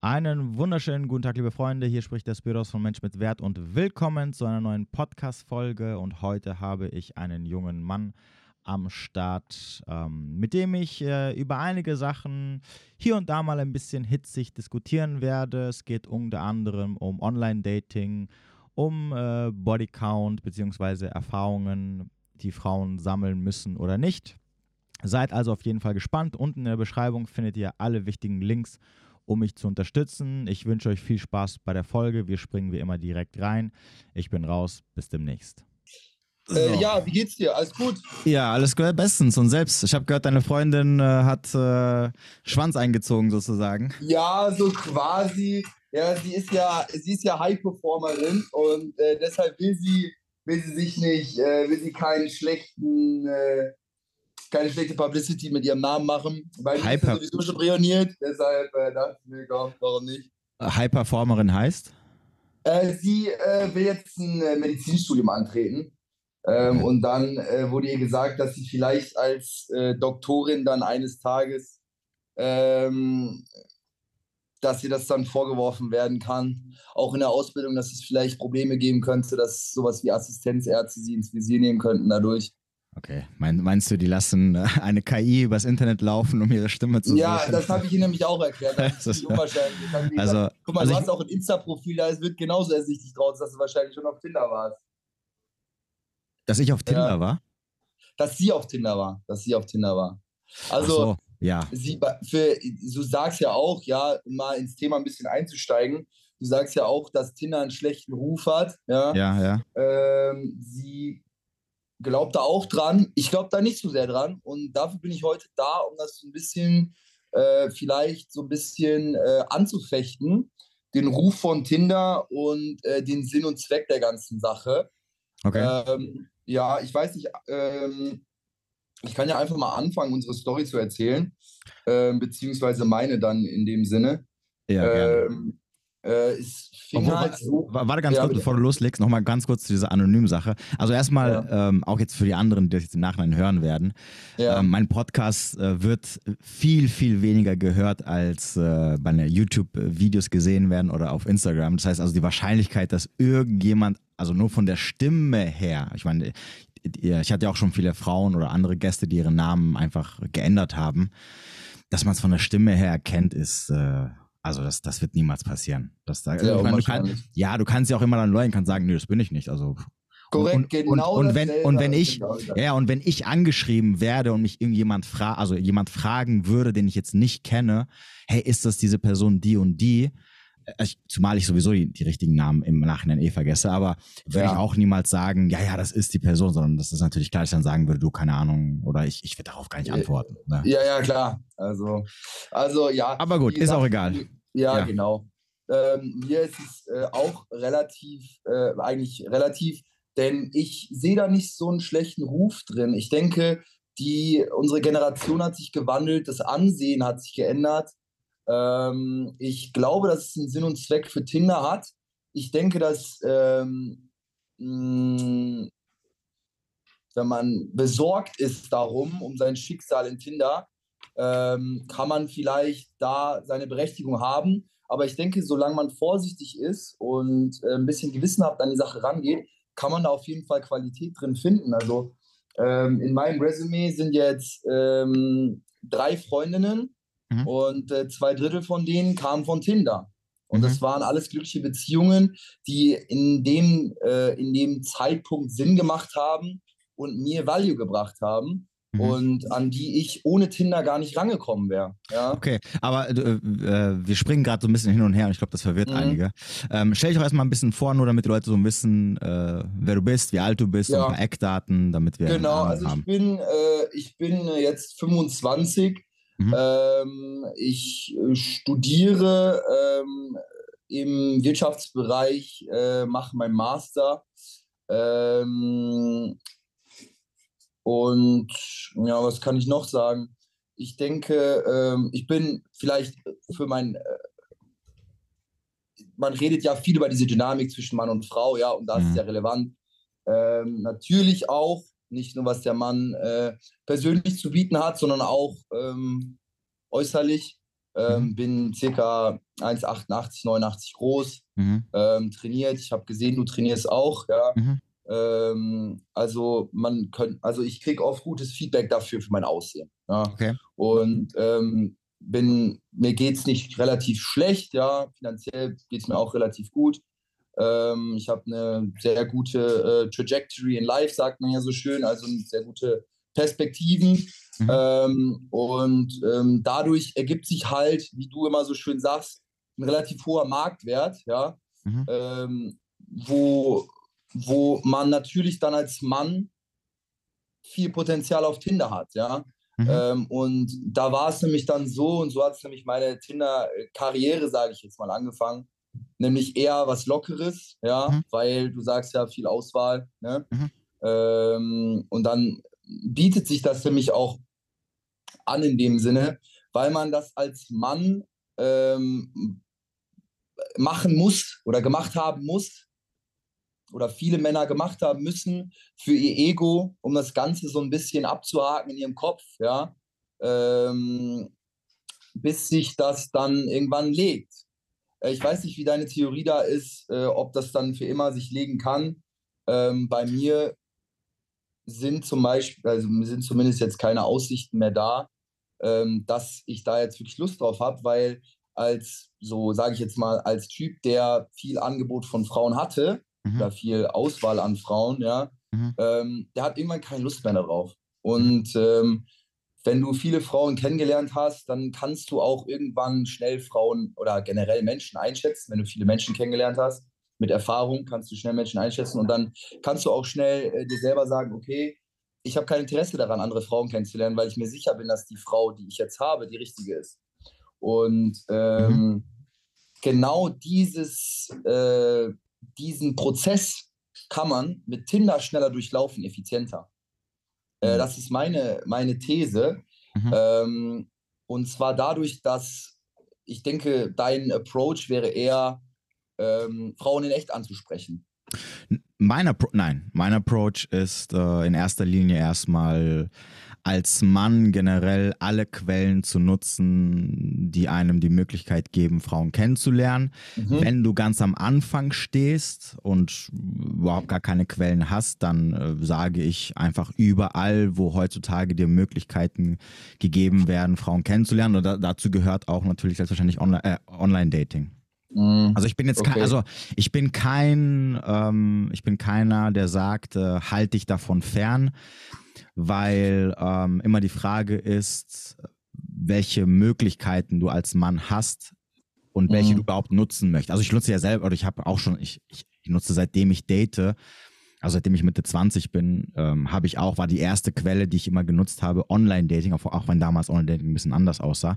Einen wunderschönen guten Tag, liebe Freunde. Hier spricht der Spiros von Mensch mit Wert und willkommen zu einer neuen Podcast-Folge. Und heute habe ich einen jungen Mann am Start, ähm, mit dem ich äh, über einige Sachen hier und da mal ein bisschen hitzig diskutieren werde. Es geht unter anderem um Online-Dating, um äh, Bodycount bzw. Erfahrungen, die Frauen sammeln müssen oder nicht. Seid also auf jeden Fall gespannt. Unten in der Beschreibung findet ihr alle wichtigen Links um mich zu unterstützen. Ich wünsche euch viel Spaß bei der Folge. Wir springen wie immer direkt rein. Ich bin raus. Bis demnächst. Äh, so. Äh, ja, wie geht's dir? Alles gut? Ja, alles gehört bestens. Und selbst, ich habe gehört, deine Freundin äh, hat äh, Schwanz eingezogen sozusagen. Ja, so quasi. Ja, sie ist ja, sie ist ja High-Performerin und äh, deshalb will sie, will sie sich nicht, äh, will sie keinen schlechten keine schlechte Publicity mit ihrem Namen machen, weil die ist ja sowieso schon reuniert. Deshalb äh, dachte ich mir, komm, warum nicht? High Performerin heißt? Äh, sie äh, will jetzt ein äh, Medizinstudium antreten. Ähm, okay. Und dann äh, wurde ihr gesagt, dass sie vielleicht als äh, Doktorin dann eines Tages, ähm, dass ihr das dann vorgeworfen werden kann. Auch in der Ausbildung, dass es vielleicht Probleme geben könnte, dass sowas wie Assistenzärzte sie ins Visier nehmen könnten dadurch. Okay, meinst du, die lassen äh, eine KI übers Internet laufen, um ihre Stimme zu Ja, suchen? das habe ich ihnen nämlich auch erklärt. Das ist unwahrscheinlich. Also, gesagt, guck mal, also du hast auch ein Insta-Profil, da wird genauso ersichtlich draus, dass du wahrscheinlich schon auf Tinder warst. Dass ich auf Tinder ja. war? Dass sie auf Tinder war. Dass sie auf Tinder war. Also, so, ja. Sie, für, du sagst ja auch, ja, um mal ins Thema ein bisschen einzusteigen, du sagst ja auch, dass Tinder einen schlechten Ruf hat. Ja, ja. ja. Ähm, sie glaube da auch dran. Ich glaube da nicht so sehr dran. Und dafür bin ich heute da, um das so ein bisschen, äh, vielleicht so ein bisschen äh, anzufechten. Den Ruf von Tinder und äh, den Sinn und Zweck der ganzen Sache. Okay. Ähm, ja, ich weiß nicht, ähm, ich kann ja einfach mal anfangen, unsere Story zu erzählen, ähm, beziehungsweise meine dann in dem Sinne. Ja. Ähm, äh, es fing Obwohl, halt so. Warte ganz ja, kurz, bevor du loslegst, nochmal ganz kurz zu dieser anonymen Sache. Also erstmal, ja. ähm, auch jetzt für die anderen, die das jetzt im Nachhinein hören werden, ja. ähm, mein Podcast äh, wird viel, viel weniger gehört, als äh, bei YouTube-Videos gesehen werden oder auf Instagram. Das heißt also die Wahrscheinlichkeit, dass irgendjemand, also nur von der Stimme her, ich meine, ich hatte ja auch schon viele Frauen oder andere Gäste, die ihren Namen einfach geändert haben, dass man es von der Stimme her erkennt, ist äh, also das, das wird niemals passieren. Das, ja, ich meine, du kann, ja, du kannst ja auch immer dann leugnen, kannst sagen, nö, das bin ich nicht. Also Korrekt, und, genau. Und, und wenn, und wenn ich, genau ja, und wenn ich angeschrieben werde und mich irgendjemand fragt, also jemand fragen würde, den ich jetzt nicht kenne, hey, ist das diese Person die und die? Äh, ich, zumal ich sowieso die, die, richtigen Namen im Nachhinein eh vergesse, aber würde ja. ich auch niemals sagen, ja, ja, das ist die Person, sondern das ist natürlich klar, dass ich dann sagen würde, du, keine Ahnung, oder ich, ich würde darauf gar nicht antworten. Ne? Ja, ja, klar. Also, also ja. Aber gut, ist auch egal. Ja, ja. genau. Ähm, mir ist es äh, auch relativ, äh, eigentlich relativ, denn ich sehe da nicht so einen schlechten Ruf drin. Ich denke, die, unsere Generation hat sich gewandelt, das Ansehen hat sich geändert. Ähm, ich glaube, dass es einen Sinn und Zweck für Tinder hat. Ich denke, dass ähm, mh, wenn man besorgt ist darum, um sein Schicksal in Tinder, ähm, kann man vielleicht da seine Berechtigung haben. Aber ich denke, solange man vorsichtig ist und äh, ein bisschen gewissenhaft an die Sache rangeht, kann man da auf jeden Fall Qualität drin finden. Also ähm, in meinem Resümee sind jetzt ähm, drei Freundinnen mhm. und äh, zwei Drittel von denen kamen von Tinder. Und mhm. das waren alles glückliche Beziehungen, die in dem, äh, in dem Zeitpunkt Sinn gemacht haben und mir Value gebracht haben. Mhm. Und an die ich ohne Tinder gar nicht rangekommen wäre. Ja? Okay, aber äh, äh, wir springen gerade so ein bisschen hin und her und ich glaube, das verwirrt mhm. einige. Ähm, stell dich doch erstmal ein bisschen vor, nur damit die Leute so wissen, äh, wer du bist, wie alt du bist, ja. ein paar Eckdaten, damit wir. Genau, also ich bin, äh, ich bin jetzt 25. Mhm. Ähm, ich äh, studiere ähm, im Wirtschaftsbereich, äh, mache meinen Master. Ähm, und ja, was kann ich noch sagen? Ich denke, ähm, ich bin vielleicht für mein. Äh, man redet ja viel über diese Dynamik zwischen Mann und Frau, ja, und das mhm. ist ja relevant. Ähm, natürlich auch, nicht nur was der Mann äh, persönlich zu bieten hat, sondern auch ähm, äußerlich. ähm, Mhm. bin circa 1,88, 89 groß, Mhm. ähm, trainiert. Ich habe gesehen, du trainierst auch, ja. Mhm. Ähm, also man könnt, also ich kriege oft gutes Feedback dafür für mein Aussehen. Ja. Okay. Und ähm, bin, mir geht es nicht relativ schlecht, ja. Finanziell geht es mir auch relativ gut. Ähm, ich habe eine sehr gute äh, Trajectory in Life, sagt man ja so schön, also sehr gute Perspektiven. Mhm. Ähm, und ähm, dadurch ergibt sich halt, wie du immer so schön sagst, ein relativ hoher Marktwert, ja, Mhm. ähm, wo, wo man natürlich dann als Mann viel Potenzial auf Tinder hat, ja. Mhm. Ähm, und da war es nämlich dann so, und so hat es nämlich meine Tinder-Karriere, sage ich jetzt mal, angefangen. Nämlich eher was Lockeres, ja, Mhm. weil du sagst ja viel Auswahl, ne? Mhm. Ähm, und dann bietet sich das nämlich auch an in dem Sinne, weil man das als Mann ähm, machen muss oder gemacht haben muss oder viele Männer gemacht haben müssen für ihr Ego, um das Ganze so ein bisschen abzuhaken in ihrem Kopf, ja, ähm, bis sich das dann irgendwann legt. Äh, Ich weiß nicht, wie deine Theorie da ist, äh, ob das dann für immer sich legen kann. Ähm, bei mir sind zum Beispiel, also sind zumindest jetzt keine Aussichten mehr da, ähm, dass ich da jetzt wirklich Lust drauf habe, weil als, so sage ich jetzt mal, als Typ, der viel Angebot von Frauen hatte, Mhm. oder viel Auswahl an Frauen, ja, Mhm. ähm, der hat irgendwann keine Lust mehr darauf. Und ähm, wenn du viele Frauen kennengelernt hast, dann kannst du auch irgendwann schnell Frauen oder generell Menschen einschätzen. Wenn du viele Menschen kennengelernt hast, mit Erfahrung kannst du schnell Menschen einschätzen und dann kannst du auch schnell äh, dir selber sagen, okay, ich habe kein Interesse daran, andere Frauen kennenzulernen, weil ich mir sicher bin, dass die Frau, die ich jetzt habe, die richtige ist. Und ähm, genau dieses, äh, diesen Prozess kann man mit Tinder schneller durchlaufen, effizienter. Äh, Mhm. das ist meine, meine These. Mhm. Ähm, und zwar dadurch, dass ich denke, dein Approach wäre eher, ähm, Frauen in echt anzusprechen. Mein Appro Nein, mein Approach ist äh, in erster Linie erstmal als Mann generell alle Quellen zu nutzen, die einem die Möglichkeit geben, Frauen kennenzulernen. Mhm. Wenn du ganz am Anfang stehst und überhaupt gar keine Quellen hast, dann äh, sage ich einfach überall, wo heutzutage dir Möglichkeiten gegeben werden, Frauen kennenzulernen. Und da, dazu gehört auch natürlich selbstverständlich Onli äh, Online-Dating. Mhm. Also ich bin jetzt kein, Okay. also ich bin kein, ähm, ich bin keiner, der sagt, äh, halt dich davon fern, weil ähm, immer die Frage ist, welche Möglichkeiten du als Mann hast und welche Mhm. du überhaupt nutzen möchtest. Also ich nutze ja selber, oder ich habe auch schon, ich, ich, nutze seitdem ich date, also seitdem ich Mitte 20 bin, ähm, habe ich auch, war die erste Quelle, die ich immer genutzt habe, Online-Dating, auch, auch wenn damals Online-Dating ein bisschen anders aussah.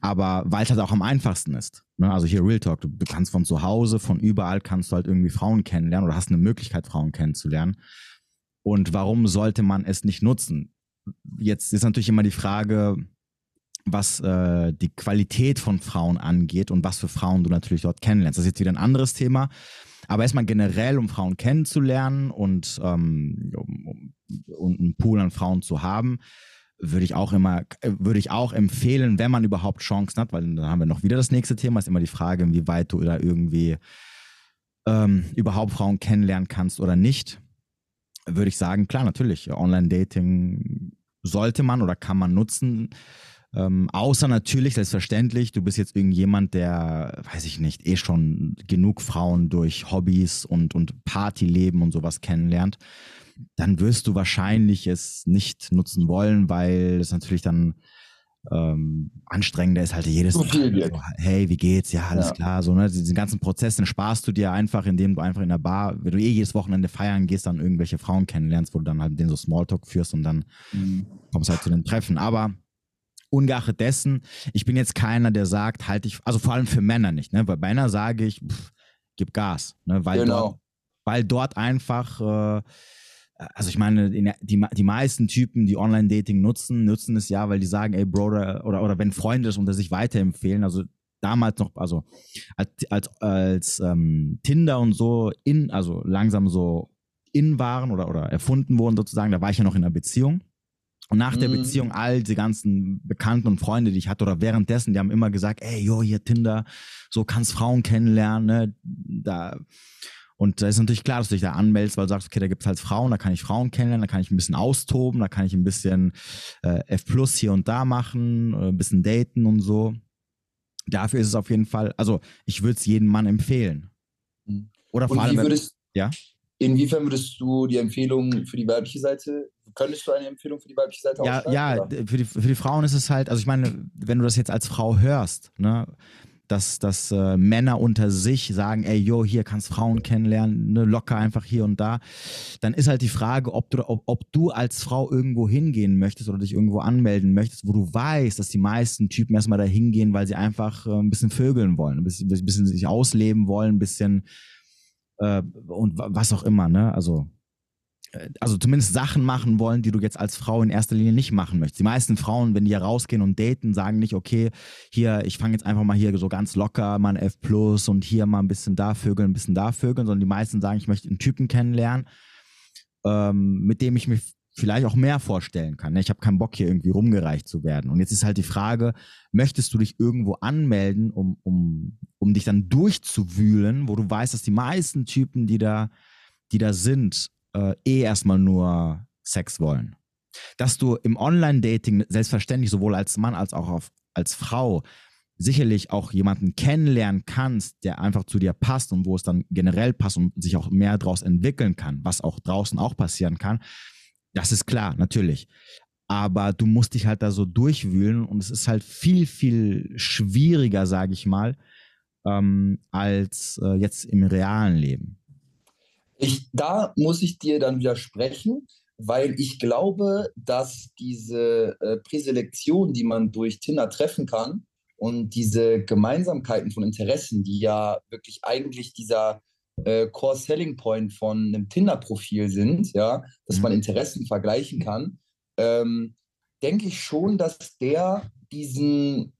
Aber weil es halt auch am einfachsten ist. Ne? Also hier Real Talk, du, du kannst von zu Hause, von überall kannst du halt irgendwie Frauen kennenlernen oder hast eine Möglichkeit, Frauen kennenzulernen. Und warum sollte man es nicht nutzen? Jetzt ist natürlich immer die Frage, was äh, die Qualität von Frauen angeht und was für Frauen du natürlich dort kennenlernst. Das ist jetzt wieder ein anderes Thema. Aber erstmal generell, um Frauen kennenzulernen und, ähm, um, um, einen Pool an Frauen zu haben, würde ich auch immer, äh, würde ich auch empfehlen, wenn man überhaupt Chancen hat, weil dann haben wir noch wieder das nächste Thema, ist immer die Frage, inwieweit du da irgendwie ähm, überhaupt Frauen kennenlernen kannst oder nicht. Würde ich sagen, klar, natürlich, Online-Dating sollte man oder kann man nutzen. Ähm, außer natürlich, selbstverständlich, du bist jetzt irgendjemand, der, weiß ich nicht, eh schon genug Frauen durch Hobbys und, und Partyleben und sowas kennenlernt, dann wirst du wahrscheinlich es nicht nutzen wollen, weil es natürlich dann ähm, anstrengender ist halt jedes Mal so, hey, wie geht's? Ja, alles Ja. klar. So, ne? Diesen ganzen Prozess, den sparst du dir einfach, indem du einfach in der Bar, wenn du eh jedes Wochenende feiern gehst, dann irgendwelche Frauen kennenlernst, wo du dann halt mit denen so Smalltalk führst und dann Mhm. kommst halt zu den Treffen. Aber ungeachtet dessen, ich bin jetzt keiner, der sagt, halt ich, also vor allem für Männer nicht, ne? Weil bei Männern sage ich, pff, gib Gas, ne? Weil Genau. dort, weil dort einfach, äh, also ich meine, in der- die, die meisten Typen, die Online-Dating nutzen, nutzen es ja, weil die sagen, ey Bruder, oder, oder wenn Freunde es unter sich weiterempfehlen, also damals noch, also als, als, als ähm, Tinder und so in, also langsam so in waren oder, oder erfunden wurden sozusagen, da war ich ja noch in einer Beziehung. Und nach der mhm. Beziehung, all die ganzen Bekannten und Freunde, die ich hatte, oder währenddessen, die haben immer gesagt, ey, jo, hier Tinder, so kannst Frauen kennenlernen, ne? Da. Und da ist natürlich klar, dass du dich da anmeldest, weil du sagst, okay, da gibt es halt Frauen, da kann ich Frauen kennenlernen, da kann ich ein bisschen austoben, da kann ich ein bisschen äh, F Plus hier und da machen, ein bisschen daten und so. Dafür ist es auf jeden Fall, also ich würde es jedem Mann empfehlen. Mhm. Oder vor allem. Würdest, ja? Inwiefern würdest du die Empfehlung für die weibliche Seite, könntest du eine Empfehlung für die weibliche Seite Ja, ja für, die, für die Frauen ist es halt, also ich meine, wenn du das jetzt als Frau hörst, ne, dass, dass äh, Männer unter sich sagen, ey, yo, hier kannst Frauen kennenlernen, ne, locker einfach hier und da, dann ist halt die Frage, ob du, ob, ob du als Frau irgendwo hingehen möchtest oder dich irgendwo anmelden möchtest, wo du weißt, dass die meisten Typen erstmal da hingehen, weil sie einfach äh, ein bisschen vögeln wollen, ein bisschen, ein bisschen sich ausleben wollen, ein bisschen äh, und was auch immer, ne? Also, also zumindest Sachen machen wollen, die du jetzt als Frau in erster Linie nicht machen möchtest. Die meisten Frauen, wenn die hier rausgehen und daten, sagen nicht, okay, hier, ich fange jetzt einfach mal hier so ganz locker mal F Plus und hier mal ein bisschen da vögeln, ein bisschen da vögeln, sondern die meisten sagen, ich möchte einen Typen kennenlernen, ähm, mit dem ich mich vielleicht auch mehr vorstellen kann. Ne? Ich habe keinen Bock, hier irgendwie rumgereicht zu werden. Und jetzt ist halt die Frage, möchtest du dich irgendwo anmelden, um, um, um dich dann durchzuwühlen, wo du weißt, dass die meisten Typen, die da, die da sind, äh, eh erstmal nur Sex wollen. Dass du im Online-Dating selbstverständlich sowohl als Mann als auch auf, als Frau sicherlich auch jemanden kennenlernen kannst, der einfach zu dir passt und wo es dann generell passt und sich auch mehr daraus entwickeln kann, was auch draußen auch passieren kann, das ist klar, natürlich. Aber du musst dich halt da so durchwühlen und es ist halt viel, viel schwieriger, sage ich mal, ähm, als äh, jetzt im realen Leben. Ich, da muss ich dir dann widersprechen, weil ich glaube, dass diese äh, Präselektion, die man durch Tinder treffen kann und diese Gemeinsamkeiten von Interessen, die ja wirklich eigentlich dieser äh, Core Selling Point von einem Tinder-Profil sind, ja, dass mhm. man Interessen vergleichen kann, ähm, denke ich schon, dass der diesen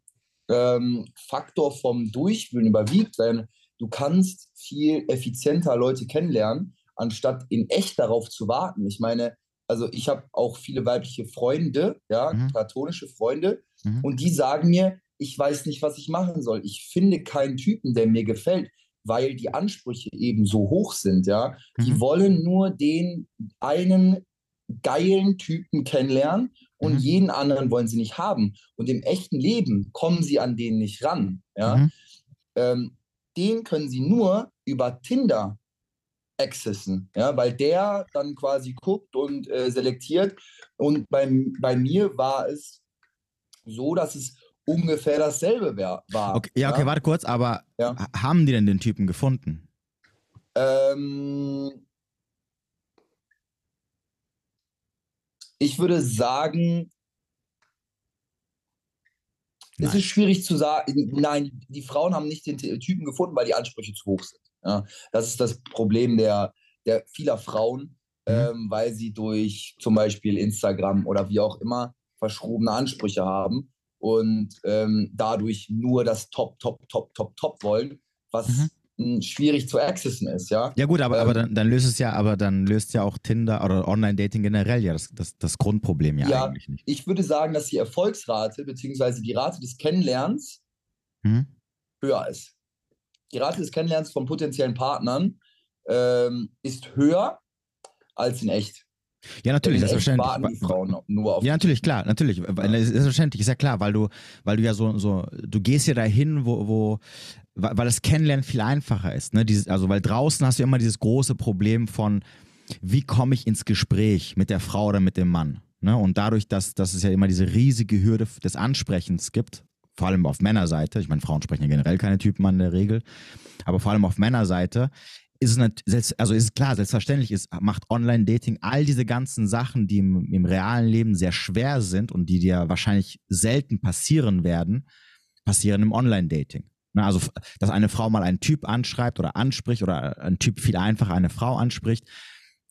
ähm, Faktor vom Durchwühlen überwiegt, weil du kannst viel effizienter Leute kennenlernen, anstatt in echt darauf zu warten. Ich meine, also ich habe auch viele weibliche Freunde, ja, mhm. platonische Freunde, mhm. und die sagen mir, ich weiß nicht, was ich machen soll. Ich finde keinen Typen, der mir gefällt weil die Ansprüche eben so hoch sind, ja. Mhm. Die wollen nur den einen geilen Typen kennenlernen und mhm. jeden anderen wollen sie nicht haben. Und im echten Leben kommen sie an den nicht ran, ja. Mhm. Ähm, den können sie nur über Tinder accessen, ja, weil der dann quasi guckt und äh, selektiert. Und bei, bei mir war es so, dass es ungefähr dasselbe wär, war. Okay, ja, okay, warte kurz, aber ja. haben die denn den Typen gefunden? Ähm, ich würde sagen, Nein. es ist schwierig zu sagen. Nein, die Frauen haben nicht den Typen gefunden, weil die Ansprüche zu hoch sind. Ja, das ist das Problem der, der vieler Frauen, mhm. ähm, weil sie durch zum Beispiel Instagram oder wie auch immer verschrobene Ansprüche haben und ähm, dadurch nur das Top, Top, Top, Top, Top wollen, was mhm. Schwierig zu accessen ist, ja. Ja gut, aber, ähm, aber dann, dann, löst es ja, aber dann löst ja auch Tinder oder Online-Dating generell ja das, das, das Grundproblem ja, ja, eigentlich nicht. Ich würde sagen, dass die Erfolgsrate bzw. die Rate des Kennenlernens mhm. höher ist. Die Rate des Kennenlernens von potenziellen Partnern ähm, ist höher als in echt. Ja, natürlich, selbstverständlich. ja, natürlich, klar, natürlich. Ja. Selbstverständlich, ist ja klar, weil du, weil du ja so, so, du gehst ja dahin, wo, wo weil das Kennenlernen viel einfacher ist. Ne? Dieses, also, weil draußen hast du immer dieses große Problem von, wie komme ich ins Gespräch mit der Frau oder mit dem Mann? Ne? Und dadurch, dass, dass es ja immer diese riesige Hürde des Ansprechens gibt, vor allem auf Männerseite, ich meine, Frauen sprechen ja generell keine Typen an der Regel, aber vor allem auf Männerseite, ist es nicht, also ist klar, selbstverständlich ist, macht Online-Dating all diese ganzen Sachen, die im, im, realen Leben sehr schwer sind und die dir wahrscheinlich selten passieren werden, passieren im Online-Dating. Also, dass eine Frau mal einen Typ anschreibt oder anspricht oder ein Typ viel einfacher eine Frau anspricht,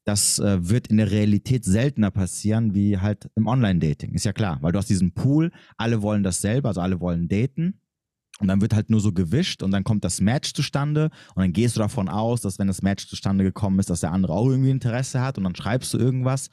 das äh, wird in der Realität seltener passieren wie halt im Online-Dating. Ist ja klar, weil du hast diesen Pool, alle wollen dasselbe, also alle wollen daten und dann wird halt nur so gewischt und dann kommt das Match zustande und dann gehst du davon aus, dass wenn das Match zustande gekommen ist, dass der andere auch irgendwie Interesse hat und dann schreibst du irgendwas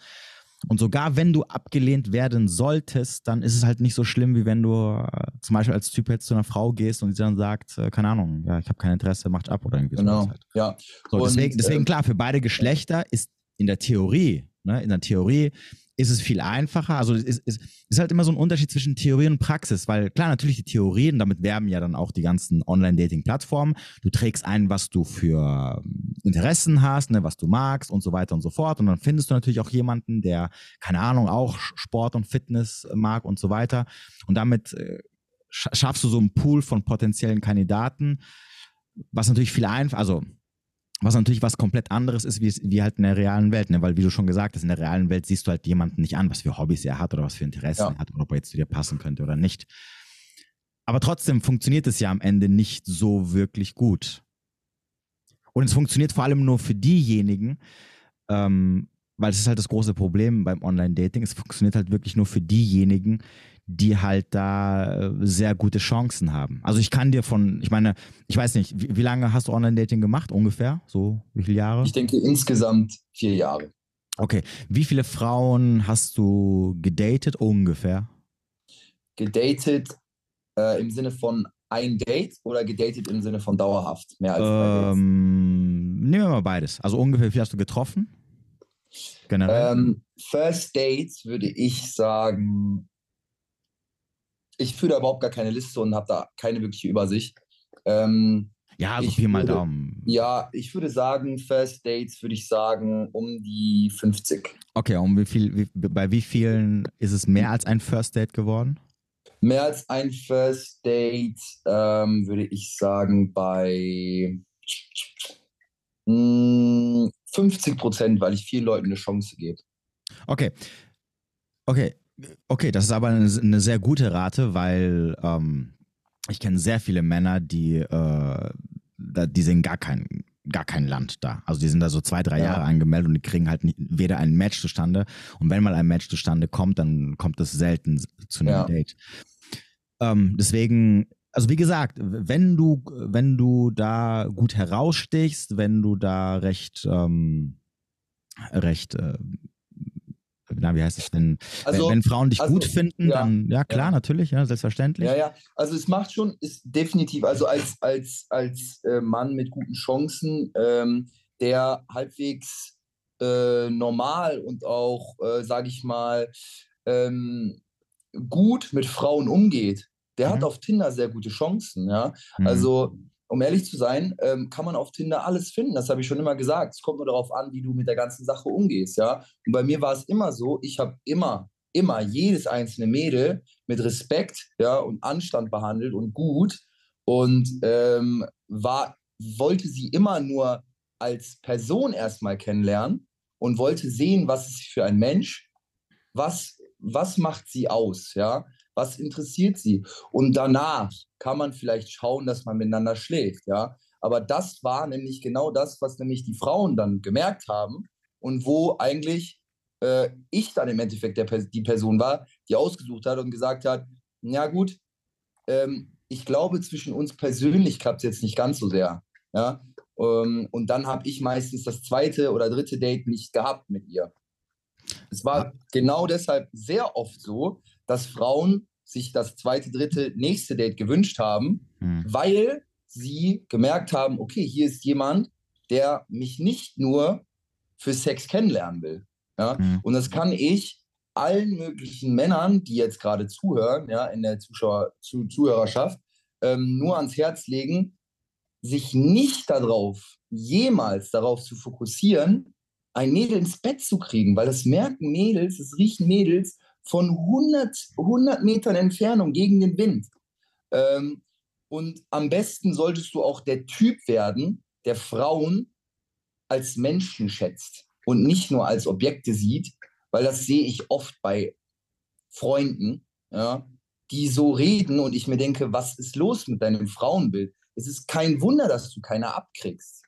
Und sogar wenn du abgelehnt werden solltest, dann ist es halt nicht so schlimm, wie wenn du äh, zum Beispiel als Typ jetzt zu einer Frau gehst und sie dann sagt, äh, keine Ahnung, ja, ich habe kein Interesse, macht ab oder irgendwie Genau, halt. ja. So, Und, deswegen, deswegen ähm, klar, für beide Geschlechter ist in der Theorie, ne, in der Theorie ist es viel einfacher. Also es ist, ist, ist halt immer so ein Unterschied zwischen Theorie und Praxis, weil klar, natürlich die Theorien, damit werben ja dann auch die ganzen Online-Dating-Plattformen. Du trägst ein, was du für ähm, Interessen hast, ne, was du magst und so weiter und so fort. Und dann findest du natürlich auch jemanden, der, keine Ahnung, auch Sport und Fitness mag und so weiter. Und damit äh, sch- schaffst du so einen Pool von potenziellen Kandidaten, was natürlich viel einfacher, also was natürlich was komplett anderes ist, wie, wie halt in der realen Welt, ne? Weil wie du schon gesagt hast, in der realen Welt siehst du halt jemanden nicht an, was für Hobbys er hat oder was für Interessen Ja. er hat oder ob er jetzt zu dir passen könnte oder nicht. Aber trotzdem funktioniert es ja am Ende nicht so wirklich gut. Und es funktioniert vor allem nur für diejenigen, ähm, weil es ist halt das große Problem beim Online-Dating. Es funktioniert halt wirklich nur für diejenigen, die halt da äh, sehr gute Chancen haben. Also ich kann dir von, ich meine, ich weiß nicht, wie, wie lange hast du Online-Dating gemacht ungefähr? So wie viele Jahre? Ich denke insgesamt vier Jahre. Okay. Wie viele Frauen hast du gedatet ungefähr? Gedatet äh, im Sinne von ein Date oder gedatet im Sinne von dauerhaft? Mehr als zwei Dates? Ähm, nehmen wir mal beides. Also ungefähr, wie viel hast du getroffen? Generell? Ähm, First Dates würde ich sagen, ich führe da überhaupt gar keine Liste und habe da keine wirkliche Übersicht. Ähm, ja, so ich Pi mal würde- Daumen. ja, ich würde sagen, First Dates würde ich sagen um die 50. Okay, und wie viel, wie, bei wie vielen ist es mehr als ein First Date geworden? Mehr als ein First Date ähm, würde ich sagen bei mh, 50 Prozent, weil ich vielen Leuten eine Chance gebe. Okay. Okay. Okay, das ist aber eine, eine sehr gute Rate, weil ähm, ich kenne sehr viele Männer, die, äh, die sehen gar kein, gar kein Land da. Also die sind da so zwei, drei Ja. Jahre angemeldet und die kriegen halt nicht, weder ein Match zustande. Und wenn mal ein Match zustande kommt, dann kommt es selten zu einem Ja. Date. Ähm, deswegen, also wie gesagt, wenn du, wenn du da gut herausstichst, wenn du da recht, ähm, recht, äh, na, wie heißt es denn? Also, wenn, wenn Frauen dich also, gut finden, ja, dann, ja klar, ja. natürlich, ja, selbstverständlich. ja, ja, also es macht schon, ist definitiv, also als, als, als äh, Mann mit guten Chancen, ähm, der halbwegs äh, normal und auch, äh, sage ich mal, ähm, gut mit Frauen umgeht, der hat Mhm. auf Tinder sehr gute Chancen, ja. Mhm. Also, um ehrlich zu sein, ähm, kann man auf Tinder alles finden. Das habe ich schon immer gesagt. Es kommt nur darauf an, wie du mit der ganzen Sache umgehst, ja. Und bei mir war es immer so, ich habe immer, immer jedes einzelne Mädel mit Respekt, ja, und Anstand behandelt und gut und ähm, war, wollte sie immer nur als Person erstmal kennenlernen und wollte sehen, was ist sie für ein Mensch, was, was macht sie aus, ja, was interessiert sie. Und danach kann man vielleicht schauen, dass man miteinander schläft, ja. Aber das war nämlich genau das, was nämlich die Frauen dann gemerkt haben und wo eigentlich äh, ich dann im Endeffekt der, die Person war, die ausgesucht hat und gesagt hat, ja gut, ähm, ich glaube, zwischen uns persönlich klappt es jetzt nicht ganz so sehr. Ja? Ähm, und dann habe ich meistens das zweite oder dritte Date nicht gehabt mit ihr. Es war genau deshalb sehr oft so, dass Frauen sich das zweite, dritte, nächste Date gewünscht haben, Mhm. weil sie gemerkt haben, okay, hier ist jemand, der mich nicht nur für Sex kennenlernen will. Ja? Mhm. Und das kann ich allen möglichen Männern, die jetzt gerade zuhören, ja, in der Zuschauer, zu, Zuhörerschaft, ähm, nur ans Herz legen, sich nicht darauf, jemals darauf zu fokussieren, ein Mädel ins Bett zu kriegen, weil das merken Mädels, das riechen Mädels von 100, 100 Metern Entfernung gegen den Wind. Ähm, und am besten solltest du auch der Typ werden, der Frauen als Menschen schätzt und nicht nur als Objekte sieht, weil das sehe ich oft bei Freunden, ja, die so reden und ich mir denke, was ist los mit deinem Frauenbild? Es ist kein Wunder, dass du keine abkriegst,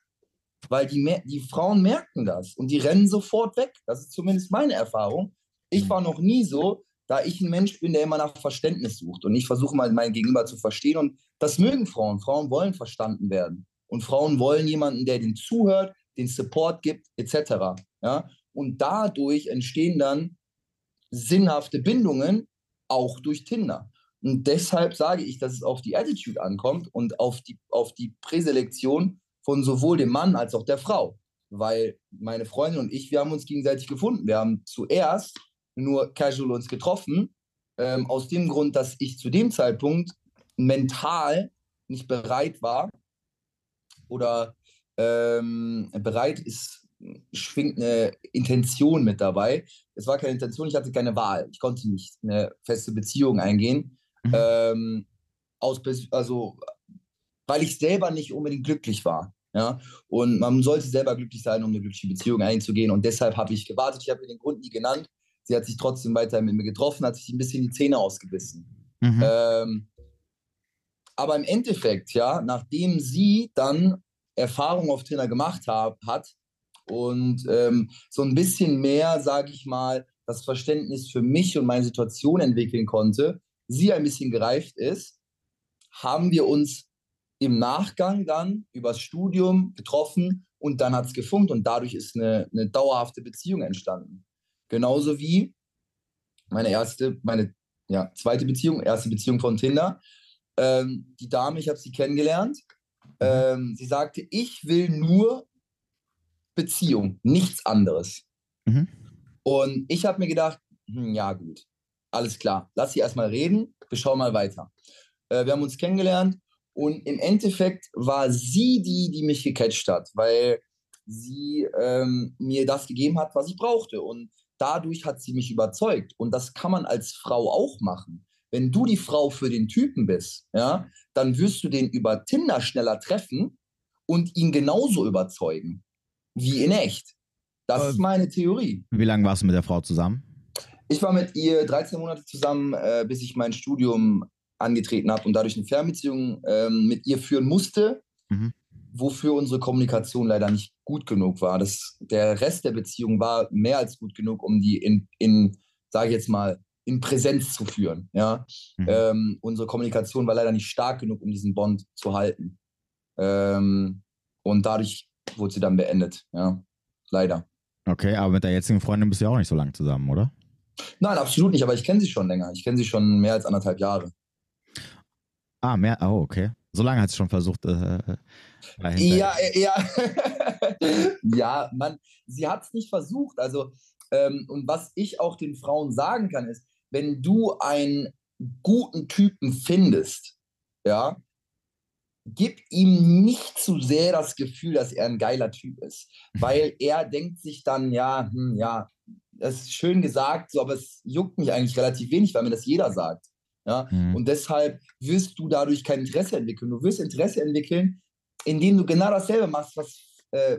weil die, die Frauen merken das und die rennen sofort weg. Das ist zumindest meine Erfahrung. Ich war noch nie so, da ich ein Mensch bin, der immer nach Verständnis sucht und ich versuche mal mein Gegenüber zu verstehen und das mögen Frauen. Frauen wollen verstanden werden und Frauen wollen jemanden, der den zuhört, den Support gibt, etc. Ja? Und dadurch entstehen dann sinnhafte Bindungen auch durch Tinder. Und deshalb sage ich, dass es auf die Attitude ankommt und auf die, auf die Präselektion von sowohl dem Mann als auch der Frau. Weil meine Freundin und ich, wir haben uns gegenseitig gefunden. Wir haben zuerst nur casual uns getroffen, ähm, aus dem Grund, dass ich zu dem Zeitpunkt mental nicht bereit war oder ähm, bereit ist, schwingt eine Intention mit dabei. Es war keine Intention, ich hatte keine Wahl. Ich konnte nicht eine feste Beziehung eingehen. Mhm. Ähm, aus, also, weil ich selber nicht unbedingt glücklich war. Ja? Und man sollte selber glücklich sein, um eine glückliche Beziehung einzugehen. Und deshalb habe ich gewartet. Ich habe mir den Grund nie genannt. Sie hat sich trotzdem weiter mit mir getroffen, hat sich ein bisschen die Zähne ausgebissen. Mhm. Ähm, aber im Endeffekt, ja, nachdem sie dann Erfahrung auf Trainer gemacht hab, hat und ähm, so ein bisschen mehr, sage ich mal, das Verständnis für mich und meine Situation entwickeln konnte, sie ein bisschen gereift ist, haben wir uns im Nachgang dann übers Studium getroffen und dann hat es gefunkt und dadurch ist eine, eine dauerhafte Beziehung entstanden. Genauso wie meine erste, meine ja, zweite Beziehung, erste Beziehung von Tinder. Ähm, die Dame, ich habe sie kennengelernt. Ähm, sie sagte, ich will nur Beziehung, nichts anderes. Mhm. Und ich habe mir gedacht, hm, ja gut, alles klar, lass sie erstmal reden, wir schauen mal weiter. Äh, wir haben uns kennengelernt und im Endeffekt war sie die, die mich gecatcht hat, weil sie ähm, mir das gegeben hat, was ich brauchte. Und dadurch hat sie mich überzeugt. Und das kann man als Frau auch machen. Wenn du die Frau für den Typen bist, ja, dann wirst du den über Tinder schneller treffen und ihn genauso überzeugen wie in echt. Das äh, ist meine Theorie. Wie lange warst du mit der Frau zusammen? Ich war mit ihr 13 Monate zusammen, äh, bis ich mein Studium angetreten habe und dadurch eine Fernbeziehung äh, mit ihr führen musste. Mhm wofür unsere Kommunikation leider nicht gut genug war. Das, der Rest der Beziehung war mehr als gut genug, um die in, in sage ich jetzt mal, in Präsenz zu führen. Ja? Mhm. Ähm, unsere Kommunikation war leider nicht stark genug, um diesen Bond zu halten. Ähm, und dadurch wurde sie dann beendet. Ja? Leider. Okay, aber mit der jetzigen Freundin bist du ja auch nicht so lange zusammen, oder? Nein, absolut nicht, aber ich kenne sie schon länger. Ich kenne sie schon mehr als anderthalb Jahre. Ah, mehr, oh, okay. So lange hat sie schon versucht. Äh, äh ja, ja. ja, man, sie hat es nicht versucht. Also, ähm, und was ich auch den Frauen sagen kann, ist, wenn du einen guten Typen findest, ja, gib ihm nicht zu sehr das Gefühl, dass er ein geiler Typ ist. Weil er denkt sich dann, ja, hm, ja, das ist schön gesagt, so, aber es juckt mich eigentlich relativ wenig, weil mir das jeder sagt. Ja? Mhm. Und deshalb wirst du dadurch kein Interesse entwickeln. Du wirst Interesse entwickeln, indem du genau dasselbe machst, was äh,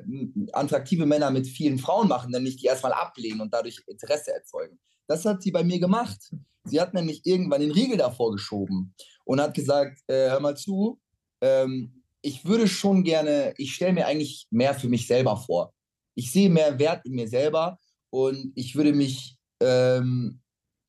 attraktive Männer mit vielen Frauen machen, nämlich die erstmal ablehnen und dadurch Interesse erzeugen. Das hat sie bei mir gemacht. Sie hat nämlich irgendwann den Riegel davor geschoben und hat gesagt, äh, hör mal zu, ähm, ich würde schon gerne, ich stelle mir eigentlich mehr für mich selber vor. Ich sehe mehr Wert in mir selber und ich würde mich ähm,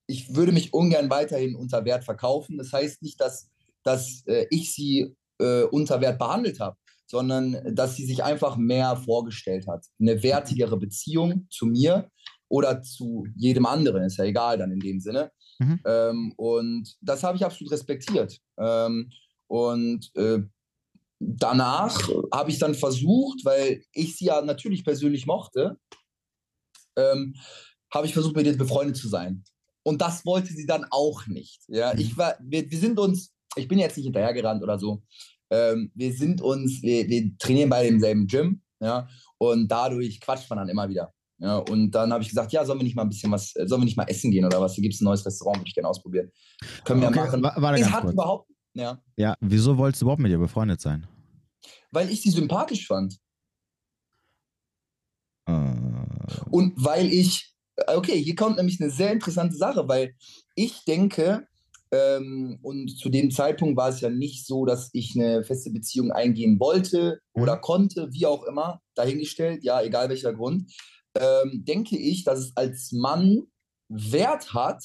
ich würde mich ungern weiterhin unter Wert verkaufen. Das heißt nicht, dass, dass äh, ich sie äh, unter Wert behandelt habe, sondern dass sie sich einfach mehr vorgestellt hat. Eine wertigere Beziehung zu mir oder zu jedem anderen, ist ja egal dann in dem Sinne. Mhm. Ähm, und das habe ich absolut respektiert. Ähm, und äh, danach habe ich dann versucht, weil ich sie ja natürlich persönlich mochte, ähm, habe ich versucht, mit ihr befreundet zu sein. Und das wollte sie dann auch nicht. Ja, mhm. ich war, wir, wir sind uns, ich bin jetzt nicht hinterhergerannt oder so. Ähm, wir sind uns, wir, wir trainieren bei demselben Gym, ja, und dadurch quatscht man dann immer wieder. Ja, und dann habe ich gesagt, ja, sollen wir nicht mal ein bisschen was, äh, sollen wir nicht mal essen gehen oder was? Hier gibt es ein neues Restaurant, würde ich gerne ausprobieren. Können wir okay, machen. War, war hat kurz. überhaupt, ja. Ja, wieso wolltest du überhaupt mit ihr befreundet sein? Weil ich sie sympathisch fand. Uh. Und weil ich okay, hier kommt nämlich eine sehr interessante Sache, weil ich denke, ähm, und zu dem Zeitpunkt war es ja nicht so, dass ich eine feste Beziehung eingehen wollte oder mhm. konnte, wie auch immer, dahingestellt, ja, egal welcher Grund, ähm, denke ich, dass es als Mann Wert hat,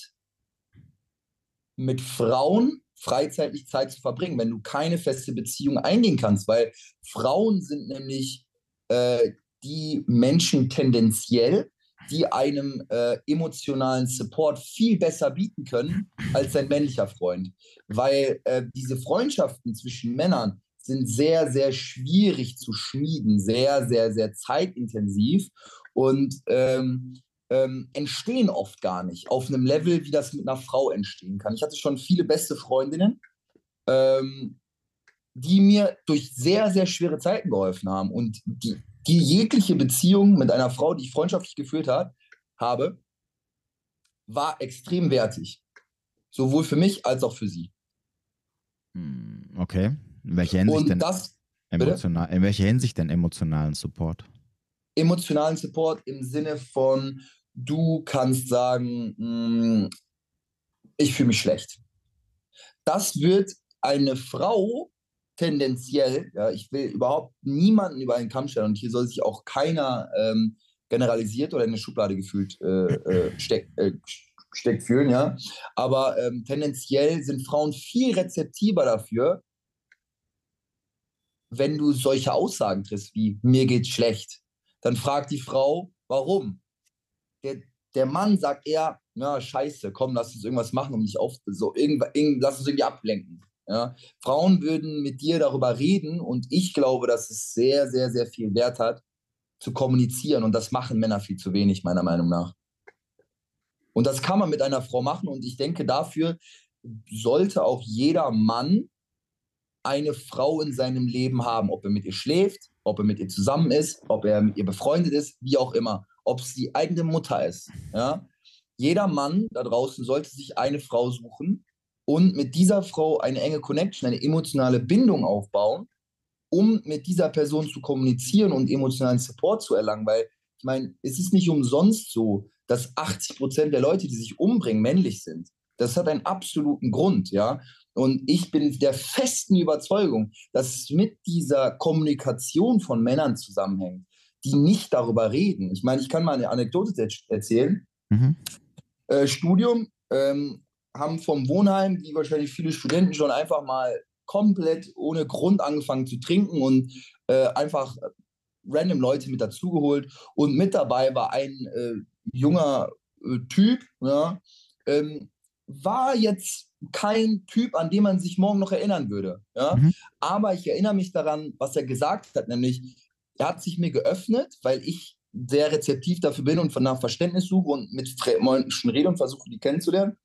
mit Frauen freizeitlich Zeit zu verbringen, wenn du keine feste Beziehung eingehen kannst, weil Frauen sind nämlich äh, die Menschen tendenziell, die einem äh, emotionalen Support viel besser bieten können als sein männlicher Freund. Weil äh, diese Freundschaften zwischen Männern sind sehr, sehr schwierig zu schmieden, sehr, sehr, sehr zeitintensiv und ähm, ähm, entstehen oft gar nicht auf einem Level, wie das mit einer Frau entstehen kann. Ich hatte schon viele beste Freundinnen, ähm, die mir durch sehr, sehr schwere Zeiten geholfen haben und die, die jegliche Beziehung mit einer Frau, die ich freundschaftlich geführt hat, habe, war extrem wertig. Sowohl für mich als auch für sie. Hm, okay. In welcher Hinsicht, denn, das, emotional, in welcher Hinsicht denn emotionalen Support? Emotionalen Support im Sinne von, du kannst sagen, hm, ich fühle mich schlecht. Das wird eine Frau tendenziell, ja, ich will überhaupt niemanden über einen Kamm stellen und hier soll sich auch keiner ähm, generalisiert oder in eine Schublade gefühlt äh, äh, steck, äh, steckt fühlen, ja. Aber ähm, tendenziell sind Frauen viel rezeptiver dafür, wenn du solche Aussagen triffst wie mir geht's schlecht. Dann fragt die Frau, warum? Der, der Mann sagt eher, na scheiße, komm, lass uns irgendwas machen, um dich auf, so irgend, irgend, lass uns irgendwie ablenken. Ja? Frauen würden mit dir darüber reden und ich glaube, dass es sehr, sehr, sehr viel Wert hat, zu kommunizieren und das machen Männer viel zu wenig, meiner Meinung nach. Und das kann man mit einer Frau machen und ich denke, dafür sollte auch jeder Mann eine Frau in seinem Leben haben, ob er mit ihr schläft, ob er mit ihr zusammen ist, ob er mit ihr befreundet ist, wie auch immer, ob es die eigene Mutter ist. Ja? Jeder Mann da draußen sollte sich eine Frau suchen, und mit dieser Frau eine enge Connection, eine emotionale Bindung aufbauen, um mit dieser Person zu kommunizieren und emotionalen Support zu erlangen. Weil ich meine, es ist nicht umsonst so, dass 80 Prozent der Leute, die sich umbringen, männlich sind. Das hat einen absoluten Grund, ja. Und ich bin der festen Überzeugung, dass es mit dieser Kommunikation von Männern zusammenhängt, die nicht darüber reden. Ich meine, ich kann mal eine Anekdote erzählen. Mhm. Äh, Studium, ähm, haben vom Wohnheim, wie wahrscheinlich viele Studenten schon einfach mal komplett ohne Grund angefangen zu trinken und äh, einfach random Leute mit dazugeholt. Und mit dabei war ein äh, junger äh, Typ, ja, ähm, war jetzt kein Typ, an den man sich morgen noch erinnern würde. Ja? Mhm. Aber ich erinnere mich daran, was er gesagt hat, nämlich er hat sich mir geöffnet, weil ich sehr rezeptiv dafür bin und von nach Verständnis suche und mit Menschen rede und versuche, die kennenzulernen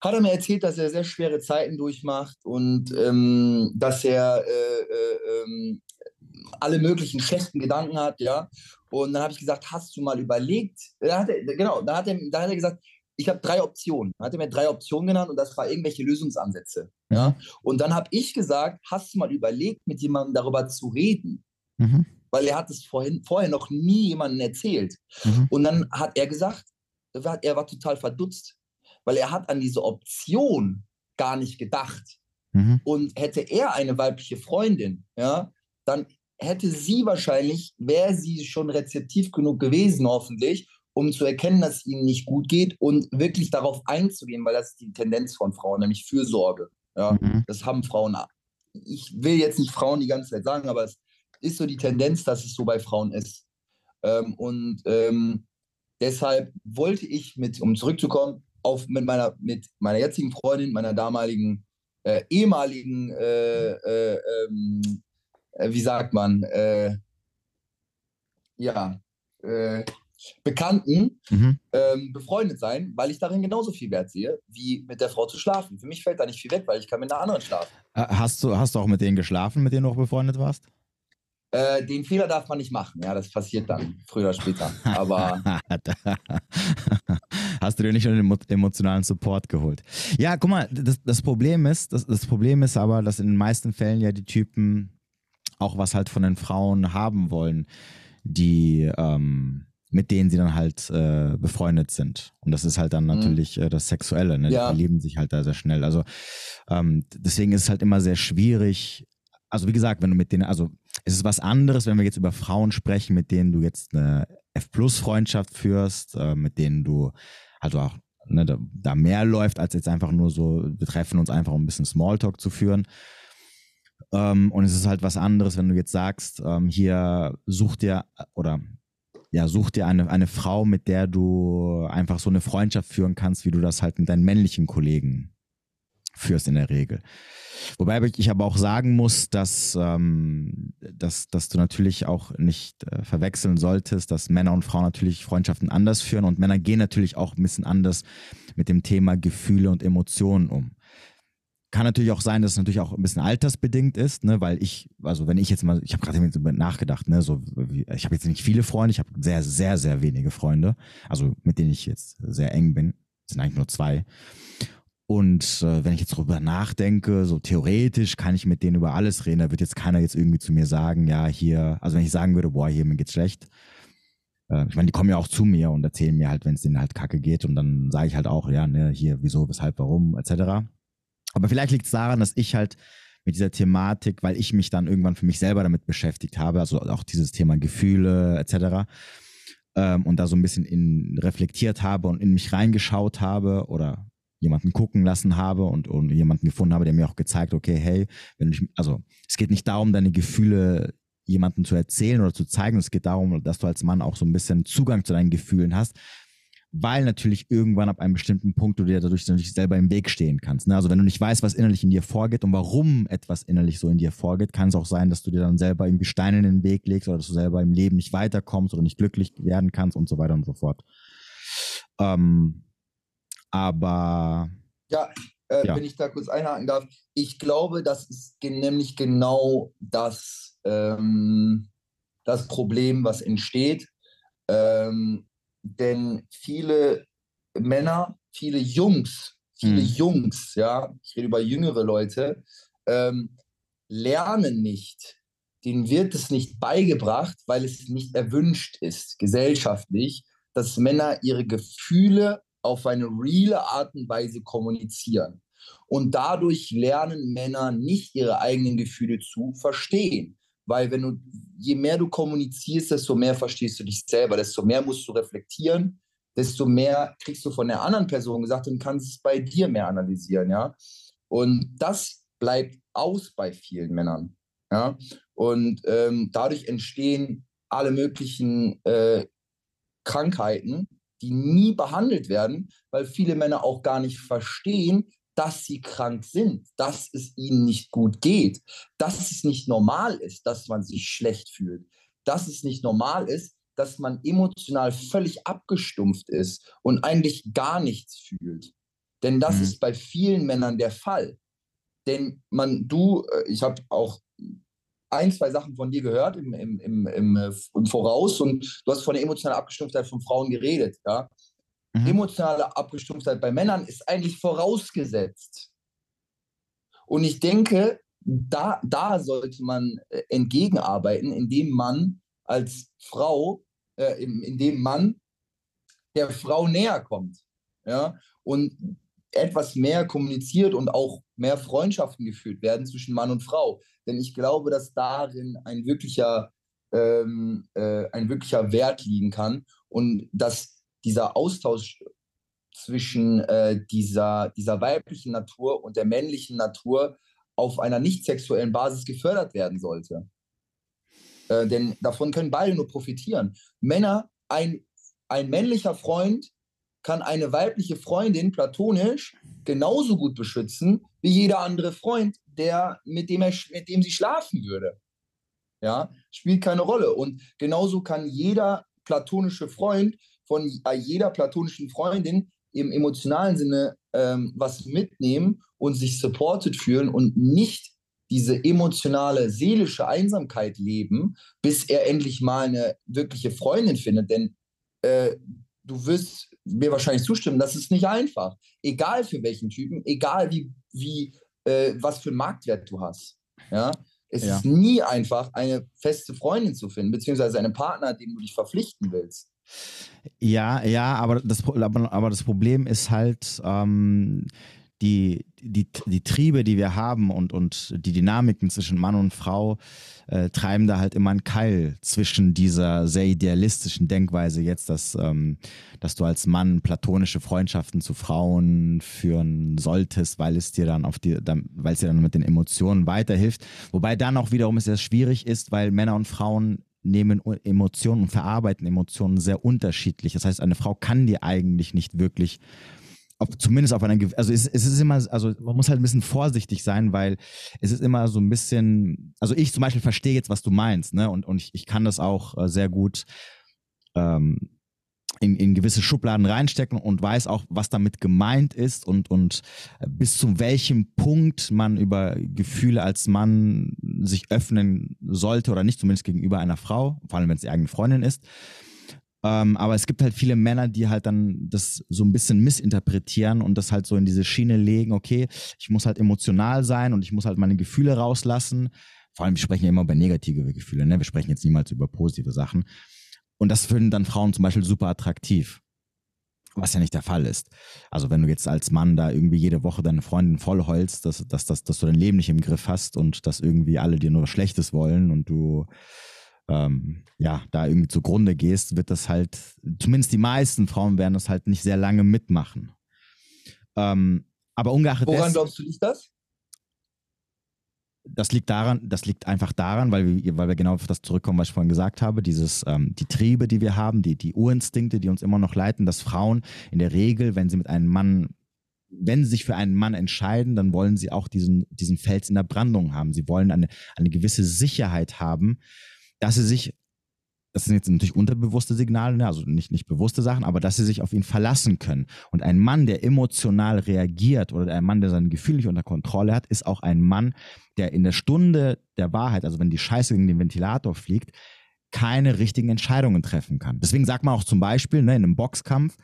hat er mir erzählt, dass er sehr schwere Zeiten durchmacht und ähm, dass er äh, äh, ähm, alle möglichen schlechten Gedanken hat, ja. Und dann habe ich gesagt, hast du mal überlegt? Da hat er, genau, da hat er, da hat er gesagt, ich habe drei Optionen. Dann hat er mir drei Optionen genannt und das war irgendwelche Lösungsansätze. Ja? Und dann habe ich gesagt, hast du mal überlegt, mit jemandem darüber zu reden? Mhm. Weil er hat es vorhin, vorher noch nie jemandem erzählt. Mhm. Und dann hat er gesagt, er war total verdutzt weil er hat an diese Option gar nicht gedacht. Mhm. Und hätte er eine weibliche Freundin, ja, dann hätte sie wahrscheinlich, wäre sie schon rezeptiv genug gewesen, hoffentlich, um zu erkennen, dass es ihnen nicht gut geht und wirklich darauf einzugehen, weil das ist die Tendenz von Frauen, nämlich Fürsorge. Ja, mhm. das haben Frauen. Ich will jetzt nicht Frauen die ganze Zeit sagen, aber es ist so die Tendenz, dass es so bei Frauen ist. Ähm, und ähm, deshalb wollte ich mit, um zurückzukommen, auf, mit, meiner, mit meiner jetzigen Freundin, meiner damaligen äh, ehemaligen, äh, äh, ähm, äh wie sagt man, äh, ja, Bekannten mhm. ähm, befreundet sein, weil ich darin genauso viel Wert sehe, wie mit der Frau zu schlafen. Für mich fällt da nicht viel weg, weil ich kann mit einer anderen schlafen. Hast du, hast du auch mit denen geschlafen, mit denen du auch befreundet warst? Äh, den Fehler darf man nicht machen. Ja, das passiert dann früher oder später. Aber hast du dir nicht schon den emotionalen Support geholt? Ja, guck mal, das, das Problem ist, das, das Problem ist aber, dass in den meisten Fällen ja die Typen auch was halt von den Frauen haben wollen, die ähm, mit denen sie dann halt äh, befreundet sind. Und das ist halt dann mhm. natürlich mhm. äh, das Sexuelle. Ne? Ja. Die verlieben sich halt da sehr schnell. Also ähm, deswegen ist es halt immer sehr schwierig. Also wie gesagt, wenn du mit denen, also es ist was anderes, wenn wir jetzt über Frauen sprechen, mit denen du jetzt eine F-Plus-Freundschaft führst, äh, mit denen du also auch ne, da, da, mehr läuft, als jetzt einfach nur so, wir treffen uns einfach, um ein bisschen Smalltalk zu führen. Ähm, und es ist halt was anderes, wenn du jetzt sagst, ähm, hier such dir oder ja, such dir eine, eine Frau, mit der du einfach so eine Freundschaft führen kannst, wie du das halt mit deinen männlichen Kollegen führst in der Regel. Wobei ich aber auch sagen muss, dass, ähm, dass, dass du natürlich auch nicht äh, verwechseln solltest, dass Männer und Frauen natürlich Freundschaften anders führen und Männer gehen natürlich auch ein bisschen anders mit dem Thema Gefühle und Emotionen um. Kann natürlich auch sein, dass es natürlich auch ein bisschen altersbedingt ist, ne, weil ich, also wenn ich jetzt mal, ich habe gerade nachgedacht, ne, so, ich habe jetzt nicht viele Freunde, ich habe sehr, sehr, sehr wenige Freunde, also mit denen ich jetzt sehr eng bin, das sind eigentlich nur zwei. Und äh, wenn ich jetzt darüber nachdenke, so theoretisch kann ich mit denen über alles reden. Da wird jetzt keiner jetzt irgendwie zu mir sagen, ja, hier, also wenn ich sagen würde, boah, hier, mir geht's schlecht. Äh, ich meine, die kommen ja auch zu mir und erzählen mir halt, wenn es denen halt kacke geht. Und dann sage ich halt auch, ja, ne, hier, wieso, weshalb, warum, etc. Aber vielleicht liegt es daran, dass ich halt mit dieser Thematik, weil ich mich dann irgendwann für mich selber damit beschäftigt habe, also auch dieses Thema Gefühle, etc. Ähm, und da so ein bisschen in, reflektiert habe und in mich reingeschaut habe oder jemanden gucken lassen habe und, und jemanden gefunden habe, der mir auch gezeigt, okay, hey, wenn ich, also es geht nicht darum, deine Gefühle jemandem zu erzählen oder zu zeigen, es geht darum, dass du als Mann auch so ein bisschen Zugang zu deinen Gefühlen hast, weil natürlich irgendwann ab einem bestimmten Punkt du dir dadurch natürlich selber im Weg stehen kannst. Ne? Also wenn du nicht weißt, was innerlich in dir vorgeht und warum etwas innerlich so in dir vorgeht, kann es auch sein, dass du dir dann selber irgendwie Steine in den Weg legst oder dass du selber im Leben nicht weiterkommst oder nicht glücklich werden kannst und so weiter und so fort. Ähm, aber. Ja, äh, ja, wenn ich da kurz einhaken darf, ich glaube, das ist nämlich genau das, ähm, das Problem, was entsteht. Ähm, denn viele Männer, viele Jungs, viele hm. Jungs, ja, ich rede über jüngere Leute, ähm, lernen nicht, denen wird es nicht beigebracht, weil es nicht erwünscht ist, gesellschaftlich, dass Männer ihre Gefühle auf eine reale Art und Weise kommunizieren. Und dadurch lernen Männer nicht ihre eigenen Gefühle zu verstehen. Weil wenn du, je mehr du kommunizierst, desto mehr verstehst du dich selber, desto mehr musst du reflektieren, desto mehr kriegst du von der anderen Person gesagt und kannst es bei dir mehr analysieren, ja. Und das bleibt aus bei vielen Männern, ja. Und ähm, dadurch entstehen alle möglichen äh, Krankheiten, die nie behandelt werden, weil viele Männer auch gar nicht verstehen, dass sie krank sind, dass es ihnen nicht gut geht, dass es nicht normal ist, dass man sich schlecht fühlt, dass es nicht normal ist, dass man emotional völlig abgestumpft ist und eigentlich gar nichts fühlt. Denn das mhm. ist bei vielen Männern der Fall. Denn man, du, äh, ich habe auch ein, zwei Sachen von dir gehört im, im, im, im, äh, im Voraus und du hast von der emotionalen Abgestumpftheit von Frauen geredet. Ja? Mhm. Emotionale Abgestumpftheit bei Männern ist eigentlich vorausgesetzt. Und ich denke, da, da sollte man äh, entgegenarbeiten, indem man als Frau, äh, indem man der Frau näher kommt. Ja? Und etwas mehr kommuniziert und auch mehr Freundschaften geführt werden zwischen Mann und Frau. Denn ich glaube, dass darin ein wirklicher, ähm, äh, ein wirklicher Wert liegen kann und dass dieser Austausch zwischen äh, dieser, dieser weiblichen Natur und der männlichen Natur auf einer nicht sexuellen Basis gefördert werden sollte. Äh, denn davon können beide nur profitieren. Männer, ein, ein männlicher Freund kann eine weibliche Freundin platonisch genauso gut beschützen wie jeder andere Freund, der, mit, dem er, mit dem sie schlafen würde. Ja, spielt keine Rolle. Und genauso kann jeder platonische Freund von jeder platonischen Freundin im emotionalen Sinne ähm, was mitnehmen und sich supported fühlen und nicht diese emotionale, seelische Einsamkeit leben, bis er endlich mal eine wirkliche Freundin findet. Denn äh, du wirst mir wahrscheinlich zustimmen, das ist nicht einfach. Egal für welchen Typen, egal wie, wie äh, was für einen Marktwert du hast. Ja? Es ja. ist nie einfach, eine feste Freundin zu finden, beziehungsweise einen Partner, dem du dich verpflichten willst. Ja, ja, aber das, aber, aber das Problem ist halt, ähm, die, die, die Triebe, die wir haben und, und die Dynamiken zwischen Mann und Frau äh, treiben da halt immer einen Keil zwischen dieser sehr idealistischen Denkweise jetzt, dass, ähm, dass du als Mann platonische Freundschaften zu Frauen führen solltest, weil es dir dann auf die, weil es dir dann mit den Emotionen weiterhilft. Wobei dann auch wiederum es sehr schwierig ist, weil Männer und Frauen nehmen Emotionen und verarbeiten Emotionen sehr unterschiedlich. Das heißt, eine Frau kann dir eigentlich nicht wirklich auf, zumindest auf einer, also es, es ist immer, also man muss halt ein bisschen vorsichtig sein, weil es ist immer so ein bisschen, also ich zum Beispiel verstehe jetzt, was du meinst, ne, und, und ich, ich kann das auch äh, sehr gut ähm, in, in gewisse Schubladen reinstecken und weiß auch, was damit gemeint ist und, und bis zu welchem Punkt man über Gefühle als Mann sich öffnen sollte oder nicht, zumindest gegenüber einer Frau, vor allem wenn es die eigene Freundin ist. Ähm, aber es gibt halt viele Männer, die halt dann das so ein bisschen missinterpretieren und das halt so in diese Schiene legen, okay, ich muss halt emotional sein und ich muss halt meine Gefühle rauslassen. Vor allem, wir sprechen ja immer über negative Gefühle, ne? Wir sprechen jetzt niemals über positive Sachen. Und das finden dann Frauen zum Beispiel super attraktiv. Was ja nicht der Fall ist. Also wenn du jetzt als Mann da irgendwie jede Woche deine Freundin vollheulst, dass, dass, dass, dass du dein Leben nicht im Griff hast und dass irgendwie alle dir nur Schlechtes wollen und du ähm, ja, da irgendwie zugrunde gehst, wird das halt, zumindest die meisten Frauen werden das halt nicht sehr lange mitmachen. Ähm, aber ungeachtet Woran dessen, glaubst du, liegt das? Das liegt daran, das liegt einfach daran, weil wir, weil wir genau auf das zurückkommen, was ich vorhin gesagt habe, dieses, ähm, die Triebe, die wir haben, die, die Urinstinkte, die uns immer noch leiten, dass Frauen in der Regel, wenn sie mit einem Mann wenn sie sich für einen Mann entscheiden, dann wollen sie auch diesen, diesen Fels in der Brandung haben. Sie wollen eine, eine gewisse Sicherheit haben, dass sie sich, das sind jetzt natürlich unterbewusste Signale, ne, also nicht, nicht bewusste Sachen, aber dass sie sich auf ihn verlassen können. Und ein Mann, der emotional reagiert oder ein Mann, der seine Gefühle nicht unter Kontrolle hat, ist auch ein Mann, der in der Stunde der Wahrheit, also wenn die Scheiße gegen den Ventilator fliegt, keine richtigen Entscheidungen treffen kann. Deswegen sagt man auch zum Beispiel ne, in einem Boxkampf,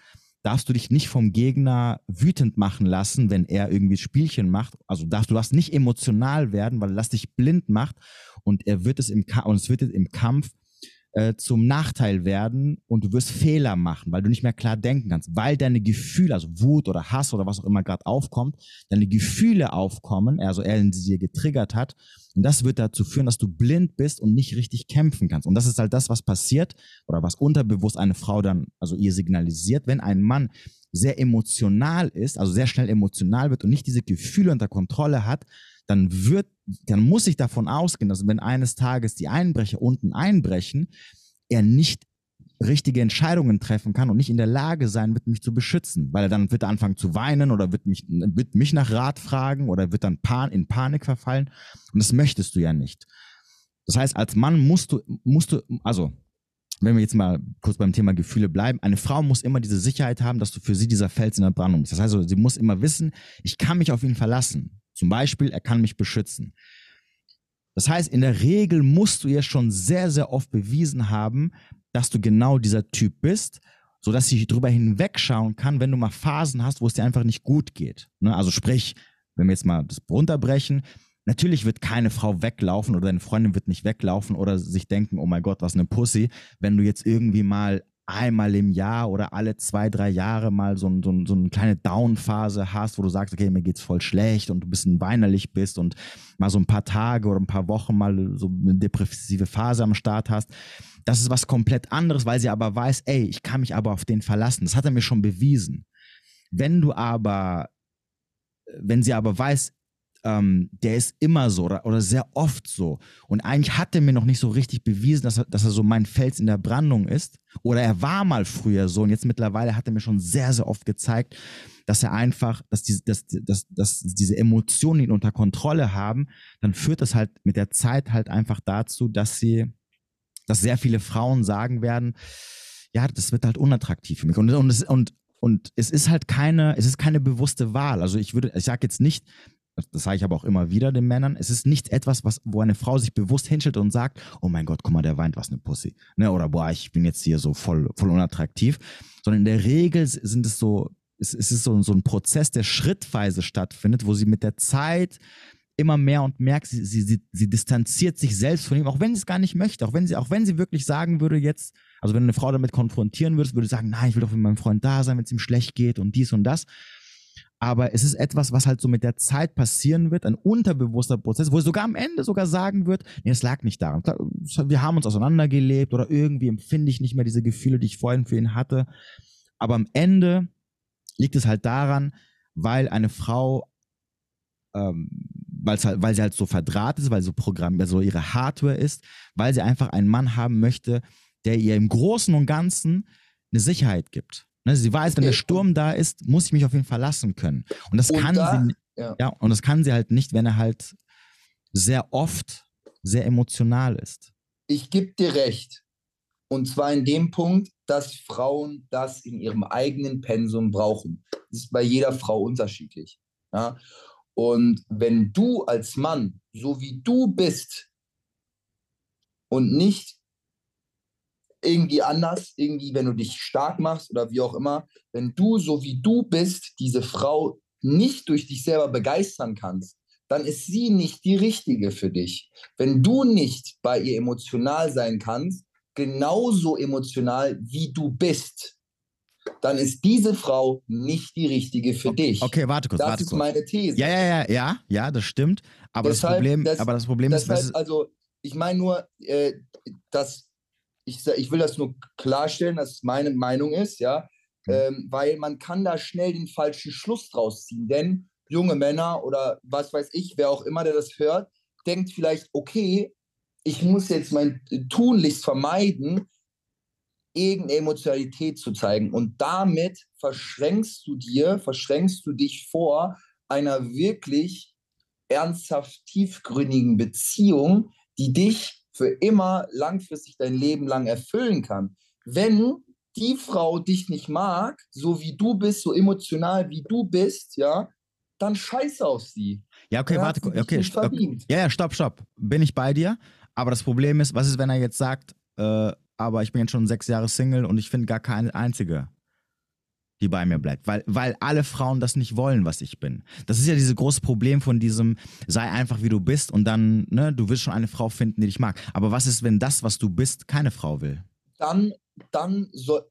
darfst du dich nicht vom Gegner wütend machen lassen, wenn er irgendwie Spielchen macht. Also darfst du darfst nicht emotional werden, weil das dich blind macht und er wird es im und es wird im Kampf äh, zum Nachteil werden und du wirst Fehler machen, weil du nicht mehr klar denken kannst, weil deine Gefühle, also Wut oder Hass oder was auch immer gerade aufkommt, deine Gefühle aufkommen, also er sie dir getriggert hat und das wird dazu führen, dass du blind bist und nicht richtig kämpfen kannst. Und das ist halt das, was passiert oder was unterbewusst eine Frau dann, also ihr signalisiert, wenn ein Mann sehr emotional ist, also sehr schnell emotional wird und nicht diese Gefühle unter Kontrolle hat, dann wird, dann muss ich davon ausgehen, dass wenn eines Tages die Einbrecher unten einbrechen, er nicht richtige Entscheidungen treffen kann und nicht in der Lage sein wird, mich zu beschützen, weil er dann wird er anfangen zu weinen oder wird mich, wird mich nach Rat fragen oder wird dann pan in Panik verfallen und das möchtest du ja nicht. Das heißt, als Mann musst du, musst du, also wenn wir jetzt mal kurz beim Thema Gefühle bleiben, eine Frau muss immer diese Sicherheit haben, dass du für sie dieser Fels in der Brandung bist. Das heißt, sie muss immer wissen, ich kann mich auf ihn verlassen. Zum Beispiel, er kann mich beschützen. Das heißt, in der Regel musst du ihr schon sehr, sehr oft bewiesen haben, dass du genau dieser Typ bist, sodass sie drüber hinwegschauen kann, wenn du mal Phasen hast, wo es dir einfach nicht gut geht. Ne? Also sprich, wenn wir jetzt mal das runterbrechen, natürlich wird keine Frau weglaufen oder deine Freundin wird nicht weglaufen oder sich denken, oh mein Gott, was eine Pussy, wenn du jetzt irgendwie mal einmal im Jahr oder alle zwei, drei Jahre mal so, so, so eine kleine Down-Phase hast, wo du sagst, okay, mir geht's voll schlecht und du ein bisschen weinerlich bist und mal so ein paar Tage oder ein paar Wochen mal so eine depressive Phase am Start hast. Das ist was komplett anderes, weil sie aber weiß, ey, ich kann mich aber auf den verlassen. Das hat er mir schon bewiesen. Wenn du aber, wenn sie aber weiß, ähm, der ist immer so oder, oder sehr oft so. Und eigentlich hat er mir noch nicht so richtig bewiesen, dass er, dass er so mein Fels in der Brandung ist. Oder er war mal früher so und jetzt mittlerweile hat er mir schon sehr, sehr oft gezeigt, dass er einfach, dass, die, dass, dass, dass diese Emotionen ihn unter Kontrolle haben, dann führt das halt mit der Zeit halt einfach dazu, dass sie, dass sehr viele Frauen sagen werden, ja, das wird halt unattraktiv für mich. Und, und, und, und es ist halt keine, es ist keine bewusste Wahl. Also ich würde, ich sage jetzt nicht, das sage ich aber auch immer wieder den Männern, es ist nicht etwas, was, wo eine Frau sich bewusst hinstellt und sagt, oh mein Gott, guck mal, der weint, was eine Pussy. Ne? Oder boah, ich bin jetzt hier so voll, voll unattraktiv. Sondern in der Regel sind es so, es, es ist so, so ein Prozess, der schrittweise stattfindet, wo sie mit der Zeit immer mehr und merkt, sie, sie, sie, sie distanziert sich selbst von ihm, auch wenn sie es gar nicht möchte, auch wenn sie, auch wenn sie wirklich sagen würde jetzt, also wenn eine Frau damit konfrontieren würde, würde sie sagen, nein, ich will doch mit meinem Freund da sein, wenn es ihm schlecht geht und dies und das aber es ist etwas, was halt so mit der Zeit passieren wird, ein unterbewusster Prozess, wo es sogar am Ende sogar sagen wird, nee, es lag nicht daran. Wir haben uns auseinandergelebt oder irgendwie empfinde ich nicht mehr diese Gefühle, die ich vorhin für ihn hatte. Aber am Ende liegt es halt daran, weil eine Frau ähm, halt, weil sie halt so verdrahtet ist, weil so Programm, so ihre Hardware ist, weil sie einfach einen Mann haben möchte, der ihr im Großen und Ganzen eine Sicherheit gibt. Ne, sie weiß, wenn der Sturm da ist, muss ich mich auf ihn verlassen können. Und das und kann da, sie, ja. ja, und das kann sie halt nicht, wenn er halt sehr oft sehr emotional ist. Ich gebe dir recht. Und zwar in dem Punkt, dass Frauen das in ihrem eigenen Pensum brauchen. Das ist bei jeder Frau unterschiedlich. Ja? Und wenn du als Mann, so wie du bist, und nicht irgendwie anders, irgendwie, wenn du dich stark machst oder wie auch immer, wenn du, so wie du bist, diese Frau nicht durch dich selber begeistern kannst, dann ist sie nicht die richtige für dich. Wenn du nicht bei ihr emotional sein kannst, genauso emotional wie du bist, dann ist diese Frau nicht die richtige für okay, dich. Okay, warte kurz. Das warte ist kurz. meine These. Ja, ja, ja, ja, ja, das stimmt. Aber deshalb, das Problem, das, aber das Problem deshalb, ist, also ich meine nur, äh, dass ich, ich will das nur klarstellen, dass es meine Meinung ist, ja, mhm. ähm, weil man kann da schnell den falschen Schluss draus ziehen, denn junge Männer oder was weiß ich, wer auch immer, der das hört, denkt vielleicht, okay, ich muss jetzt mein Tunlichst vermeiden, irgendeine Emotionalität zu zeigen. Und damit verschränkst du dir, verschränkst du dich vor einer wirklich ernsthaft tiefgründigen Beziehung, die dich für immer langfristig dein Leben lang erfüllen kann. Wenn die Frau dich nicht mag, so wie du bist, so emotional wie du bist, ja, dann scheiß auf sie. Ja, okay, warte, okay, stopp, ja, ja, stopp, stopp. Bin ich bei dir? Aber das Problem ist, was ist, wenn er jetzt sagt, äh, aber ich bin jetzt schon sechs Jahre Single und ich finde gar keine einzige, die bei mir bleibt. Weil, weil alle Frauen das nicht wollen, was ich bin. Das ist ja dieses große Problem von diesem, sei einfach wie du bist und dann, ne, du wirst schon eine Frau finden, die dich mag. Aber was ist, wenn das, was du bist, keine Frau will? Dann, dann soll,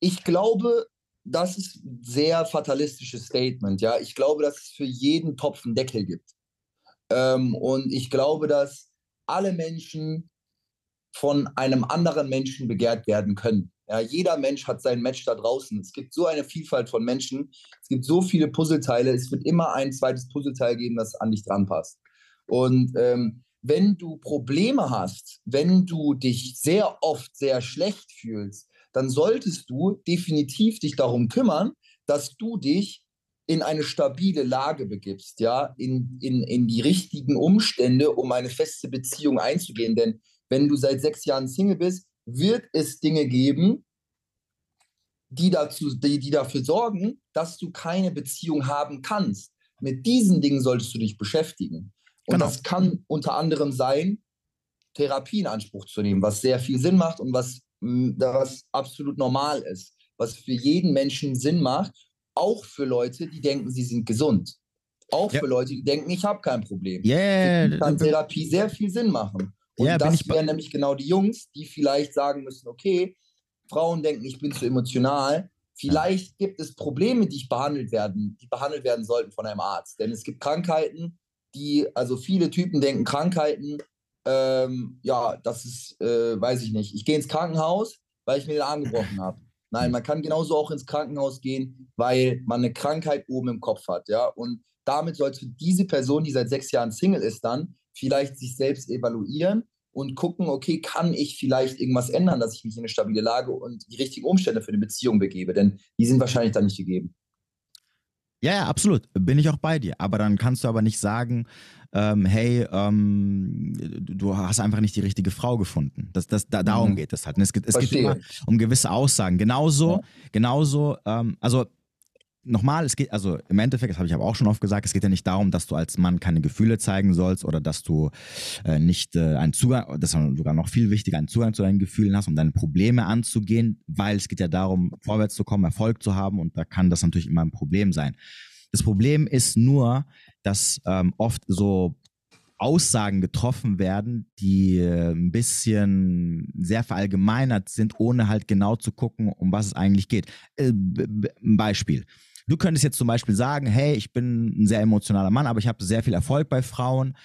ich glaube, das ist ein sehr fatalistisches Statement, ja. Ich glaube, dass es für jeden Topf einen Deckel gibt. Ähm, und ich glaube, dass alle Menschen von einem anderen Menschen begehrt werden können. Ja, jeder Mensch hat sein Match da draußen. Es gibt so eine Vielfalt von Menschen. Es gibt so viele Puzzleteile. Es wird immer ein zweites Puzzleteil geben, das an dich dran passt. Und ähm, wenn du Probleme hast, wenn du dich sehr oft sehr schlecht fühlst, dann solltest du definitiv dich darum kümmern, dass du dich in eine stabile Lage begibst, ja, in, in, in die richtigen Umstände, um eine feste Beziehung einzugehen. Denn wenn du seit sechs Jahren Single bist, wird es Dinge geben, die, dazu, die, die dafür sorgen, dass du keine Beziehung haben kannst. Mit diesen Dingen solltest du dich beschäftigen. Und genau. das kann unter anderem sein, Therapie in Anspruch zu nehmen, was sehr viel Sinn macht und was, was absolut normal ist, was für jeden Menschen Sinn macht, auch für Leute, die denken, sie sind gesund. Auch ja. für Leute, die denken, ich habe kein Problem. Yeah. kann Therapie sehr viel Sinn machen. Und ja, das wären nämlich genau die Jungs, die vielleicht sagen müssen, okay, Frauen denken, ich bin zu emotional. Vielleicht gibt es Probleme, die behandelt werden, die behandelt werden sollten von einem Arzt. Denn es gibt Krankheiten, die, also viele Typen denken Krankheiten, ähm, ja, das ist, äh, weiß ich nicht. Ich gehe ins Krankenhaus, weil ich mir den Arm gebrochen habe. Nein, man kann genauso auch ins Krankenhaus gehen, weil man eine Krankheit oben im Kopf hat, ja. Und damit sollte diese Person, die seit sechs Jahren Single ist, dann vielleicht sich selbst evaluieren und gucken, okay, kann ich vielleicht irgendwas ändern, dass ich mich in eine stabile Lage und die richtigen Umstände für eine Beziehung begebe, denn die sind wahrscheinlich dann nicht gegeben. Ja, ja, absolut. Bin ich auch bei dir. Aber dann kannst du aber nicht sagen, ähm, hey, ähm, du hast einfach nicht die richtige Frau gefunden. Das, das, da, darum mhm. geht es halt. Und es geht, es geht immer um gewisse Aussagen. Genauso, ja. genauso, ähm, also nochmal, es geht, also im Endeffekt, das habe ich aber auch schon oft gesagt, es geht ja nicht darum, dass du als Mann keine Gefühle zeigen sollst oder dass du äh, nicht äh, einen Zugang, das ist sogar noch viel wichtiger, einen Zugang zu deinen Gefühlen hast, um deine Probleme anzugehen, weil es geht ja darum, vorwärts zu kommen, Erfolg zu haben und da kann das natürlich immer ein Problem sein. Das Problem ist nur, dass ähm, oft so Aussagen getroffen werden, die äh, ein bisschen sehr verallgemeinert sind, ohne halt genau zu gucken, um was es eigentlich geht. Äh, ein Beispiel. Du könntest jetzt zum Beispiel sagen, hey, ich bin ein sehr emotionaler Mann, aber ich habe sehr viel Erfolg bei Frauen.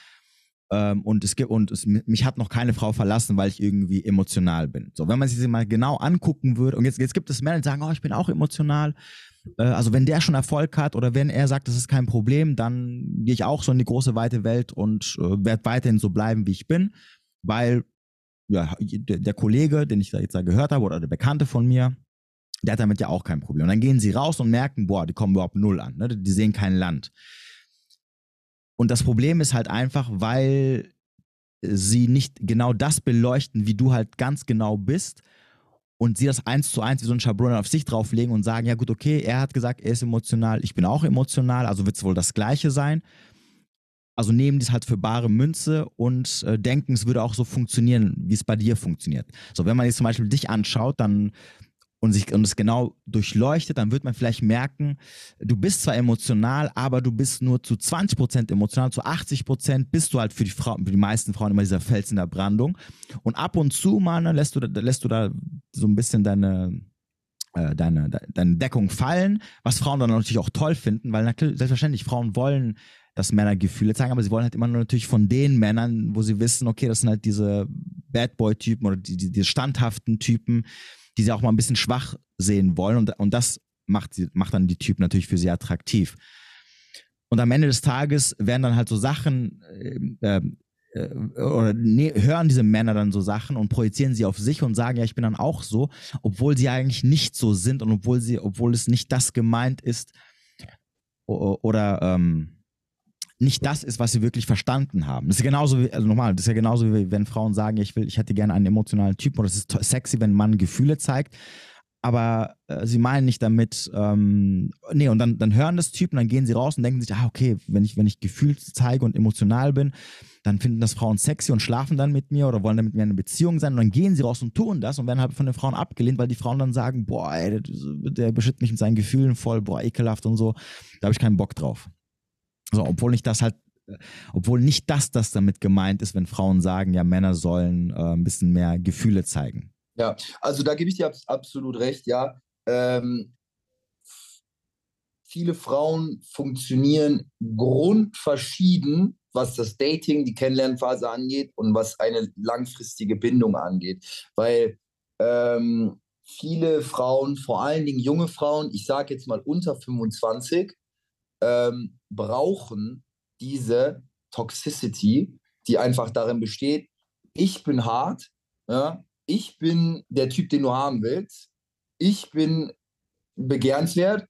Ähm, und es gibt und es, mich hat noch keine Frau verlassen, weil ich irgendwie emotional bin. So, wenn man sich mal genau angucken würde und jetzt, jetzt gibt es Männer, die sagen, oh, ich bin auch emotional. Äh, also wenn der schon Erfolg hat oder wenn er sagt, das ist kein Problem, dann gehe ich auch so in die große weite Welt und äh, werde weiterhin so bleiben, wie ich bin, weil ja, der, der Kollege, den ich da jetzt da gehört habe oder der Bekannte von mir, der hat damit ja auch kein Problem. Und dann gehen sie raus und merken, boah, die kommen überhaupt null an, ne? die sehen kein Land. Und das Problem ist halt einfach, weil sie nicht genau das beleuchten, wie du halt ganz genau bist und sie das eins zu eins wie so ein Schablon auf sich drauflegen und sagen, ja gut, okay, er hat gesagt, er ist emotional, ich bin auch emotional, also wird es wohl das Gleiche sein. Also nehmen die es halt für bare Münze und äh, denken, es würde auch so funktionieren, wie es bei dir funktioniert. So, wenn man jetzt zum Beispiel dich anschaut, dann und, sich, und es genau durchleuchtet, dann wird man vielleicht merken, du bist zwar emotional, aber du bist nur zu 20% emotional, zu 80% bist du halt für die, Frau, für die meisten Frauen immer dieser Fels in der Brandung. Und ab und zu mal ne, lässt, du, lässt du da so ein bisschen deine, äh, deine, deine Deckung fallen, was Frauen dann natürlich auch toll finden, weil natürlich, selbstverständlich Frauen wollen dass Männer Gefühle zeigen, aber sie wollen halt immer nur natürlich von den Männern, wo sie wissen, okay, das sind halt diese Bad Boy-Typen oder die, die, die standhaften Typen, die sie auch mal ein bisschen schwach sehen wollen. Und, und das macht, macht dann die Typen natürlich für sie attraktiv. Und am Ende des Tages werden dann halt so Sachen, äh, äh, oder ne, hören diese Männer dann so Sachen und projizieren sie auf sich und sagen, ja, ich bin dann auch so, obwohl sie eigentlich nicht so sind und obwohl sie, obwohl es nicht das gemeint ist oder ähm, nicht das ist, was sie wirklich verstanden haben. Das ist genauso wie, also nochmal, das ist ja genauso wie wenn Frauen sagen, ich will, ich hätte gerne einen emotionalen Typen oder es ist sexy, wenn ein Mann Gefühle zeigt. Aber äh, sie meinen nicht damit, ähm, nee, und dann, dann hören das Typen, dann gehen sie raus und denken sich, ah, okay, wenn ich, wenn ich Gefühl zeige und emotional bin, dann finden das Frauen sexy und schlafen dann mit mir oder wollen dann mit mir in eine Beziehung sein und dann gehen sie raus und tun das und werden halt von den Frauen abgelehnt, weil die Frauen dann sagen, boah, ey, der, der beschützt mich mit seinen Gefühlen voll, boah, ekelhaft und so, da habe ich keinen Bock drauf. So, obwohl nicht das halt, obwohl nicht das, das damit gemeint ist, wenn Frauen sagen, ja, Männer sollen äh, ein bisschen mehr Gefühle zeigen. Ja, also da gebe ich dir absolut recht, ja. Ähm, viele Frauen funktionieren grundverschieden, was das Dating, die Kennenlernphase angeht und was eine langfristige Bindung angeht. Weil ähm, viele Frauen, vor allen Dingen junge Frauen, ich sage jetzt mal unter 25, ähm, brauchen diese Toxicity, die einfach darin besteht, ich bin hart, ja, ich bin der Typ, den du haben willst, ich bin begehrenswert,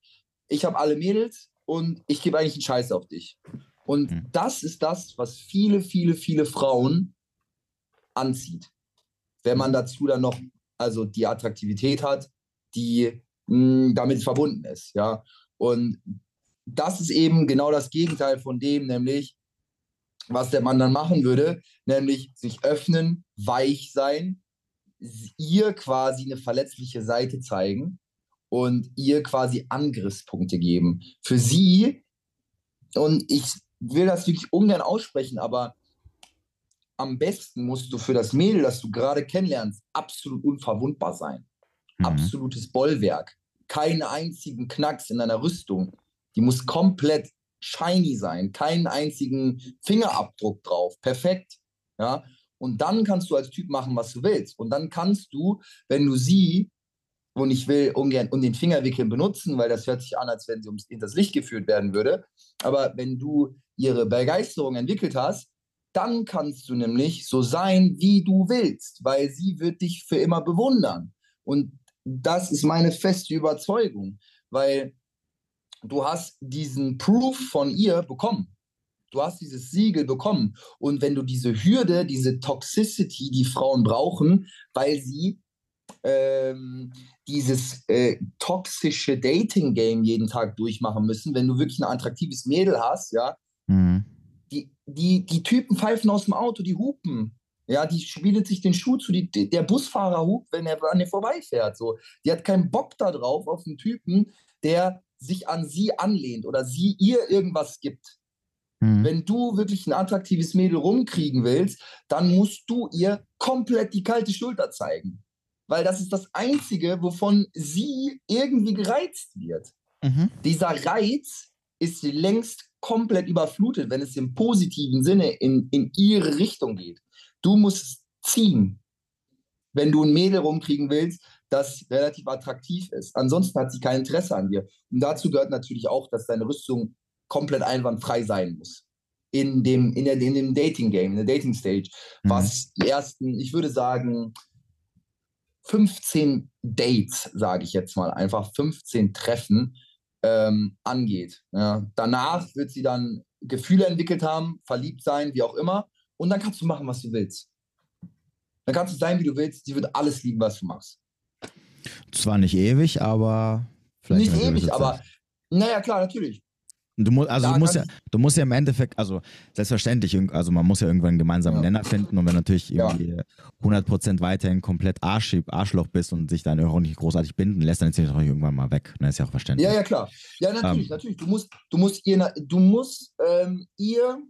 ich habe alle Mädels und ich gebe eigentlich einen Scheiß auf dich. Und mhm. das ist das, was viele, viele, viele Frauen anzieht. Wenn man dazu dann noch also die Attraktivität hat, die mh, hm, damit verbunden ist, ja. Und das ist eben genau das Gegenteil von dem, nämlich, was der Mann dann machen würde, nämlich sich öffnen, weich sein, ihr quasi eine verletzliche Seite zeigen und ihr quasi Angriffspunkte geben. Für sie, und ich will das wirklich ungern aussprechen, aber am besten musst du für das Mädel, das du gerade kennenlernst, absolut unverwundbar sein. Mhm. Absolutes Bollwerk. Keinen einzigen Knacks in deiner Rüstung. Die muss komplett shiny sein, keinen einzigen Fingerabdruck drauf. Perfekt. Ja. Und dann kannst du als Typ machen, was du willst. Und dann kannst du, wenn du sie, und ich will ungern um den Fingerwickeln benutzen, weil das hört sich an, als wenn sie ums das Licht geführt werden würde. Aber wenn du ihre Begeisterung entwickelt hast, dann kannst du nämlich so sein, wie du willst, weil sie wird dich für immer bewundern. Und das ist meine feste Überzeugung, weil du hast diesen Proof von ihr bekommen. Du hast dieses Siegel bekommen. Und wenn du diese Hürde, diese Toxicity, die Frauen brauchen, weil sie ähm, dieses äh, toxische Dating-Game jeden Tag durchmachen müssen, wenn du wirklich ein attraktives Mädel hast, ja, mhm. die, die, die Typen pfeifen aus dem Auto, die hupen. Ja, die spielt sich den Schuh zu, die, der Busfahrer hupt, wenn er an dir vorbeifährt. So. Die hat keinen Bock darauf, auf einen Typen, der sich an sie anlehnt oder sie ihr irgendwas gibt. Mhm. Wenn du wirklich ein attraktives Mädel rumkriegen willst, dann musst du ihr komplett die kalte Schulter zeigen. Weil das ist das Einzige, wovon sie irgendwie gereizt wird. Mhm. Dieser Reiz ist längst komplett überflutet, wenn es im positiven Sinne in, in ihre Richtung geht. Du musst ziehen. Wenn du ein Mädel rumkriegen willst, das relativ attraktiv ist. Ansonsten hat sie kein Interesse an dir. Und dazu gehört natürlich auch, dass deine Rüstung komplett einwandfrei sein muss. In dem, in der, in dem Dating-Game, in der Dating-Stage, mhm. was die ersten, ich würde sagen, 15 Dates, sage ich jetzt mal, einfach 15 Treffen ähm, angeht. Ja. Danach wird sie dann Gefühle entwickelt haben, verliebt sein, wie auch immer. Und dann kannst du machen, was du willst. Dann kannst du sein, wie du willst. Sie wird alles lieben, was du machst. Zwar nicht ewig, aber vielleicht. Nicht ewig, aber naja, klar, natürlich. Du, mu also du, musst ja, du musst ja im Endeffekt, also selbstverständlich, also man muss ja irgendwann einen gemeinsamen ja. Nenner finden und wenn natürlich irgendwie ja. 100% weiterhin komplett Arsch, Arschloch bist und sich dann auch nicht großartig binden lässt, dann ist es irgendwann mal weg. Dann ist ja auch verständlich. Ja, ja, klar. Ja, natürlich, ähm, natürlich. Du musst, du musst ihr, du musst ähm, ihr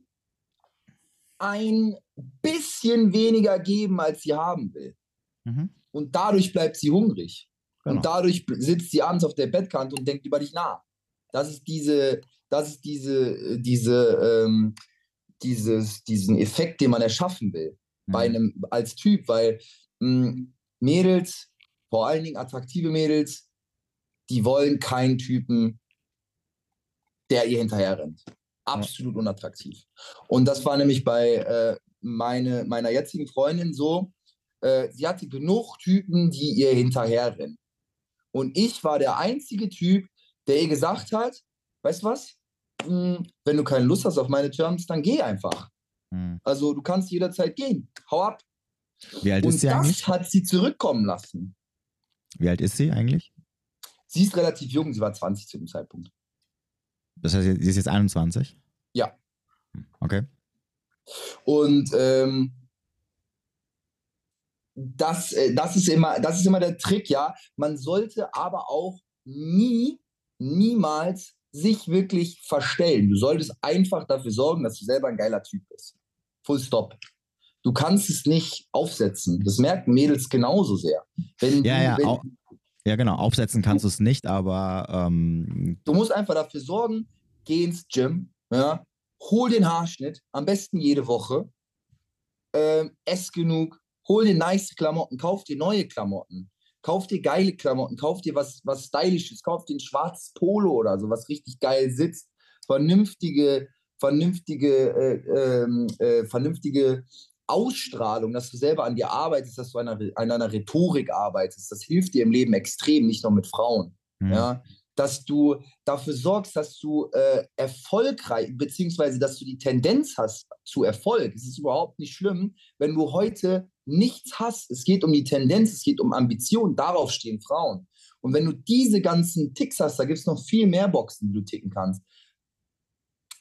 ein bisschen weniger geben, als sie haben will. Mhm. Und dadurch bleibt sie hungrig. Genau. Und dadurch sitzt sie abends auf der Bettkante und denkt über dich nach. Das ist diese, das ist diese, diese, ähm, dieses, diesen Effekt, den man erschaffen will mhm. bei einem als Typ, weil mh, hm, Mädels, vor allen Dingen attraktive Mädels, die wollen keinen Typen, der ihr hinterher rennt. Absolut unattraktiv. Und das war nämlich bei äh, meine, meiner jetzigen Freundin so. Äh, sie hatte genug Typen, die ihr hinterherrennen. Und ich war der einzige Typ, der ihr gesagt hat, weißt du was? Hm, wenn du keine Lust hast auf meine Terms, dann geh einfach. Hm. Also du kannst jederzeit gehen. Hau ab. Wie alt Und ist sie das eigentlich? hat sie zurückkommen lassen. Wie alt ist sie eigentlich? Sie ist relativ jung, sie war 20 zu dem Zeitpunkt. Das heißt, sie ist jetzt 21? Ja. Hm, okay. Und ähm, das, äh, das, ist immer, das ist immer der Trick, ja. Man sollte aber auch nie, niemals sich wirklich verstellen. Du solltest einfach dafür sorgen, dass du selber ein geiler Typ bist. Full stop. Du kannst es nicht aufsetzen. Das merken Mädels genauso sehr. Wenn ja, du, ja, wenn, ja, genau. Aufsetzen kannst du es nicht, aber. Ähm, du musst einfach dafür sorgen, geh ins Gym, ja, hol den Haarschnitt, am besten jede Woche, ähm, ess genug, hol dir nice Klamotten, kauf dir neue Klamotten, kauf dir geile Klamotten, kauf dir was, was Stylisches, kauf dir ein schwarzes Polo oder so, was richtig geil sitzt, vernünftige, vernünftige, äh, ähm, äh, vernünftige Ausstrahlung, dass du selber an dir arbeitest, dass du an einer, an einer Rhetorik arbeitest, das hilft dir im Leben extrem, nicht nur mit Frauen. Mhm. Ja, dass du dafür sorgst, dass du äh, erfolgreich, beziehungsweise dass du die Tendenz hast zu Erfolg. Es ist überhaupt nicht schlimm, wenn du heute nichts hast. Es geht um die Tendenz, es geht um Ambition, darauf stehen Frauen. Und wenn du diese ganzen Ticks hast, da gibt es noch viel mehr Boxen, die du ticken kannst,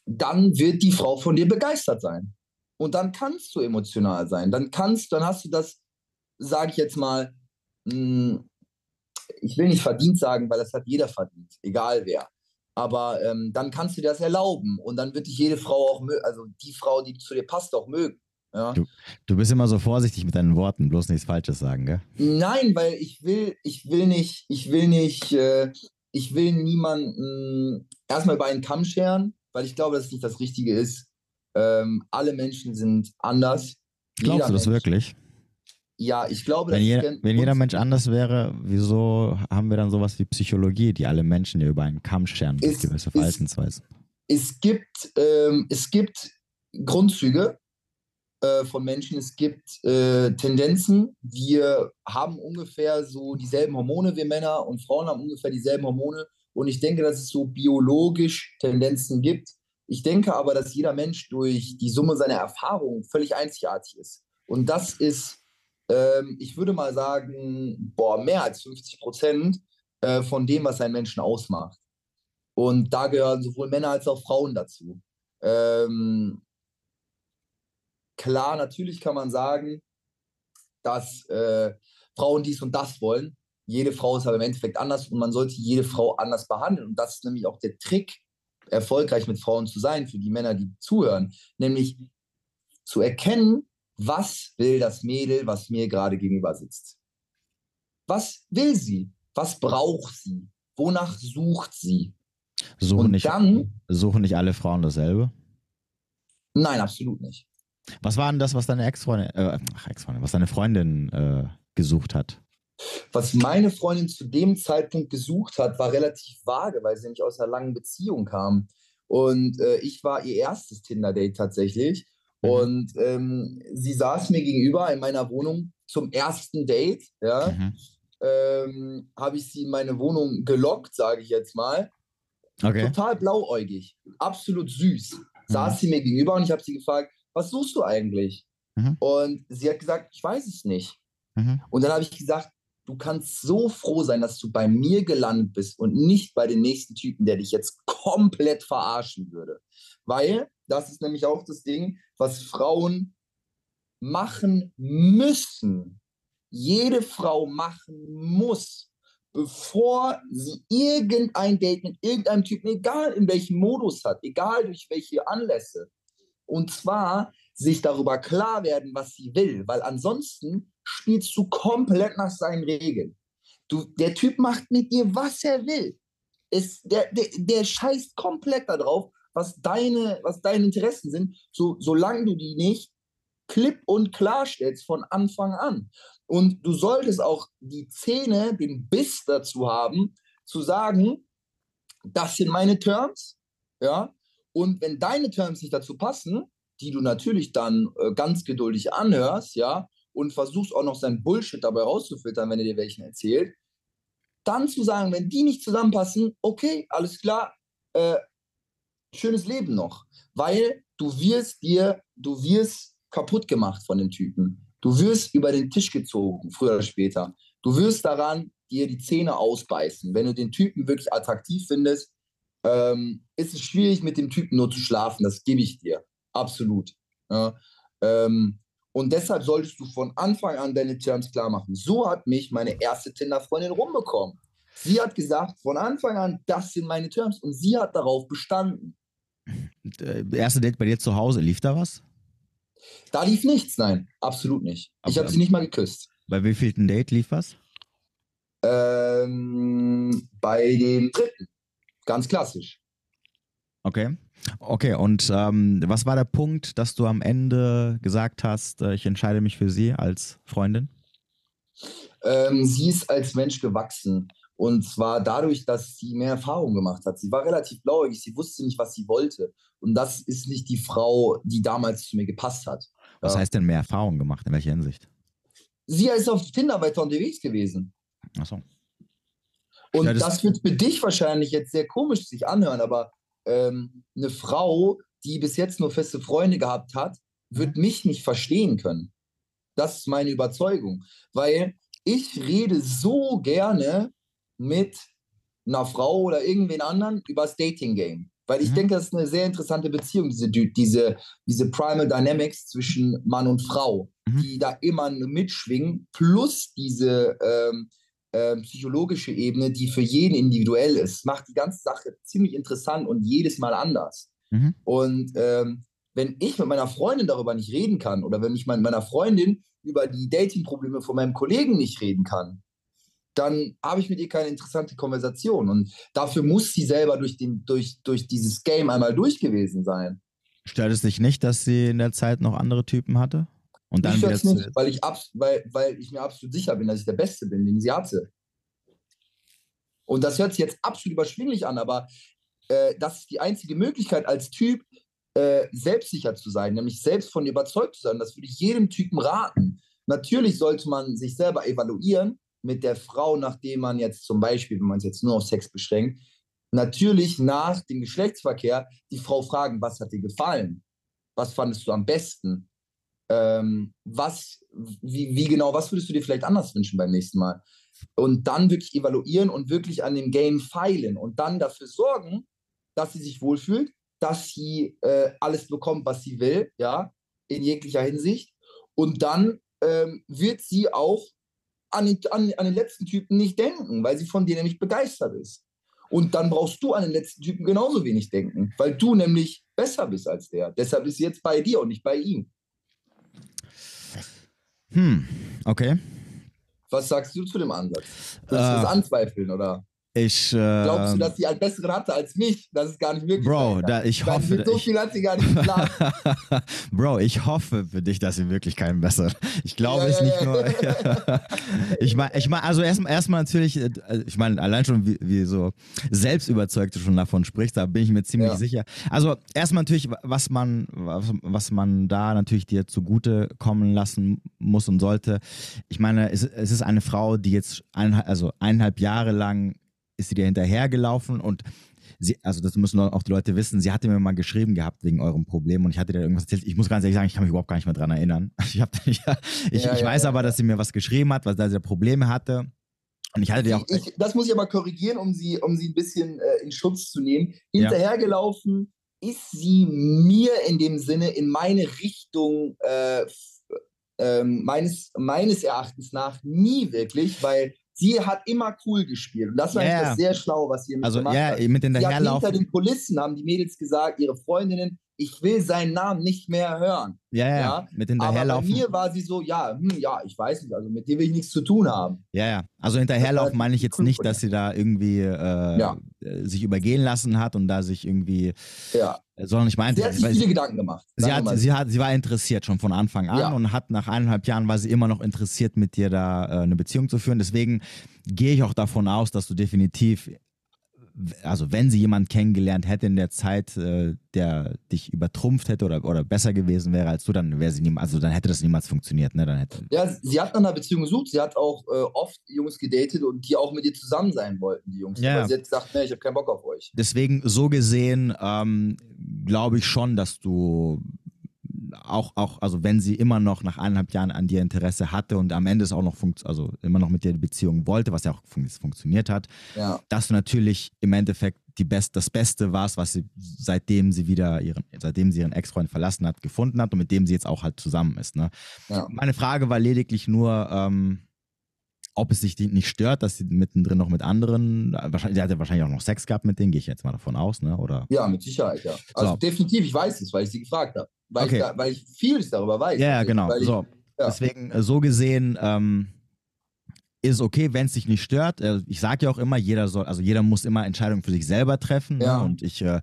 dann wird die Frau von dir begeistert sein. Und dann kannst du emotional sein. Dann kannst, dann hast du das, sage ich jetzt mal, mh, hm, ich will nicht verdient sagen, weil das hat jeder verdient, egal wer. Aber ähm, dann kannst du dir das erlauben und dann wird dich jede Frau auch also die Frau, die zu dir passt, auch mögen. Ja? Du, du bist immer so vorsichtig mit deinen Worten, bloß nichts Falsches sagen, gell? Nein, weil ich will, ich will nicht, ich will nicht, äh, ich will niemanden erstmal über einen Kamm scheren, weil ich glaube, dass es nicht das Richtige ist. Ähm, alle Menschen sind anders. Glaubst jeder du das Mensch, wirklich? Ja, ich glaube, wenn, jeder, wenn jeder Mensch anders wäre, wieso haben wir dann sowas wie Psychologie, die alle Menschen ja über einen Kamm scheren durch gewisse Verhaltensweisen? Es, es gibt, ähm, es gibt Grundzüge äh, von Menschen, es gibt äh, Tendenzen. Wir haben ungefähr so dieselben Hormone, wir Männer, und Frauen haben ungefähr dieselben Hormone. Und ich denke, dass es so biologisch Tendenzen gibt. Ich denke aber, dass jeder Mensch durch die Summe seiner Erfahrungen völlig einzigartig ist. Und das ist ähm, ich würde mal sagen, boah, mehr als 50 Prozent äh, von dem, was einen Menschen ausmacht. Und da gehören sowohl Männer als auch Frauen dazu. Ähm, klar, natürlich kann man sagen, dass äh, Frauen dies und das wollen. Jede Frau ist aber im Endeffekt anders und man sollte jede Frau anders behandeln. Und das ist nämlich auch der Trick, erfolgreich mit Frauen zu sein, für die Männer, die zuhören. Nämlich zu erkennen, was will das Mädel, was mir gerade gegenüber sitzt? Was will sie? Was braucht sie? Wonach sucht sie? Suchen, Und nicht, dann, suchen nicht alle Frauen dasselbe? Nein, absolut nicht. Was war denn das, was deine Ex-Freundin, äh, Ex-Freundin, was deine Freundin äh, gesucht hat? Was meine Freundin zu dem Zeitpunkt gesucht hat, war relativ vage, weil sie nämlich aus einer langen Beziehung kam. Und äh, ich war ihr erstes Tinder-Date tatsächlich. Mhm. Und ähm, sie saß mir gegenüber in meiner Wohnung zum ersten Date. Ja, mhm. ähm, habe ich sie in meine Wohnung gelockt, sage ich jetzt mal. Okay. Total blauäugig, absolut süß. Mhm. Saß sie mir gegenüber und ich habe sie gefragt, was suchst du eigentlich? Mhm. Und sie hat gesagt, ich weiß es nicht. Mhm. Und dann habe ich gesagt, du kannst so froh sein, dass du bei mir gelandet bist und nicht bei den nächsten Typen, der dich jetzt komplett verarschen würde. Weil das ist nämlich auch das Ding, was Frauen machen müssen. Jede Frau machen muss, bevor sie irgendein Date mit irgendeinem Typen, egal in welchem Modus hat, egal durch welche Anlässe. Und zwar sich darüber klar werden, was sie will, weil ansonsten spielst du komplett nach seinen Regeln. Du, der Typ macht mit dir, was er will. Es, der, der, der scheißt komplett darauf, was deine, was deine Interessen sind, so, solange du die nicht klipp und klar stellst von Anfang an. Und du solltest auch die Zähne, den Biss dazu haben, zu sagen, das sind meine Terms, ja, und wenn deine Terms nicht dazu passen, die du natürlich dann äh, ganz geduldig anhörst, ja, und versuchst auch noch sein Bullshit dabei rauszufiltern, wenn er dir welchen erzählt, dann zu sagen, wenn die nicht zusammenpassen, okay, alles klar, äh, schönes Leben noch. Weil du wirst dir, du wirst kaputt gemacht von den Typen. Du wirst über den Tisch gezogen, früher oder später. Du wirst daran dir die Zähne ausbeißen. Wenn du den Typen wirklich attraktiv findest, ähm, ist es schwierig, mit dem Typen nur zu schlafen. Das gebe ich dir. Absolut. Ja, ähm, und deshalb solltest du von Anfang an deine Terms klar machen. So hat mich meine erste Tinder-Freundin rumbekommen. Sie hat gesagt, von Anfang an, das sind meine Terms. Und sie hat darauf bestanden. Äh, erste Date bei dir zu Hause, lief da was? Da lief nichts, nein, absolut nicht. Aber, ich habe sie nicht mal geküsst. Bei wie viel Date lief was? Ähm, bei dem dritten. Ganz klassisch. Okay. Okay, und ähm, was war der Punkt, dass du am Ende gesagt hast, äh, ich entscheide mich für sie als Freundin? Ähm, sie ist als Mensch gewachsen. Und zwar dadurch, dass sie mehr Erfahrung gemacht hat. Sie war relativ blauäugig, sie wusste nicht, was sie wollte. Und das ist nicht die Frau, die damals zu mir gepasst hat. Was heißt denn mehr Erfahrung gemacht? In welcher Hinsicht? Sie ist auf Tinder weiter unterwegs gewesen. Ach so. Und ja, das, das wird für dich wahrscheinlich jetzt sehr komisch sich anhören, aber ähm, eine Frau, die bis jetzt nur feste Freunde gehabt hat, wird mich nicht verstehen können. Das ist meine Überzeugung. Weil ich rede so gerne mit einer Frau oder irgendwen anderen über das Dating-Game. Weil ich mhm. denke, das ist eine sehr interessante Beziehung, diese, diese, diese Primal Dynamics zwischen Mann und Frau, mhm. die da immer mitschwingen, plus diese ähm, äh, psychologische Ebene, die für jeden individuell ist, macht die ganze Sache ziemlich interessant und jedes Mal anders. Mhm. Und ähm, wenn ich mit meiner Freundin darüber nicht reden kann oder wenn ich mit meiner Freundin über die Dating-Probleme von meinem Kollegen nicht reden kann, dann habe ich mit ihr keine interessante Konversation. Und dafür muss sie selber durch, den, durch, durch dieses Game einmal durch gewesen sein. Stört es dich nicht, dass sie in der Zeit noch andere Typen hatte? Und dann ich wieder nicht, weil ich, weil, weil ich mir absolut sicher bin, dass ich der Beste bin, den sie hatte. Und das hört sich jetzt absolut überschwinglich an, aber äh, das ist die einzige Möglichkeit als Typ, äh, selbstsicher zu sein, nämlich selbst von überzeugt zu sein. Das würde ich jedem Typen raten. Natürlich sollte man sich selber evaluieren mit der Frau, nachdem man jetzt zum Beispiel, wenn man es jetzt nur auf Sex beschränkt, natürlich nach dem Geschlechtsverkehr die Frau fragen, was hat dir gefallen? Was fandest du am besten? Ähm, was, wie, wie genau, was würdest du dir vielleicht anders wünschen beim nächsten Mal? Und dann wirklich evaluieren und wirklich an dem Game feilen und dann dafür sorgen, dass sie sich wohlfühlt, dass sie äh, alles bekommt, was sie will, ja, in jeglicher Hinsicht. Und dann ähm, wird sie auch an den, an, an den letzten Typen nicht denken, weil sie von dir nämlich begeistert ist. Und dann brauchst du an den letzten Typen genauso wenig denken, weil du nämlich besser bist als der. Deshalb ist sie jetzt bei dir und nicht bei ihm. Hm, okay. Was sagst du zu dem Ansatz? Willst du äh, das anzweifeln, oder? Ich, äh, Glaubst du, dass sie einen besseren hatte als mich? Das ist gar nicht möglich. Bro, da, ich Weil hoffe. So ich, viel hat sie gar nicht geplant. Bro, ich hoffe für dich, dass sie wirklich keinen besseren. Ich glaube Ja, es ja, nicht ja. nur. ich meine, ich mein, also erstmal erstmal natürlich, äh, ich meine, allein schon, wie, wie so selbst überzeugt du schon davon sprichst, da bin ich mir ziemlich sicher. Also erstmal natürlich, was man, was, was man da natürlich dir zugute kommen lassen muss und sollte. Ich meine, es, es ist eine Frau, die jetzt eineinhalb, also eineinhalb Jahre lang ist sie dir hinterhergelaufen und sie, also das müssen auch die Leute wissen, sie hatte mir mal geschrieben gehabt wegen eurem Problem und ich hatte dir irgendwas erzählt. Ich muss ganz ehrlich sagen, ich kann mich überhaupt gar nicht mehr dran erinnern. Ich, hab, ich, ich, Ja, ich ja, weiß aber, dass sie mir was geschrieben hat, da sie Probleme hatte. Und ich hatte dir auch. ich, das muss ich aber korrigieren, um sie, um sie ein bisschen äh, in Schutz zu nehmen. Hinterhergelaufen ist sie mir in dem Sinne in meine Richtung äh, ähm, meines, meines Erachtens nach nie wirklich, weil sie hat immer cool gespielt. Und das war das sehr schlau, was sie Also gemacht ja, hat. mit Sie hat hinter hinterherlaufen. den Kulissen, haben die Mädels gesagt, ihre Freundinnen, ich will seinen Namen nicht mehr hören. Ja, ja, ja, mit Aber bei hinterherlaufen. mir war sie so, ja, hm, ja, ich weiß nicht, also mit dem will ich nichts zu tun haben. Ja, ja. Also hinterherlaufen meine ich jetzt nicht, dass sie da irgendwie äh, Ja. sich übergehen lassen hat und da sich irgendwie, Ja, sondern ich meinte, sie hat sich viele sie, Gedanken gemacht. sie, hat, sie, hat, sie war interessiert schon von Anfang an Ja. und hat nach eineinhalb Jahren war sie immer noch interessiert, mit dir da äh, eine Beziehung zu führen. Deswegen gehe ich auch davon aus, dass du definitiv, also wenn sie jemanden kennengelernt hätte in der Zeit, äh, der dich übertrumpft hätte oder, oder besser gewesen wäre als du, dann wäre sie niemals, also dann hätte das niemals funktioniert, ne? Dann hätte, Ja, sie hat nach einer Beziehung gesucht. Sie hat auch äh, oft Jungs gedatet und die auch mit ihr zusammen sein wollten, die Jungs. Ja. Aber sie hat gesagt, nee, ich habe keinen Bock auf euch. Deswegen, so gesehen, ähm, glaube ich schon, dass du auch, auch, also wenn sie immer noch nach eineinhalb Jahren an dir Interesse hatte und am Ende es auch noch funkt, also immer noch mit dir die Beziehung wollte, was ja auch fun funktioniert hat, Ja, dass du natürlich im Endeffekt die Best, das Beste warst, was sie seitdem sie wieder ihren, seitdem sie ihren Ex-Freund verlassen hat, gefunden hat und mit dem sie jetzt auch halt zusammen ist. Ne? ja. Meine Frage war lediglich nur, ähm, ob es sich nicht stört, dass sie mittendrin noch mit anderen, wahrscheinlich, sie hat ja wahrscheinlich auch noch Sex gehabt mit denen, gehe ich jetzt mal davon aus, ne? Oder? ja, mit Sicherheit, ja. Also So. definitiv, ich weiß es, weil ich sie gefragt habe. Weil, Okay. ich, da, weil ich vieles darüber weiß. Ja, genau. Ich, So. ja. Deswegen, äh, so gesehen, ähm, ist es okay, wenn es dich nicht stört. Äh, Ich sage ja auch immer, jeder soll, also jeder muss immer Entscheidungen für sich selber treffen. Ja. Ne? Und ich, äh,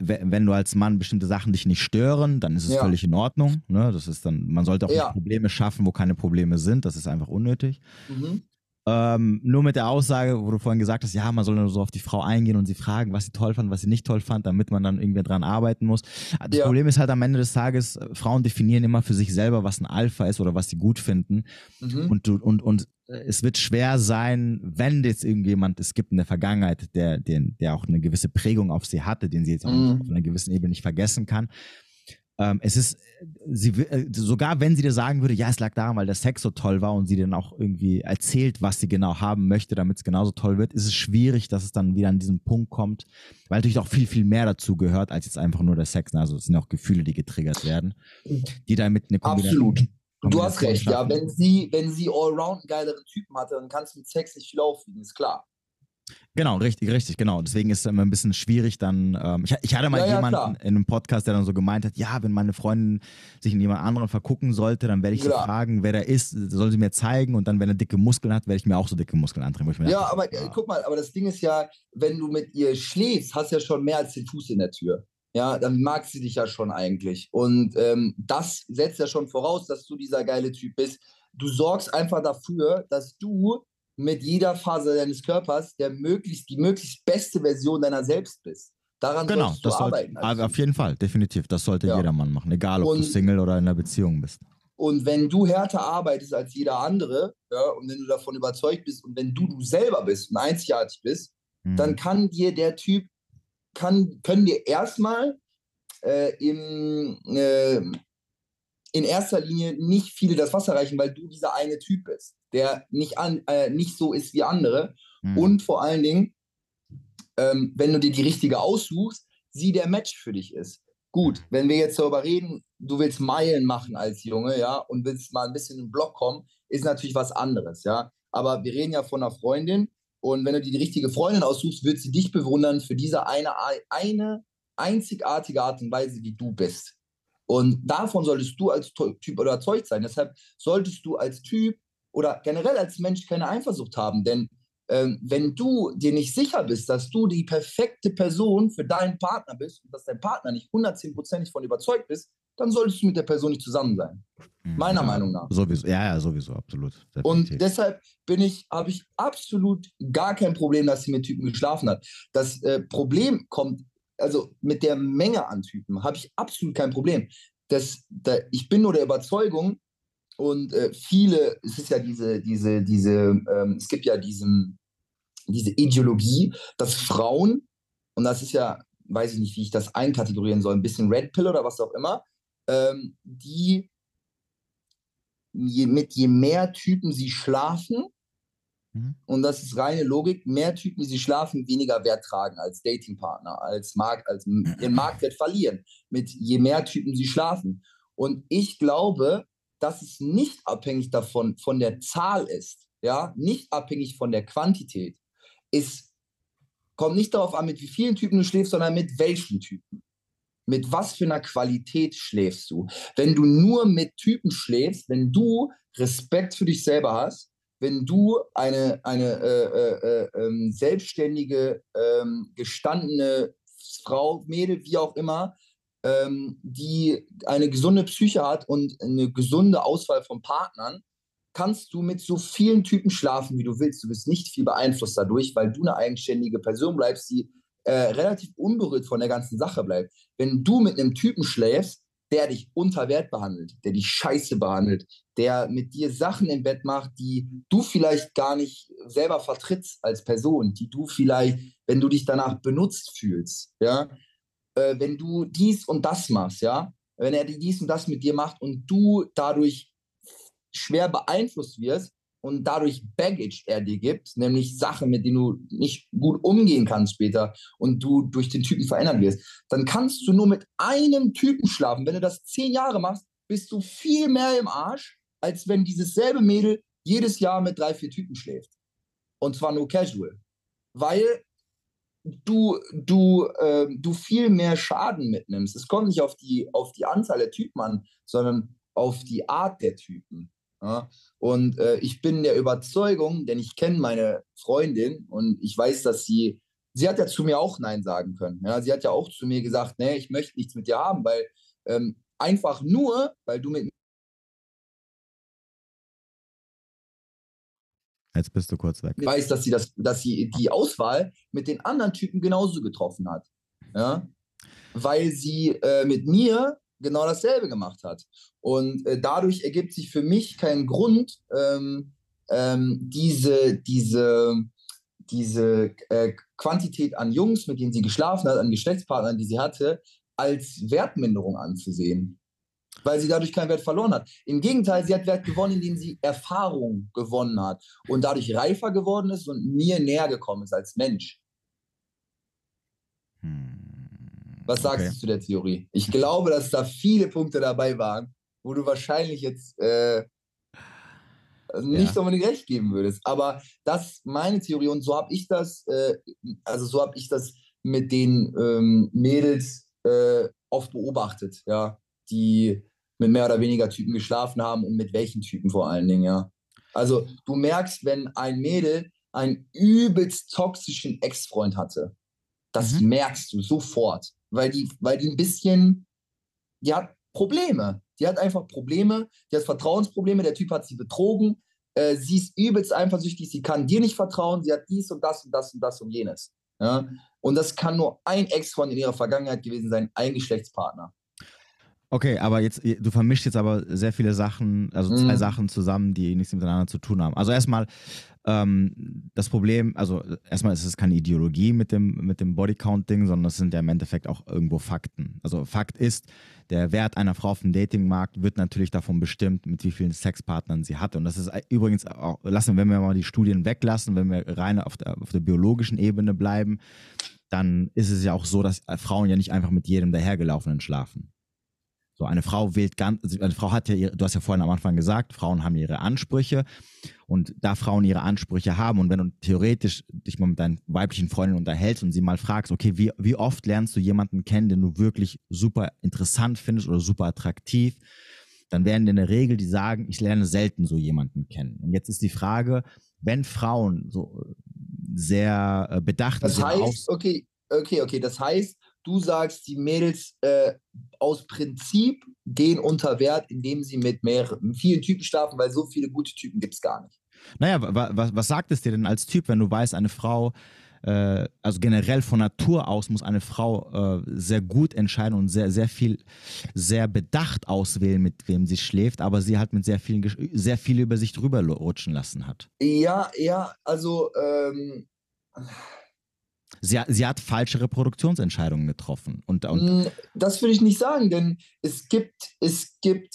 wenn du als Mann bestimmte Sachen dich nicht stören, dann ist es Ja. völlig in Ordnung. Ne? Das ist dann, man sollte auch Ja. nicht Probleme schaffen, wo keine Probleme sind. Das ist einfach unnötig. Mhm. Ähm, nur mit der Aussage, wo du vorhin gesagt hast, ja, man soll nur so auf die Frau eingehen und sie fragen, was sie toll fand, was sie nicht toll fand, damit man dann irgendwie dran arbeiten muss. Das Ja. Problem ist halt am Ende des Tages, äh, Frauen definieren immer für sich selber, was ein Alpha ist oder was sie gut finden. Mhm. Und, du, und, und äh, es wird schwer sein, wenn jetzt irgendjemand es gibt in der Vergangenheit, der, der, der auch eine gewisse Prägung auf sie hatte, den sie jetzt auch Mhm. auf einer gewissen Ebene nicht vergessen kann. Ähm, es ist, sie, äh, sogar wenn sie dir sagen würde, ja, es lag daran, weil der Sex so toll war und sie dann auch irgendwie erzählt, was sie genau haben möchte, damit es genauso toll wird, ist es schwierig, dass es dann wieder an diesen Punkt kommt, weil natürlich auch viel, viel mehr dazu gehört, als jetzt einfach nur der Sex. ne? Also es sind auch Gefühle, die getriggert werden, die damit eine Kombination- Absolut. Du hast recht, ja. Wenn sie, wenn sie allround einen geileren Typen hatte, dann kannst du mit Sex nicht viel aufwiegen, ist klar. Genau, richtig, richtig, genau. Deswegen ist es immer ein bisschen schwierig dann. Ähm, ich, ich hatte mal Ja, ja, jemanden klar. in einem Podcast, der dann so gemeint hat, ja, wenn meine Freundin sich in jemand anderen vergucken sollte, dann werde ich sie Klar. fragen, wer der ist, soll sie mir zeigen und dann, wenn er dicke Muskeln hat, werde ich mir auch so dicke Muskeln mir Ja, dachte, aber äh, ah, guck mal, aber das Ding ist ja, wenn du mit ihr schläfst, hast du ja schon mehr als den Fuß in der Tür. Ja, dann mag sie dich ja schon eigentlich. Und ähm, das setzt ja schon voraus, dass du dieser geile Typ bist. Du sorgst einfach dafür, dass du mit jeder Phase deines Körpers der möglichst, die möglichst beste Version deiner selbst bist. Daran Genau, solltest du das sollte, arbeiten. als aber Typ. auf jeden Fall, definitiv. Das sollte Ja. jeder Mann machen, egal ob du Und- Single oder in einer Beziehung bist. Und wenn du härter arbeitest als jeder andere, ja, und wenn du davon überzeugt bist und wenn du du selber bist und einzigartig bist, Mhm. dann kann dir der Typ, kann, können dir erstmal äh, im, äh, in erster Linie nicht viele das Wasser reichen, weil du dieser eine Typ bist, der nicht, an, äh, nicht so ist wie andere. Mhm. Und vor allen Dingen, ähm, wenn du dir die richtige aussuchst, sie der Match für dich ist. Gut, wenn wir jetzt darüber reden, du willst Meilen machen als Junge, ja, und willst mal ein bisschen in den Block kommen, ist natürlich was anderes, ja. Aber wir reden ja von einer Freundin und wenn du dir die richtige Freundin aussuchst, wird sie dich bewundern für diese eine, eine einzigartige Art und Weise, wie du bist. Und davon solltest du als Typ überzeugt sein. Deshalb solltest du als Typ oder generell als Mensch keine Eifersucht haben, denn ähm, wenn du dir nicht sicher bist, dass du die perfekte Person für deinen Partner bist und dass dein Partner nicht 110%ig von überzeugt bist, dann solltest du mit der Person nicht zusammen sein. Mhm. Meiner ja, Meinung nach. Sowieso, ja, ja, sowieso, absolut. Definitiv. Und deshalb bin ich, habe ich absolut gar kein Problem, dass sie mit Typen geschlafen hat. Das äh, Problem kommt, also mit der Menge an Typen, habe ich absolut kein Problem. Das, da, ich bin nur der Überzeugung, und äh, viele, es ist ja diese, diese, diese, ähm, es gibt ja diesen, diese Ideologie, dass Frauen, und das ist ja, weiß ich nicht, wie ich das einkategorieren soll, ein bisschen Red Pill oder was auch immer, ähm, die je, mit je mehr Typen sie schlafen, mhm. und das ist reine Logik, mehr Typen, die sie schlafen, weniger Wert tragen als Datingpartner, als, Markt, als ihren Marktwert verlieren, mit je mehr Typen sie schlafen. Und ich glaube, dass es nicht abhängig davon, von der Zahl ist, ja, nicht abhängig von der Quantität, ist, kommt nicht darauf an, mit wie vielen Typen du schläfst, sondern mit welchen Typen. Mit was für einer Qualität schläfst du? Wenn du nur mit Typen schläfst, wenn du Respekt für dich selber hast, wenn du eine, eine äh, äh, äh, ähm, selbstständige, ähm, gestandene Frau, Mädel, wie auch immer, ähm, die eine gesunde Psyche hat und eine gesunde Auswahl von Partnern, kannst du mit so vielen Typen schlafen, wie du willst. Du bist nicht viel beeinflusst dadurch, weil du eine eigenständige Person bleibst, die äh, relativ unberührt von der ganzen Sache bleibt. Wenn du mit einem Typen schläfst, der dich unter Wert behandelt, der dich scheiße behandelt, der mit dir Sachen im Bett macht, die du vielleicht gar nicht selber vertrittst als Person, die du vielleicht, wenn du dich danach benutzt fühlst, ja, äh, wenn du dies und das machst, ja, wenn er dies und das mit dir macht und du dadurch schwer beeinflusst wirst und dadurch Baggage er dir gibt, nämlich Sachen, mit denen du nicht gut umgehen kannst später und du durch den Typen verändern wirst, dann kannst du nur mit einem Typen schlafen. Wenn du das zehn Jahre machst, bist du viel mehr im Arsch, als wenn dieses selbe Mädel jedes Jahr mit drei, vier Typen schläft. Und zwar nur casual. Weil du, du, äh, du viel mehr Schaden mitnimmst. Es kommt nicht auf die, auf die Anzahl der Typen an, sondern auf die Art der Typen. Ja? Und äh, ich bin der Überzeugung, denn ich kenne meine Freundin und ich weiß, dass sie, sie hat ja zu mir auch Nein sagen können. Ja? Sie hat ja auch zu mir gesagt, nee, ich möchte nichts mit dir haben, weil ähm, einfach nur, weil du mit Jetzt bist du kurz weg. Ich weiß, dass sie, das, dass sie die Auswahl mit den anderen Typen genauso getroffen hat. Ja? Weil sie äh, mit mir genau dasselbe gemacht hat. Und äh, dadurch ergibt sich für mich kein Grund, ähm, ähm, diese, diese, diese äh, Quantität an Jungs, mit denen sie geschlafen hat, an Geschlechtspartnern, die sie hatte, als Wertminderung anzusehen weil sie dadurch keinen Wert verloren hat. Im Gegenteil, sie hat Wert gewonnen, indem sie Erfahrung gewonnen hat und dadurch reifer geworden ist und mir näher gekommen ist als Mensch. Hm, Was sagst okay. du zu der Theorie? Ich glaube, dass da viele Punkte dabei waren, wo du wahrscheinlich jetzt äh, nicht ja. unbedingt recht geben würdest. Aber das ist meine Theorie und so habe ich das, äh, also so habe ich das mit den ähm, Mädels äh, oft beobachtet, ja, die mit mehr oder weniger Typen geschlafen haben und mit welchen Typen vor allen Dingen, ja. Also du merkst, wenn ein Mädel einen übelst toxischen Ex-Freund hatte, das mhm. merkst du sofort, weil die, weil die ein bisschen, die hat Probleme. Die hat einfach Probleme, die hat Vertrauensprobleme, der Typ hat sie betrogen, äh, sie ist übelst eifersüchtig, sie kann dir nicht vertrauen, sie hat dies und das und das und das und jenes. Ja? Und das kann nur ein Ex-Freund in ihrer Vergangenheit gewesen sein, ein Geschlechtspartner. Okay, aber jetzt, du vermischst jetzt aber sehr viele Sachen, also zwei mhm. Sachen zusammen, die nichts miteinander zu tun haben. Also erstmal, ähm, das Problem, also erstmal ist es keine Ideologie mit dem, mit dem Bodycount-Ding, sondern es sind ja im Endeffekt auch irgendwo Fakten. Also Fakt ist, der Wert einer Frau auf dem Datingmarkt wird natürlich davon bestimmt, mit wie vielen Sexpartnern sie hat. Und das ist übrigens auch, lassen, wenn wir mal die Studien weglassen, wenn wir rein auf der, auf der biologischen Ebene bleiben, dann ist es ja auch so, dass Frauen ja nicht einfach mit jedem dahergelaufenen schlafen. So, eine Frau wählt ganz, also eine Frau hat ja, ihre, du hast ja vorhin am Anfang gesagt, Frauen haben ihre Ansprüche und da Frauen ihre Ansprüche haben und wenn du theoretisch dich mal mit deinen weiblichen Freundinnen unterhältst und sie mal fragst, okay, wie, wie oft lernst du jemanden kennen, den du wirklich super interessant findest oder super attraktiv, dann werden in der Regel die sagen, ich lerne selten so jemanden kennen. Und jetzt ist die Frage, wenn Frauen so sehr äh, bedacht. Das heißt, okay, okay, okay, das heißt, du sagst, die Mädels äh, aus Prinzip gehen unter Wert, indem sie mit mehreren, vielen Typen schlafen, weil so viele gute Typen gibt es gar nicht. Naja, was, was sagt es dir denn als Typ, wenn du weißt, eine Frau, äh, also generell von Natur aus muss eine Frau äh, sehr gut entscheiden und sehr, sehr viel, sehr bedacht auswählen, mit wem sie schläft, aber sie halt mit sehr viel, sehr viel über sich drüber rutschen lassen hat. Ja, ja, also ähm, Sie, sie hat falsche Reproduktionsentscheidungen getroffen. Und, und hm, das würde ich nicht sagen, denn es gibt, es gibt,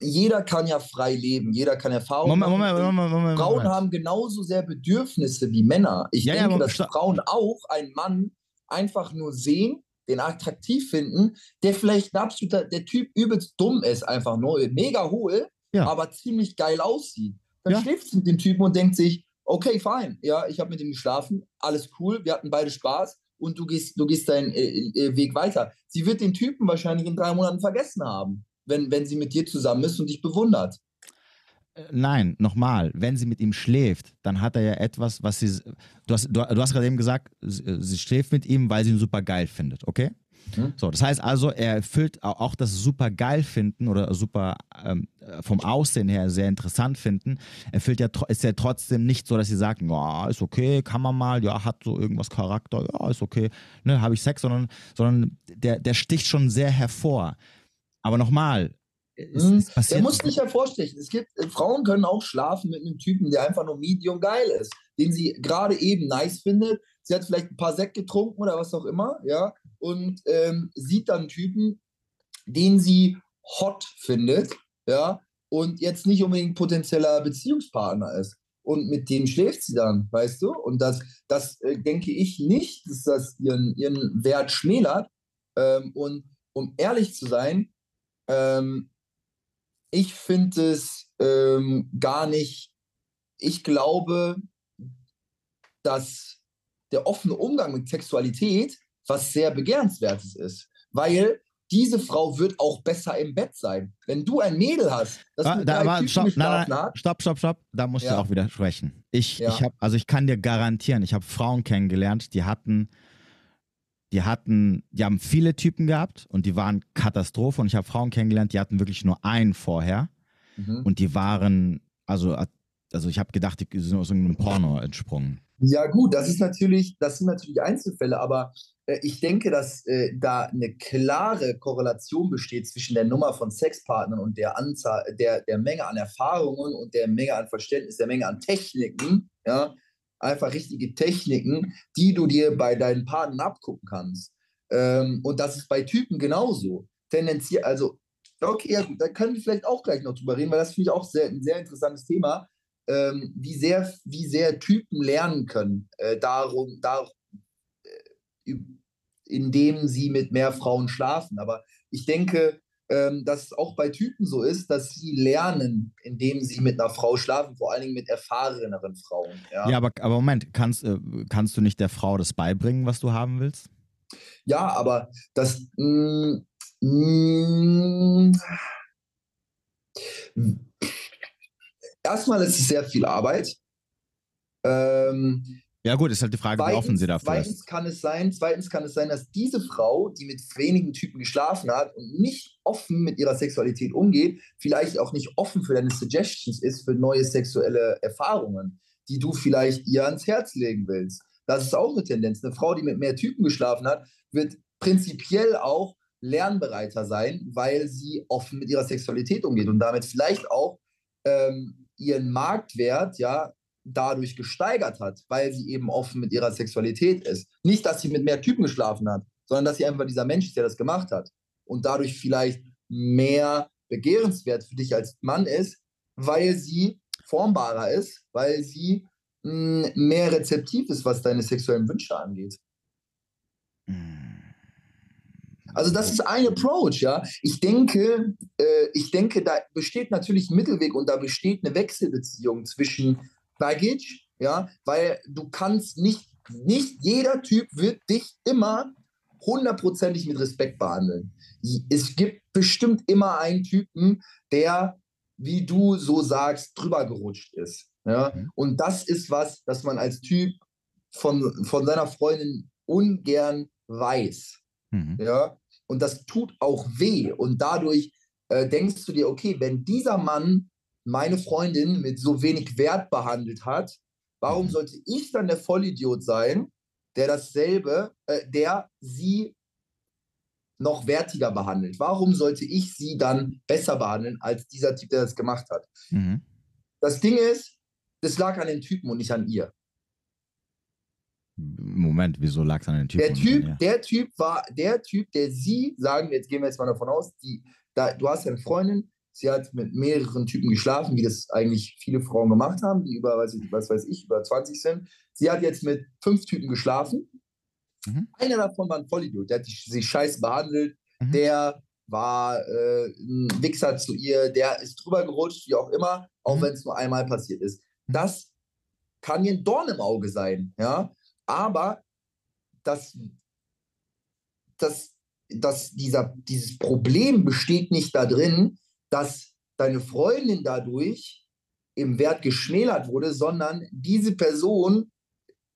jeder kann ja frei leben, jeder kann Erfahrungen Moment, Moment, Moment, Moment, Frauen haben genauso sehr Bedürfnisse wie Männer. Ich ja, denke, ja, dass Frauen auch einen Mann einfach nur sehen, den attraktiv finden, der vielleicht ein absoluter, der Typ übelst dumm ist, einfach nur mega hohl, ja. aber ziemlich geil aussieht. Dann schläft sie mit dem Typen und denkt sich, okay, fein, ja, ich habe mit ihm geschlafen, alles cool, wir hatten beide Spaß und du gehst, du gehst deinen äh, äh, Weg weiter. Sie wird den Typen wahrscheinlich in drei Monaten vergessen haben, wenn, wenn sie mit dir zusammen ist und dich bewundert. Äh, nein, nochmal, wenn sie mit ihm schläft, dann hat er ja etwas, was sie. Du hast, du, du hast gerade eben gesagt, sie, äh, sie schläft mit ihm, weil sie ihn super geil findet, okay? Mhm. So, das heißt also, er erfüllt auch das super geil finden oder super ähm, vom Aussehen her sehr interessant finden, erfüllt ja, ist ja trotzdem nicht so, dass sie sagen, ja, ist okay, kann man mal, ja, hat so irgendwas Charakter, ja, ist okay, ne, habe ich Sex, sondern, sondern der, der sticht schon sehr hervor. Aber nochmal, es, mhm. es der muss nicht hervorstechen. Es gibt, äh, Frauen können auch schlafen mit einem Typen, der einfach nur medium geil ist, den sie gerade eben nice findet. Sie hat vielleicht ein paar Sekt getrunken oder was auch immer, ja, und ähm, sieht dann einen Typen, den sie hot findet, ja, und jetzt nicht unbedingt potenzieller Beziehungspartner ist. Und mit dem schläft sie dann, weißt du? Und das, das äh, denke ich nicht, dass das ihren, ihren Wert schmälert. Ähm, und um ehrlich zu sein, ähm, ich finde es ähm, gar nicht, ich glaube, dass der offene Umgang mit Sexualität was sehr begehrenswertes ist. Weil diese Frau wird auch besser im Bett sein. Wenn du ein Mädel hast, das ah, da, aber, stopp, nein, nein, stopp, stopp, stopp, da musst ja. du auch widersprechen. Ich, ja. ich habe, also ich kann dir garantieren, ich habe Frauen kennengelernt, die hatten, die hatten, die haben viele Typen gehabt und die waren Katastrophe. Und ich habe Frauen kennengelernt, die hatten wirklich nur einen vorher mhm. und die waren, also, also ich habe gedacht, die sind aus irgendeinem Porno entsprungen. Ja gut, das ist natürlich, das sind natürlich Einzelfälle, aber äh, ich denke, dass äh, da eine klare Korrelation besteht zwischen der Nummer von Sexpartnern und der Anzahl, der, der Menge an Erfahrungen und der Menge an Verständnis, der Menge an Techniken, ja, einfach richtige Techniken, die du dir bei deinen Partnern abgucken kannst. Ähm, und das ist bei Typen genauso. Tendenziell, also, okay, ja gut, da können wir vielleicht auch gleich noch drüber reden, weil das finde ich auch sehr, ein sehr interessantes Thema. Ähm, wie, sehr, wie sehr Typen lernen können, äh, darum, dar, indem sie mit mehr Frauen schlafen. Aber ich denke, ähm, dass es auch bei Typen so ist, dass sie lernen, indem sie mit einer Frau schlafen, vor allen Dingen mit erfahreneren Frauen. Ja, ja aber, aber Moment, kannst, äh, kannst du nicht der Frau das beibringen, was du haben willst? Ja, aber das. Mh, mm, mh, mm, erstmal ist es sehr viel Arbeit. Ähm, ja, gut, ist halt die Frage, zweitens, wie offen sie dafür zweitens ist. Kann es sein, zweitens kann es sein, dass diese Frau, die mit wenigen Typen geschlafen hat und nicht offen mit ihrer Sexualität umgeht, vielleicht auch nicht offen für deine Suggestions ist, für neue sexuelle Erfahrungen, die du vielleicht ihr ans Herz legen willst. Das ist auch eine Tendenz. Eine Frau, die mit mehr Typen geschlafen hat, wird prinzipiell auch lernbereiter sein, weil sie offen mit ihrer Sexualität umgeht und damit vielleicht auch ähm, ihren Marktwert ja dadurch gesteigert hat, weil sie eben offen mit ihrer Sexualität ist. Nicht, dass sie mit mehr Typen geschlafen hat, sondern dass sie einfach dieser Mensch ist, der das gemacht hat. Und dadurch vielleicht mehr begehrenswert für dich als Mann ist, weil sie formbarer ist, weil sie mh, hm, mehr rezeptiv ist, was deine sexuellen Wünsche angeht. Also das ist ein Approach, ja. Ich denke, äh, ich denke, da besteht natürlich ein Mittelweg und da besteht eine Wechselbeziehung zwischen Baggage, ja, weil du kannst nicht, nicht jeder Typ wird dich immer hundertprozentig mit Respekt behandeln. Es gibt bestimmt immer einen Typen, der wie du so sagst, drüber gerutscht ist. Ja? Mhm. Und das ist was, das man als Typ von, von seiner Freundin ungern weiß. Mhm. Ja? Und das tut auch weh. Und dadurch äh, denkst du dir, okay, wenn dieser Mann meine Freundin mit so wenig Wert behandelt hat, warum sollte ich dann der Vollidiot sein, der dasselbe, äh, der sie noch wertiger behandelt? Warum sollte ich sie dann besser behandeln als dieser Typ, der das gemacht hat? Mhm. Das Ding ist, das lag an dem Typen und nicht an ihr. Moment, wieso lag es an den Typen? Der Typ, ihr? der Typ war der Typ, der sie, sagen wir, jetzt gehen wir jetzt mal davon aus, die, da, du hast ja eine Freundin, sie hat mit mehreren Typen geschlafen, wie das eigentlich viele Frauen gemacht haben, die über, weiß ich, was weiß ich, über 20 sind. Sie hat jetzt mit fünf Typen geschlafen. Mhm. Einer davon war ein Vollidiot, der hat sie scheiße behandelt, Mhm. der war äh, ein Wichser zu ihr, der ist drüber gerutscht, wie auch immer, auch Mhm. wenn es nur einmal passiert ist. Mhm. Das kann ihr ein Dorn im Auge sein, ja. Aber das, das, das, dieser, dieses Problem besteht nicht darin, dass deine Freundin dadurch im Wert geschmälert wurde, sondern diese Person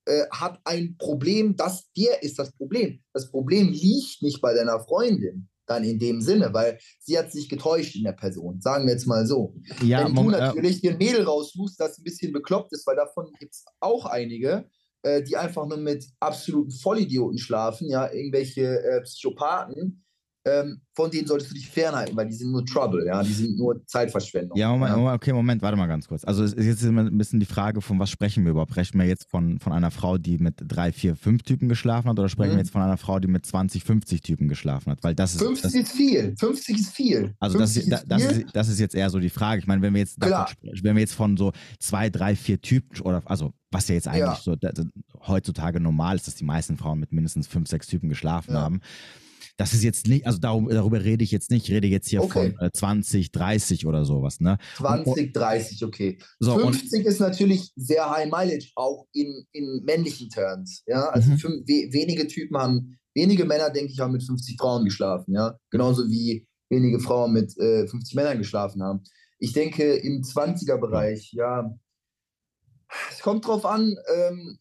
äh, hat ein Problem, das der ist das Problem. Das Problem liegt nicht bei deiner Freundin, dann in dem Sinne, weil sie hat sich getäuscht in der Person, sagen wir jetzt mal so. Ja, Wenn du äh, natürlich dir ein Mädel raussuchst, das ein bisschen bekloppt ist, weil davon gibt es auch einige, äh, die einfach nur mit absoluten Vollidioten schlafen, ja, irgendwelche äh, Psychopathen, ähm, von denen solltest du dich fernhalten, weil die sind nur Trouble, ja, die sind nur Zeitverschwendung. Ja, Moment, ja. Okay, Moment, warte mal ganz kurz. Also es ist jetzt immer ein bisschen die Frage, von was sprechen wir überhaupt? Sprechen wir jetzt von, von einer Frau, die mit drei, vier, fünf Typen geschlafen hat oder sprechen Mhm. wir jetzt von einer Frau, die mit 20, 50 Typen geschlafen hat? Weil das ist. 50 das, ist viel, 50 ist viel. also das, 50 ist, das, viel. ist, das ist jetzt eher so die Frage. Ich meine, wenn wir jetzt davon, wenn wir jetzt von so zwei, drei, vier Typen oder also was ja jetzt eigentlich Ja. so da, da, heutzutage normal ist, dass die meisten Frauen mit mindestens fünf, sechs Typen geschlafen Ja. haben. Das ist jetzt nicht, also darum, darüber rede ich jetzt nicht. Ich rede jetzt hier Okay. von äh, 20, 30 oder sowas, ne? 20, 30, okay. So, und 50 ist natürlich sehr high mileage, auch in, in männlichen Terms. Ja, also Mhm. fün- we, wenige Typen haben, wenige Männer, denke ich, haben mit 50 Frauen geschlafen. Ja, genauso wie wenige Frauen mit äh, 50 Männern geschlafen haben. Ich denke, im 20er-Bereich, ja, es kommt drauf an, ähm,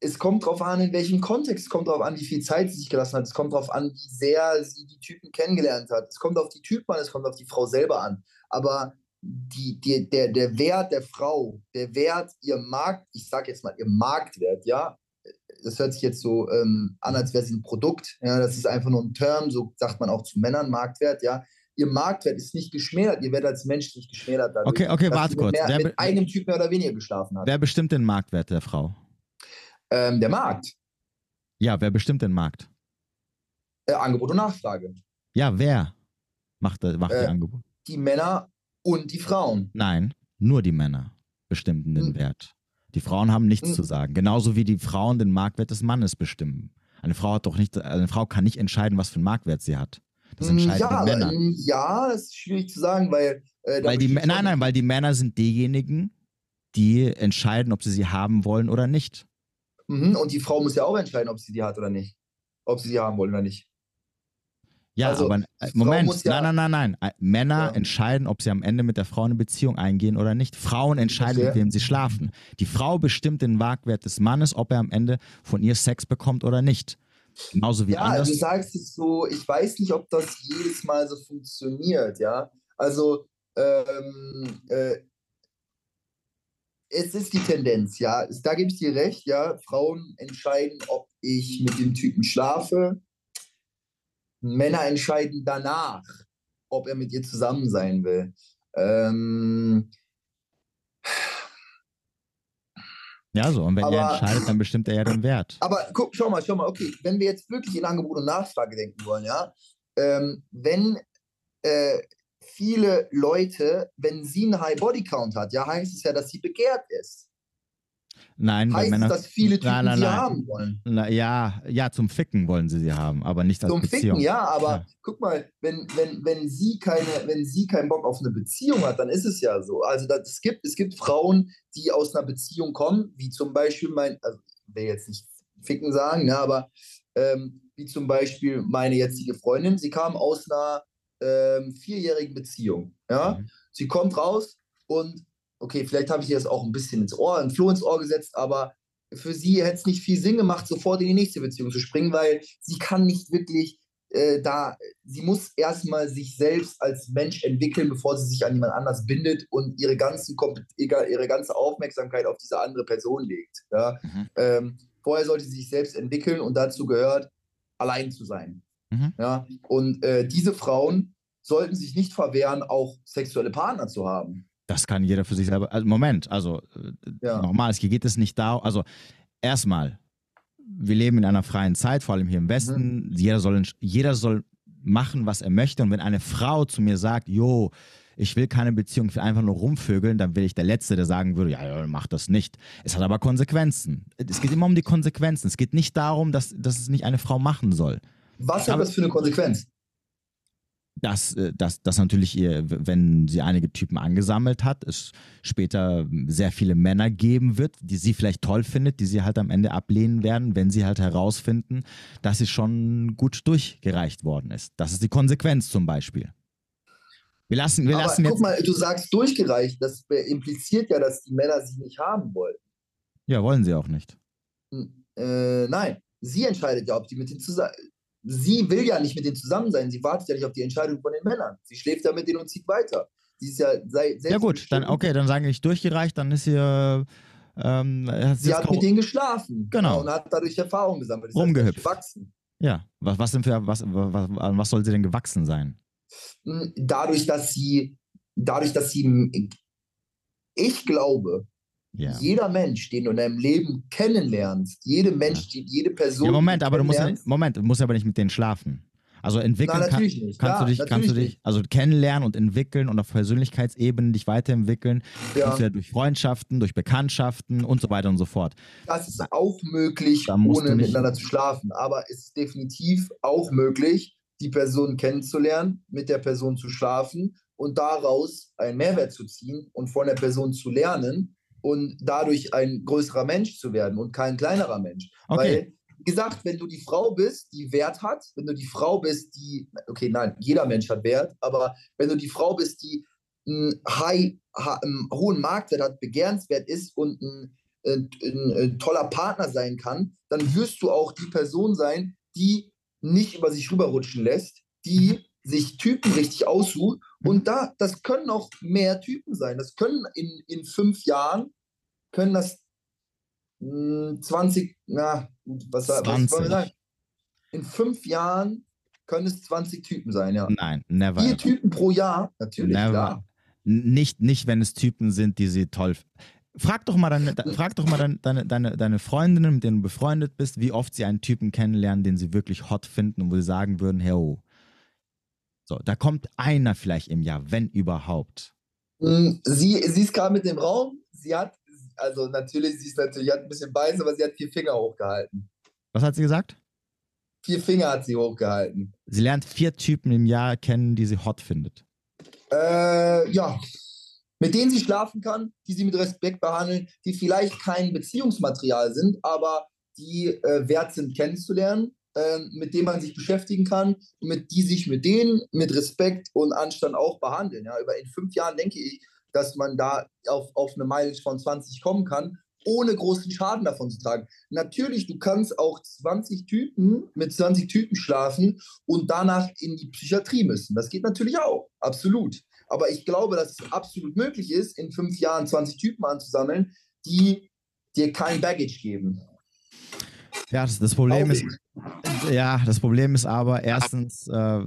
es kommt drauf an, in welchem Kontext, es kommt drauf an, wie viel Zeit sie sich gelassen hat, es kommt drauf an, wie sehr sie die Typen kennengelernt hat. Es kommt auf die Typen an, es kommt auf die Frau selber an. Aber die, die, der, der Wert der Frau, der Wert, ihr Markt, ich sage jetzt mal, ihr Marktwert, ja, das hört sich jetzt so ähm, an, als wäre sie ein Produkt. Ja, das ist einfach nur ein Term, so sagt man auch zu Männern, Marktwert, ja. Ihr Marktwert ist nicht geschmälert, ihr werdet als Mensch nicht geschmälert dadurch, Okay, okay, warte kurz. Mehr, Wer mit einem Typ mehr oder weniger geschlafen hat. wer bestimmt den Marktwert der Frau? Ähm, der Markt, Ja, wer bestimmt den Markt? äh, Angebot und Nachfrage. Ja, wer macht, äh, macht die Äh, Angebot? Die Männer und die Frauen. Nein, nur die Männer bestimmen den Hm. Wert. Die Frauen haben nichts Hm. zu sagen. Genauso wie die Frauen den Marktwert des Mannes bestimmen. Eine Frau hat doch nicht, eine Frau kann nicht entscheiden, was für einen Marktwert sie hat. Das Mm, entscheiden ja, die Männer. mm, ja, das ist schwierig zu sagen, weil. Äh, Weil die, nein, nein, weil die Männer sind diejenigen, die entscheiden, ob sie sie haben wollen oder nicht. Mhm, und die Frau muss ja auch entscheiden, ob sie die hat oder nicht. Ob sie die haben wollen oder nicht. Ja, Also, aber äh, Moment, ja- nein, nein, nein, nein. Äh, Männer Ja. entscheiden, ob sie am Ende mit der Frau eine Beziehung eingehen oder nicht. Frauen entscheiden, mit wem sie schlafen. Die Frau bestimmt den Marktwert des Mannes, ob er am Ende von ihr Sex bekommt oder nicht. Genauso wie Ja, anders. du sagst es so, ich weiß nicht, ob das jedes Mal so funktioniert, ja. Also, ähm, äh, es ist die Tendenz, ja. Da gebe ich dir recht, ja. Frauen entscheiden, ob ich mit dem Typen schlafe. Männer entscheiden danach, ob er mit ihr zusammen sein will. Ähm, Ja, so. Und wenn er Aber- entscheidet, dann bestimmt er ja den Wert. Aber guck, schau mal, schau mal, okay, wenn wir jetzt wirklich in Angebot und Nachfrage denken wollen, ja, ähm, wenn äh, viele Leute, wenn sie einen High Body Count hat, ja, heißt es ja, dass sie begehrt ist. Nein, Heißt Männer. es, dass viele Typen Nein, nein, sie nein. haben wollen. Na, ja, ja, zum Ficken wollen sie sie haben, aber nicht als Zum Beziehung. Ficken, ja, aber Ja. guck mal, wenn, wenn, wenn, sie keine, wenn sie keinen Bock auf eine Beziehung hat, dann ist es ja so. Also das, es, gibt, es gibt Frauen, die aus einer Beziehung kommen, wie zum Beispiel mein, also ich will jetzt nicht Ficken sagen, ne, aber ähm, wie zum Beispiel meine jetzige Freundin, sie kam aus einer ähm, vierjährigen Beziehung. Ja? Mhm. sie kommt raus und, okay, vielleicht habe ich ihr das auch ein bisschen ins Ohr, ein Floh ins Ohr gesetzt, aber für sie hätte es nicht viel Sinn gemacht, sofort in die nächste Beziehung zu springen, weil sie kann nicht wirklich äh, da, sie muss erstmal sich selbst als Mensch entwickeln, bevor sie sich an jemand anders bindet und ihre, ganzen, ihre ganze Aufmerksamkeit auf diese andere Person legt. Ja? Mhm. Ähm, vorher sollte sie sich selbst entwickeln und dazu gehört, allein zu sein. Mhm. Ja? Und äh, diese Frauen sollten sich nicht verwehren, auch sexuelle Partner zu haben. Das kann jeder für sich selber. Also Moment, also äh, ja. nochmal, es geht es nicht darum, also erstmal, wir leben in einer freien Zeit, vor allem hier im Westen. Mhm. Jeder, soll, jeder soll machen, was er möchte. Und wenn eine Frau zu mir sagt, jo, ich will keine Beziehung, ich will einfach nur rumvögeln, dann will ich der Letzte, der sagen würde, ja, ja, mach das nicht. Es hat aber Konsequenzen. Es geht immer um die Konsequenzen. Es geht nicht darum, dass, dass es nicht eine Frau machen soll. Was hat das für eine Konsequenz? dass, äh, dass, dass natürlich ihr, wenn sie einige Typen angesammelt hat, es später sehr viele Männer geben wird, die sie vielleicht toll findet, die sie halt am Ende ablehnen werden, wenn sie halt herausfinden, dass sie schon gut durchgereicht worden ist. Das ist die Konsequenz zum Beispiel. Wir lassen, wir Aber lassen guck mal, du sagst durchgereicht, das impliziert ja, dass die Männer sie nicht haben wollen. Ja, wollen sie auch nicht. Hm, äh, nein, sie entscheidet ja, ob die mit ihnen zusammen sie will ja nicht mit denen zusammen sein. Sie wartet ja nicht auf die Entscheidung von den Männern. Sie schläft ja mit denen und zieht weiter. Sie ist ja sei, Ja gut, dann okay, dann sagen ich durchgereicht, dann ist sie ähm, hat sie, sie hat mit denen geschlafen. Genau. Und hat dadurch Erfahrung gesammelt. Rumgehüpft. gewachsen. Ja, was, was, denn für, was, was, was soll sie denn gewachsen sein? Hm, dadurch, dass sie, dadurch, dass sie, ich glaube, ja. Jeder Mensch, den du in deinem Leben kennenlernst, jede Mensch, die, jede Person. Ja, Moment, aber du musst ja, Moment, du musst aber nicht mit denen schlafen. Also entwickeln Nein, kann, kannst ja, du dich, kannst du dich, also kennenlernen und entwickeln und auf Persönlichkeitsebene dich weiterentwickeln. Ja. Ja durch Freundschaften, durch Bekanntschaften und so weiter und so fort. Das ist auch möglich, ohne miteinander zu schlafen. Aber es ist definitiv auch möglich, die Person kennenzulernen, mit der Person zu schlafen und daraus einen Mehrwert zu ziehen und von der Person zu lernen und dadurch ein größerer Mensch zu werden und kein kleinerer Mensch. Okay. Weil, wie gesagt, wenn du die Frau bist, die Wert hat, wenn du die Frau bist, die, okay, nein, jeder Mensch hat Wert, aber wenn du die Frau bist, die einen, high, einen hohen Marktwert hat, begehrenswert ist und ein, ein, ein, ein toller Partner sein kann, dann wirst du auch die Person sein, die nicht über sich rüberrutschen lässt, die mhm. Sich Typen richtig aussucht. Und da, das können auch mehr Typen sein. Das können in, in fünf Jahren können das mh, hm, 20, na, was, 20. was wollen wir sagen? In fünf Jahren können es 20 Typen sein, ja. Nein, never. Vier Typen pro Jahr, natürlich, never. klar. Nicht, nicht, wenn es Typen sind, die sie toll Frag doch mal, deine, frag doch mal deine, deine, deine, deine Freundinnen, mit denen du befreundet bist, wie oft sie einen Typen kennenlernen, den sie wirklich hot finden und wo sie sagen würden, hey, oh. So, da kommt einer vielleicht im Jahr, wenn überhaupt. Hm, sie, sie ist gerade mit dem Raum, sie hat also natürlich, sie ist natürlich, hat ein bisschen beißen, aber sie hat vier Finger hochgehalten. Was hat sie gesagt? Vier Finger hat sie hochgehalten. Sie lernt vier Typen im Jahr kennen, die sie hot findet. Äh, ja. Mit denen sie schlafen kann, die sie mit Respekt behandeln, die vielleicht kein Beziehungsmaterial sind, aber die äh, wert sind kennenzulernen, mit denen man sich beschäftigen kann, mit die sich mit denen mit Respekt und Anstand auch behandeln. Ja, über in fünf Jahren denke ich, dass man da auf, auf eine Mileage von 20 kommen kann, ohne großen Schaden davon zu tragen. Natürlich, du kannst auch 20 Typen mit 20 Typen schlafen und danach in die Psychiatrie müssen. Das geht natürlich auch, absolut. Aber ich glaube, dass es absolut möglich ist, in fünf Jahren 20 Typen anzusammeln, die dir kein Baggage geben. Ja, das, das Problem ist, ja, das Problem ist aber erstens äh,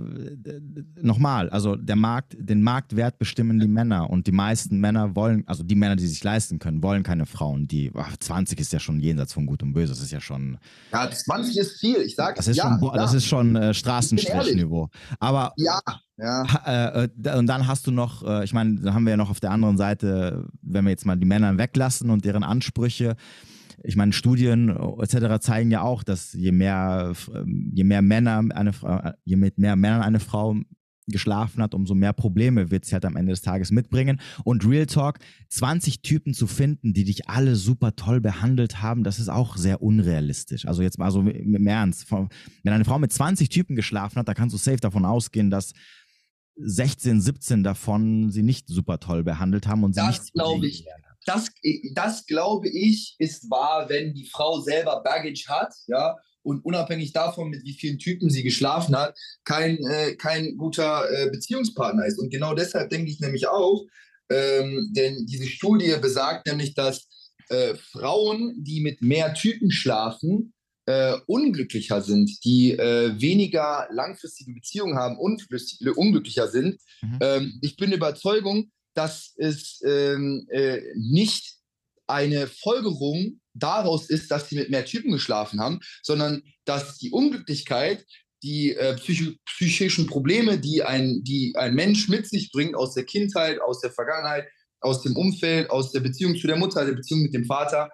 nochmal, also der Markt, den Marktwert bestimmen die Männer und die meisten Männer wollen, also die Männer, die sich leisten können, wollen keine Frauen, die ach, 20 ist ja schon jenseits von Gut und Böse, das ist ja schon. Ja, 20 ist viel, ich sag. Das ist ja, schon, das ist schon äh, Straßenstrichniveau. Aber ja, ja. Äh, äh, und dann hast du noch, äh, ich meine, da haben wir ja noch auf der anderen Seite, wenn wir jetzt mal die Männer weglassen und deren Ansprüche ich meine, Studien äh, etc. zeigen ja auch, dass je mehr, ähm, je mehr Männer eine Frau, äh, je mit mehr Männern eine Frau geschlafen hat, umso mehr Probleme wird sie halt am Ende des Tages mitbringen. Und Real Talk, 20 Typen zu finden, die dich alle super toll behandelt haben, das ist auch sehr unrealistisch. Also jetzt mal so im Ernst. Wenn eine Frau mit 20 Typen geschlafen hat, da kannst du safe davon ausgehen, dass 16, 17 davon sie nicht super toll behandelt haben und sie das nicht glaube ich. Das, das glaube ich ist wahr, wenn die Frau selber Baggage hat, ja, und unabhängig davon, mit wie vielen Typen sie geschlafen hat, kein, äh, kein guter äh, Beziehungspartner ist. Und genau deshalb denke ich nämlich auch, ähm, denn diese Studie besagt nämlich, dass äh, Frauen, die mit mehr Typen schlafen, äh, unglücklicher sind, die äh, weniger langfristige Beziehungen haben und unglücklicher sind. Mhm. Ähm, ich bin der Überzeugung, dass es ähm, äh, nicht eine Folgerung daraus ist, dass sie mit mehr Typen geschlafen haben, sondern dass die Unglücklichkeit, die äh, psych psychischen Probleme, die ein, die ein Mensch mit sich bringt aus der Kindheit, aus der Vergangenheit, aus dem Umfeld, aus der Beziehung zu der Mutter, der Beziehung mit dem Vater,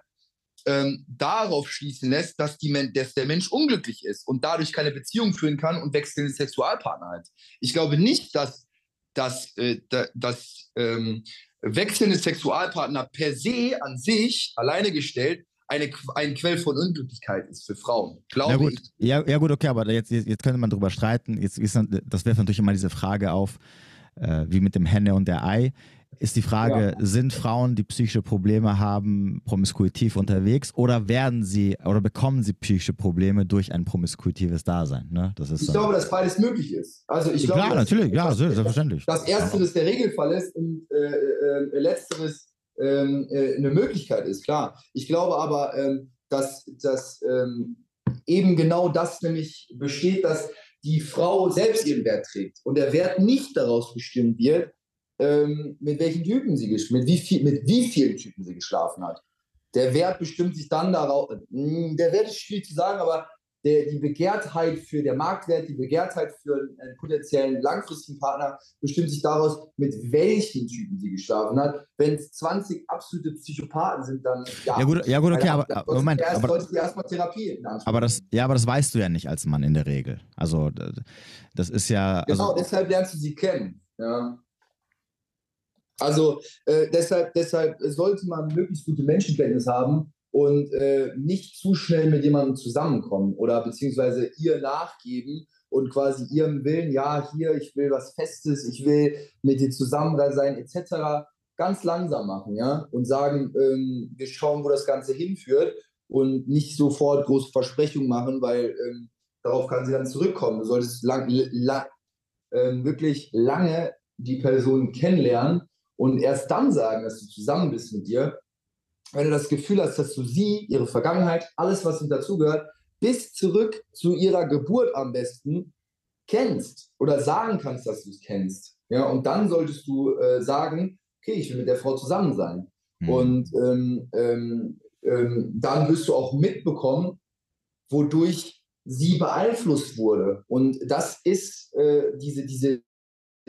ähm, darauf schließen lässt, dass, die, dass der Mensch unglücklich ist und dadurch keine Beziehung führen kann und wechselnde Sexualpartner hat. Ich glaube nicht, dass, dass, äh, dass ähm, wechselnde Sexualpartner per se an sich alleine gestellt eine, ein Quell von Unglücklichkeit ist für Frauen. Glaube ja, gut. Ich. Ja, ja, gut, okay, aber jetzt, jetzt, jetzt könnte man darüber streiten. Jetzt, das wirft natürlich immer diese Frage auf, äh, wie mit dem Henne und der Ei ist die Frage, ja. sind Frauen, die psychische Probleme haben, promiskuitiv unterwegs oder werden sie oder bekommen sie psychische Probleme durch ein promiskuitives Dasein? Ne? Das ist ich glaube, dass beides möglich ist. Also ich glaube, Klar, natürlich, ja, selbstverständlich. Dass Ersteres der Regelfall ist und äh, äh, Letzteres ähm, äh, eine Möglichkeit ist, klar. Ich glaube aber, ähm, dass, dass ähm, eben genau das nämlich besteht, dass die Frau selbst ihren Wert trägt und der Wert nicht daraus bestimmt wird, ähm, mit welchen Typen sie mit wie viel, mit wie vielen Typen sie geschlafen hat. Der Wert bestimmt sich dann darauf, hm, der Wert ist schwierig zu sagen, aber der, die Begehrtheit für der Marktwert, die Begehrtheit für einen potenziellen langfristigen Partner bestimmt sich daraus, mit welchen Typen sie geschlafen hat. Wenn es 20 absolute Psychopathen sind, dann ja. Ja gut, ja, gut okay, aber, aber Moment. Erst, aber, erstmal Therapie aber das, ja, aber das weißt du ja nicht als Mann in der Regel. Also das ist ja. Genau, also, deshalb lernst du sie kennen. Ja. Also äh, deshalb, deshalb sollte man möglichst gute Menschenkenntnis haben und äh, nicht zu schnell mit jemandem zusammenkommen oder beziehungsweise ihr nachgeben und quasi ihrem Willen, ja, hier, ich will was Festes, ich will mit dir zusammen sein, etc., ganz langsam machen, ja, und sagen, ähm, wir schauen, wo das Ganze hinführt und nicht sofort große Versprechungen machen, weil ähm, darauf kann sie dann zurückkommen. Du solltest lang, lang, äh, wirklich lange die Person kennenlernen und erst dann sagen, dass du zusammen bist mit dir, wenn du das Gefühl hast, dass du sie, ihre Vergangenheit, alles, was dazugehört, bis zurück zu ihrer Geburt am besten kennst oder sagen kannst, dass du es kennst. Ja, und dann solltest du äh, sagen, okay, ich will mit der Frau zusammen sein. Mhm. Und ähm, ähm, ähm, dann wirst du auch mitbekommen, wodurch sie beeinflusst wurde. Und das ist äh, diese, diese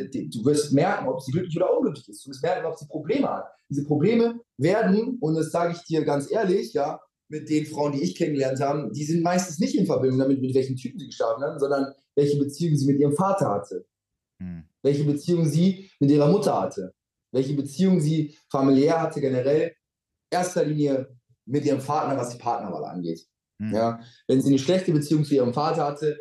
du wirst merken, ob sie glücklich oder unglücklich ist. Du wirst merken, ob sie Probleme hat. Diese Probleme werden, und das sage ich dir ganz ehrlich, ja, mit den Frauen, die ich kennengelernt habe, die sind meistens nicht in Verbindung damit, mit welchen Typen sie geschlafen haben, sondern welche Beziehung sie mit ihrem Vater hatte. Hm. Welche Beziehung sie mit ihrer Mutter hatte. Welche Beziehung sie familiär hatte, generell. Erster Linie mit ihrem Partner, was die Partnerwahl angeht. Hm. Ja, wenn sie eine schlechte Beziehung zu ihrem Vater hatte,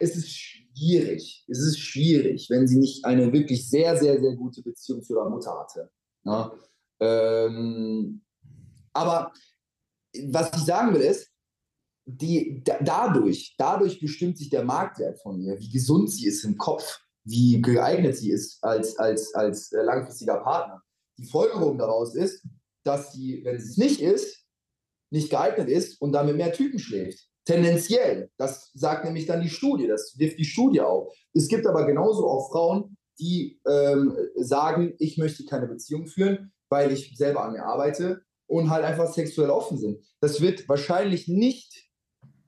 ist es schwierig. Es ist schwierig, wenn sie nicht eine wirklich sehr, sehr, sehr gute Beziehung zu ihrer Mutter hatte. Ja? Ähm, aber was ich sagen will ist, die, da, dadurch, dadurch bestimmt sich der Marktwert von ihr, wie gesund sie ist im Kopf, wie geeignet sie ist als, als, als äh, langfristiger Partner. Die Folgerung daraus ist, dass sie, wenn sie es nicht ist, nicht geeignet ist und damit mehr Typen schläft. Tendenziell. Das sagt nämlich dann die Studie, das wirft die Studie auf. Es gibt aber genauso auch Frauen, die ähm, sagen, ich möchte keine Beziehung führen, weil ich selber an mir arbeite und halt einfach sexuell offen sind. Das wird wahrscheinlich nicht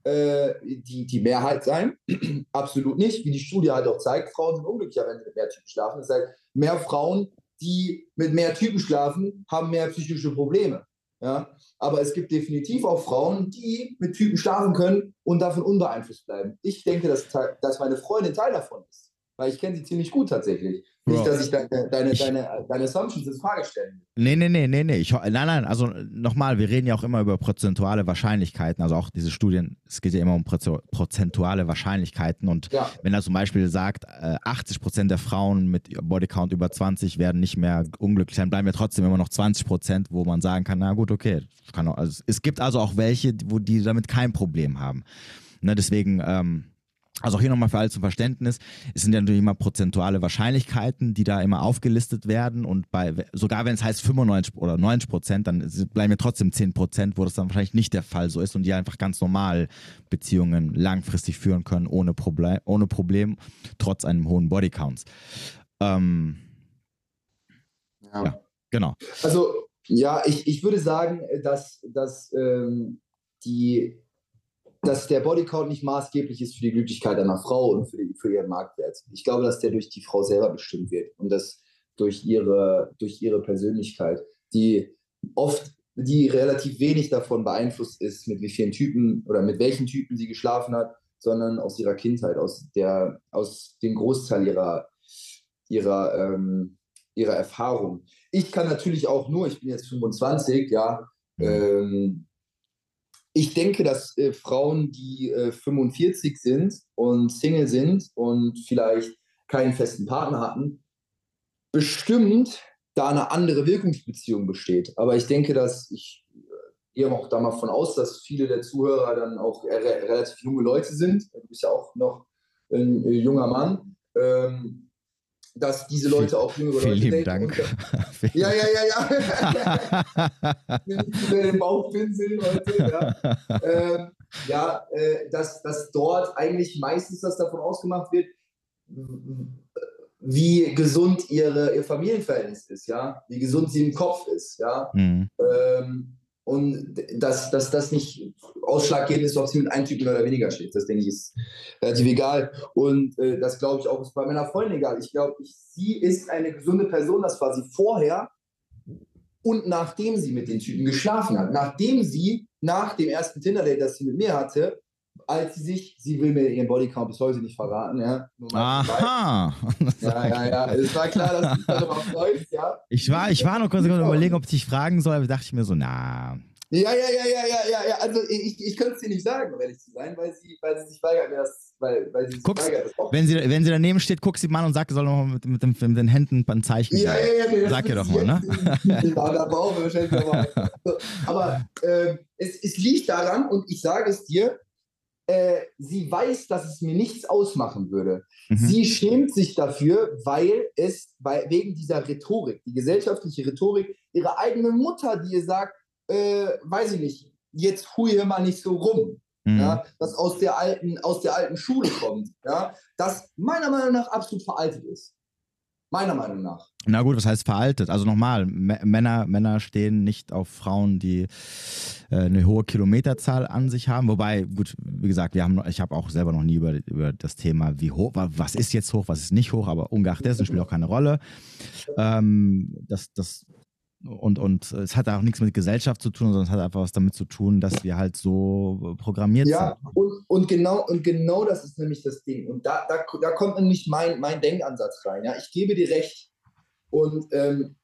äh, die, die Mehrheit sein. Absolut nicht. Wie die Studie halt auch zeigt, Frauen sind unglücklicher, wenn sie mit mehr Typen schlafen. Das heißt, mehr Frauen, die mit mehr Typen schlafen, haben mehr psychische Probleme. Ja? Aber es gibt definitiv auch Frauen, die mit Typen schlafen können und davon unbeeinflusst bleiben. Ich denke, dass, dass meine Freundin Teil davon ist. Weil ich kenne sie ziemlich gut tatsächlich. Nicht, dass ich deine, deine, ich, deine, deine Assumptions in Frage stelle. Nee, nee, nee, nee, nee. Ich, nein, nein, also nochmal, wir reden ja auch immer über prozentuale Wahrscheinlichkeiten. Also auch diese Studien, es geht ja immer um prozentuale Wahrscheinlichkeiten. Und ja. wenn er zum Beispiel sagt, 80 äh, Prozent der Frauen mit Bodycount über 20 werden nicht mehr unglücklich, dann bleiben ja trotzdem immer noch 20 Prozent, wo man sagen kann, na gut, okay. Kann auch, also es gibt also auch welche, wo die damit kein Problem haben. Ne, deswegen, ähm, also auch hier nochmal für alle zum Verständnis, es sind ja natürlich immer prozentuale Wahrscheinlichkeiten, die da immer aufgelistet werden und bei, sogar wenn es heißt 95 oder 90 Prozent, dann bleiben ja trotzdem 10 Prozent, wo das dann wahrscheinlich nicht der Fall so ist und die einfach ganz normal Beziehungen langfristig führen können, ohne Problem, ohne Problem trotz einem hohen Bodycounts. Ähm, ja. ja. genau. Also, ja, ich, ich würde sagen, dass, dass ähm, die dass der Bodycount nicht maßgeblich ist für die Glücklichkeit einer Frau und für, die, für ihren Marktwert. Ich glaube, dass der durch die Frau selber bestimmt wird und das durch ihre, durch ihre Persönlichkeit, die oft, die relativ wenig davon beeinflusst ist, mit wie vielen Typen oder mit welchen Typen sie geschlafen hat, sondern aus ihrer Kindheit, aus, der, aus dem Großteil ihrer, ihrer, ähm, ihrer Erfahrung. Ich kann natürlich auch nur, ich bin jetzt 25, ja, ähm, ich denke, dass äh, Frauen, die äh, 45 sind und Single sind und vielleicht keinen festen Partner hatten, bestimmt da eine andere Wirkungsbeziehung besteht. Aber ich denke, dass ich äh, gehe auch da mal von aus, dass viele der Zuhörer dann auch re relativ junge Leute sind. Du bist ja auch noch ein äh, junger Mann. Ähm, dass diese Leute auch jüngere Leute Vielen Dank. ja, ja, ja, ja. Nicht über den Bauch pinseln heute. Ja, ähm, ja äh, dass, dass dort eigentlich meistens das davon ausgemacht wird, wie gesund ihre, ihr Familienverhältnis ist, ja, wie gesund sie im Kopf ist, ja. Mhm. Ähm, und dass, dass das nicht ausschlaggebend ist, ob sie mit einem Typen oder weniger steht. Das denke ich ist relativ egal. Und äh, das glaube ich auch ist bei meiner Freundin egal. Ich glaube, sie ist eine gesunde Person, das war sie vorher und nachdem sie mit den Typen geschlafen hat. Nachdem sie nach dem ersten Tinder-Date, das sie mit mir hatte, als sie sich, sie will mir ihren Bodycount bis heute nicht verraten, ja. Aha. Ja, ja, ja. Es war klar, dass du darüber freust, ja. Ich war, ich war noch kurz überlegen, ob ich dich fragen soll, aber dachte ich mir so, na. Ja, ja, ja, ja, ja, ja, ja. Also ich, ich könnte es dir nicht sagen, um ehrlich zu sein, weil sie, weil sie sich weigert, mir das, weil, weil sie sich Guck's, weigert. wenn, sie, wenn sie daneben steht, guck sie mal an und sag, sie soll noch mit, mit, mit, mit den Händen ein Zeichen Ja, ja, ja. Nee, sag ihr doch mal, ne? Ja, da brauchen wir wahrscheinlich nochmal. Aber äh, es, es liegt daran, und ich sage es dir, äh, sie weiß, dass es mir nichts ausmachen würde. Mhm. Sie schämt sich dafür, weil es weil, wegen dieser Rhetorik, die gesellschaftliche Rhetorik, ihre eigene Mutter, die ihr sagt, äh, weiß ich nicht, jetzt hui mal nicht so rum. Mhm. Ja, das aus der alten, aus der alten Schule kommt, ja, das meiner Meinung nach absolut veraltet ist. Meiner Meinung nach. Na gut, was heißt veraltet? Also nochmal, Männer, Männer stehen nicht auf Frauen, die äh, eine hohe Kilometerzahl an sich haben. Wobei, gut, wie gesagt, wir haben, ich habe auch selber noch nie über, über das Thema, wie hoch, was ist jetzt hoch, was ist nicht hoch, aber ungeachtet dessen spielt auch keine Rolle. Ähm, das, das und, und es hat auch nichts mit Gesellschaft zu tun, sondern es hat einfach was damit zu tun, dass wir halt so programmiert ja, sind. Ja, und, und, genau, und genau das ist nämlich das Ding. Und da, da, da kommt nämlich mein, mein Denkansatz rein. Ja? Ich gebe dir recht. Und ähm,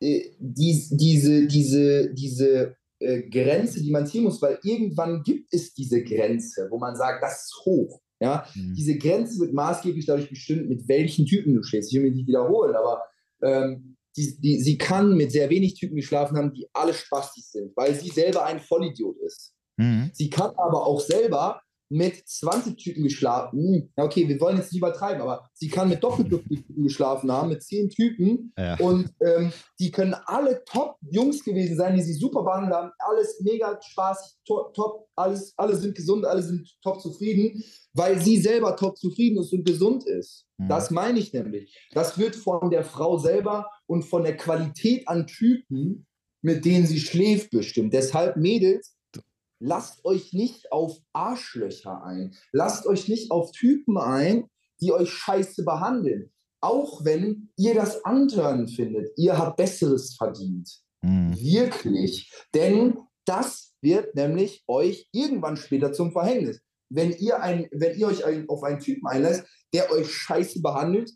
äh, die, diese, diese, diese äh, Grenze, die man ziehen muss, weil irgendwann gibt es diese Grenze, wo man sagt, das ist hoch. Ja? Mhm. Diese Grenze wird maßgeblich dadurch bestimmt, mit welchen Typen du stehst. Ich will mich nicht wiederholen, aber ähm, die, die, sie kann mit sehr wenig Typen geschlafen haben, die alle spastig sind, weil sie selber ein Vollidiot ist. Mhm. Sie kann aber auch selber mit 20 Typen geschlafen. Hm, okay, wir wollen jetzt nicht übertreiben, aber sie kann mit doppelt Typen geschlafen haben, mit 10 Typen. Ja. Und ähm, die können alle Top-Jungs gewesen sein, die sie super behandelt haben. Alles mega spaßig, top, top, alles, alle sind gesund, alle sind top zufrieden, weil sie selber top zufrieden ist und gesund ist. Mhm. Das meine ich nämlich. Das wird von der Frau selber und von der Qualität an Typen, mit denen sie schläft, bestimmt. Deshalb, Mädels, lasst euch nicht auf Arschlöcher ein. Lasst euch nicht auf Typen ein, die euch scheiße behandeln. Auch wenn ihr das antören findet. Ihr habt Besseres verdient. Mhm. Wirklich. Denn das wird nämlich euch irgendwann später zum Verhängnis. Wenn ihr, ein, wenn ihr euch ein, auf einen Typen einlässt, der euch scheiße behandelt,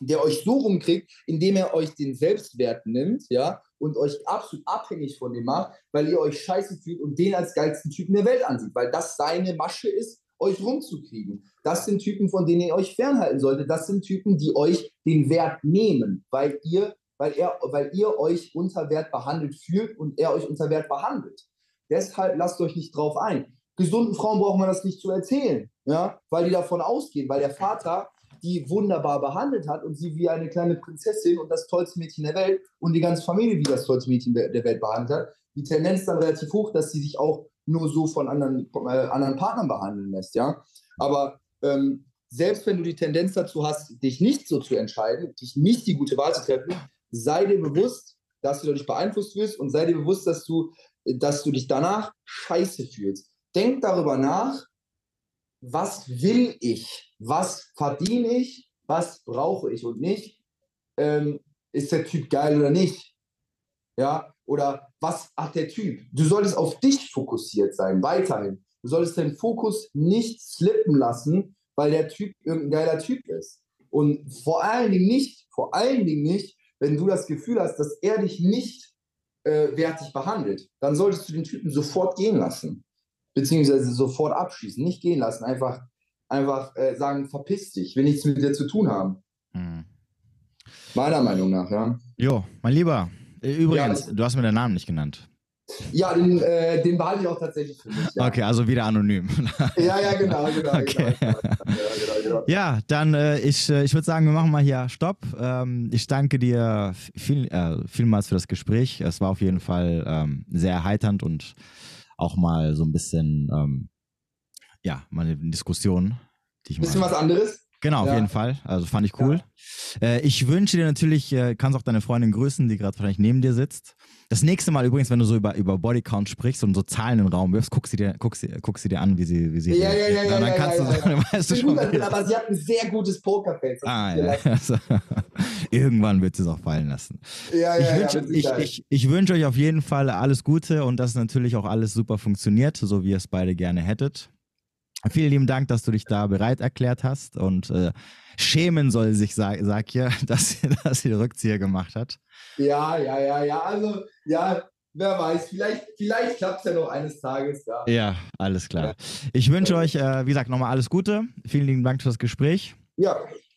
der euch so rumkriegt, indem er euch den Selbstwert nimmt, ja, und euch absolut abhängig von dem macht, weil ihr euch scheiße fühlt und den als geilsten Typen der Welt ansieht, weil das seine Masche ist, euch rumzukriegen. Das sind Typen, von denen ihr euch fernhalten solltet. Das sind Typen, die euch den Wert nehmen, weil ihr, weil er, weil ihr euch unter Wert behandelt fühlt und er euch unter Wert behandelt. Deshalb lasst euch nicht drauf ein. Gesunden Frauen braucht man das nicht zu erzählen, ja, weil die davon ausgehen, weil der Vater die wunderbar behandelt hat und sie wie eine kleine Prinzessin und das tollste Mädchen der Welt und die ganze Familie wie das tollste Mädchen der Welt behandelt hat. Die Tendenz dann relativ hoch, dass sie sich auch nur so von anderen, äh, anderen Partnern behandeln lässt, ja. Aber ähm, selbst wenn du die Tendenz dazu hast, dich nicht so zu entscheiden, dich nicht die gute Wahl zu treffen, sei dir bewusst, dass du dadurch beeinflusst wirst und sei dir bewusst, dass du, dass du dich danach scheiße fühlst. Denk darüber nach, was will ich? Was verdiene ich? Was brauche ich und nicht? Ähm, ist der Typ geil oder nicht? Ja, oder was hat der Typ? Du solltest auf dich fokussiert sein, weiterhin. Du solltest deinen Fokus nicht slippen lassen, weil der Typ irgendein geiler Typ ist. Und vor allen Dingen nicht, vor allen Dingen nicht, wenn du das Gefühl hast, dass er dich nicht äh, wertig behandelt, dann solltest du den Typen sofort gehen lassen beziehungsweise sofort abschießen, nicht gehen lassen, einfach, einfach äh, sagen, verpiss dich, will nichts mit dir zu tun haben. Hm. Meiner Meinung nach, ja. Jo, mein Lieber, äh, übrigens, ja, du hast mir den Namen nicht genannt. Ja, den, äh, den behalte ich auch tatsächlich für mich. Ja. Okay, also wieder anonym. ja, ja, genau, genau. Okay. genau, genau, genau, genau. Ja, dann äh, ich, äh, ich würde sagen, wir machen mal hier Stopp. Ähm, ich danke dir viel, äh, vielmals für das Gespräch. Es war auf jeden Fall ähm, sehr erheiternd und auch mal so ein bisschen, ähm, ja, mal eine Diskussion. Die ich bisschen mal, was anderes? Genau, auf ja. jeden Fall. Also fand ich cool. Ja. Äh, ich wünsche dir natürlich, äh, kannst auch deine Freundin grüßen, die gerade wahrscheinlich neben dir sitzt. Das nächste Mal übrigens, wenn du so über, über Bodycount sprichst und so Zahlen in den Raum wirfst, guck sie dir, guck sie, guck sie dir an, wie sie, wie sie. Ja, ja, ja, ja. Dann ja, kannst du, ja. weißt du schon. Aber sie hat ein sehr gutes Pokerface. Ah, ja. Also, irgendwann wird sie es auch fallen lassen. Ja, ja, ich wünsche ich, ich, ich wünsch euch auf jeden Fall alles Gute und dass natürlich auch alles super funktioniert, so wie ihr es beide gerne hättet. Vielen lieben Dank, dass du dich da bereit erklärt hast und äh, schämen soll sich, sag, sag hier, dass, dass sie den Rückzieher gemacht hat. Ja, ja, ja, ja. Also, ja, wer weiß, vielleicht, vielleicht klappt es ja noch eines Tages. Ja, ja alles klar. Ich wünsche ja. euch, äh, wie gesagt, nochmal alles Gute. Vielen lieben Dank für das Gespräch. Ja.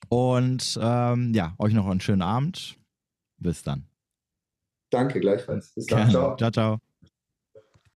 Und ähm, ja, euch noch einen schönen Abend. Bis dann. Danke gleichfalls. Bis dann. Ciao. Ciao, ciao.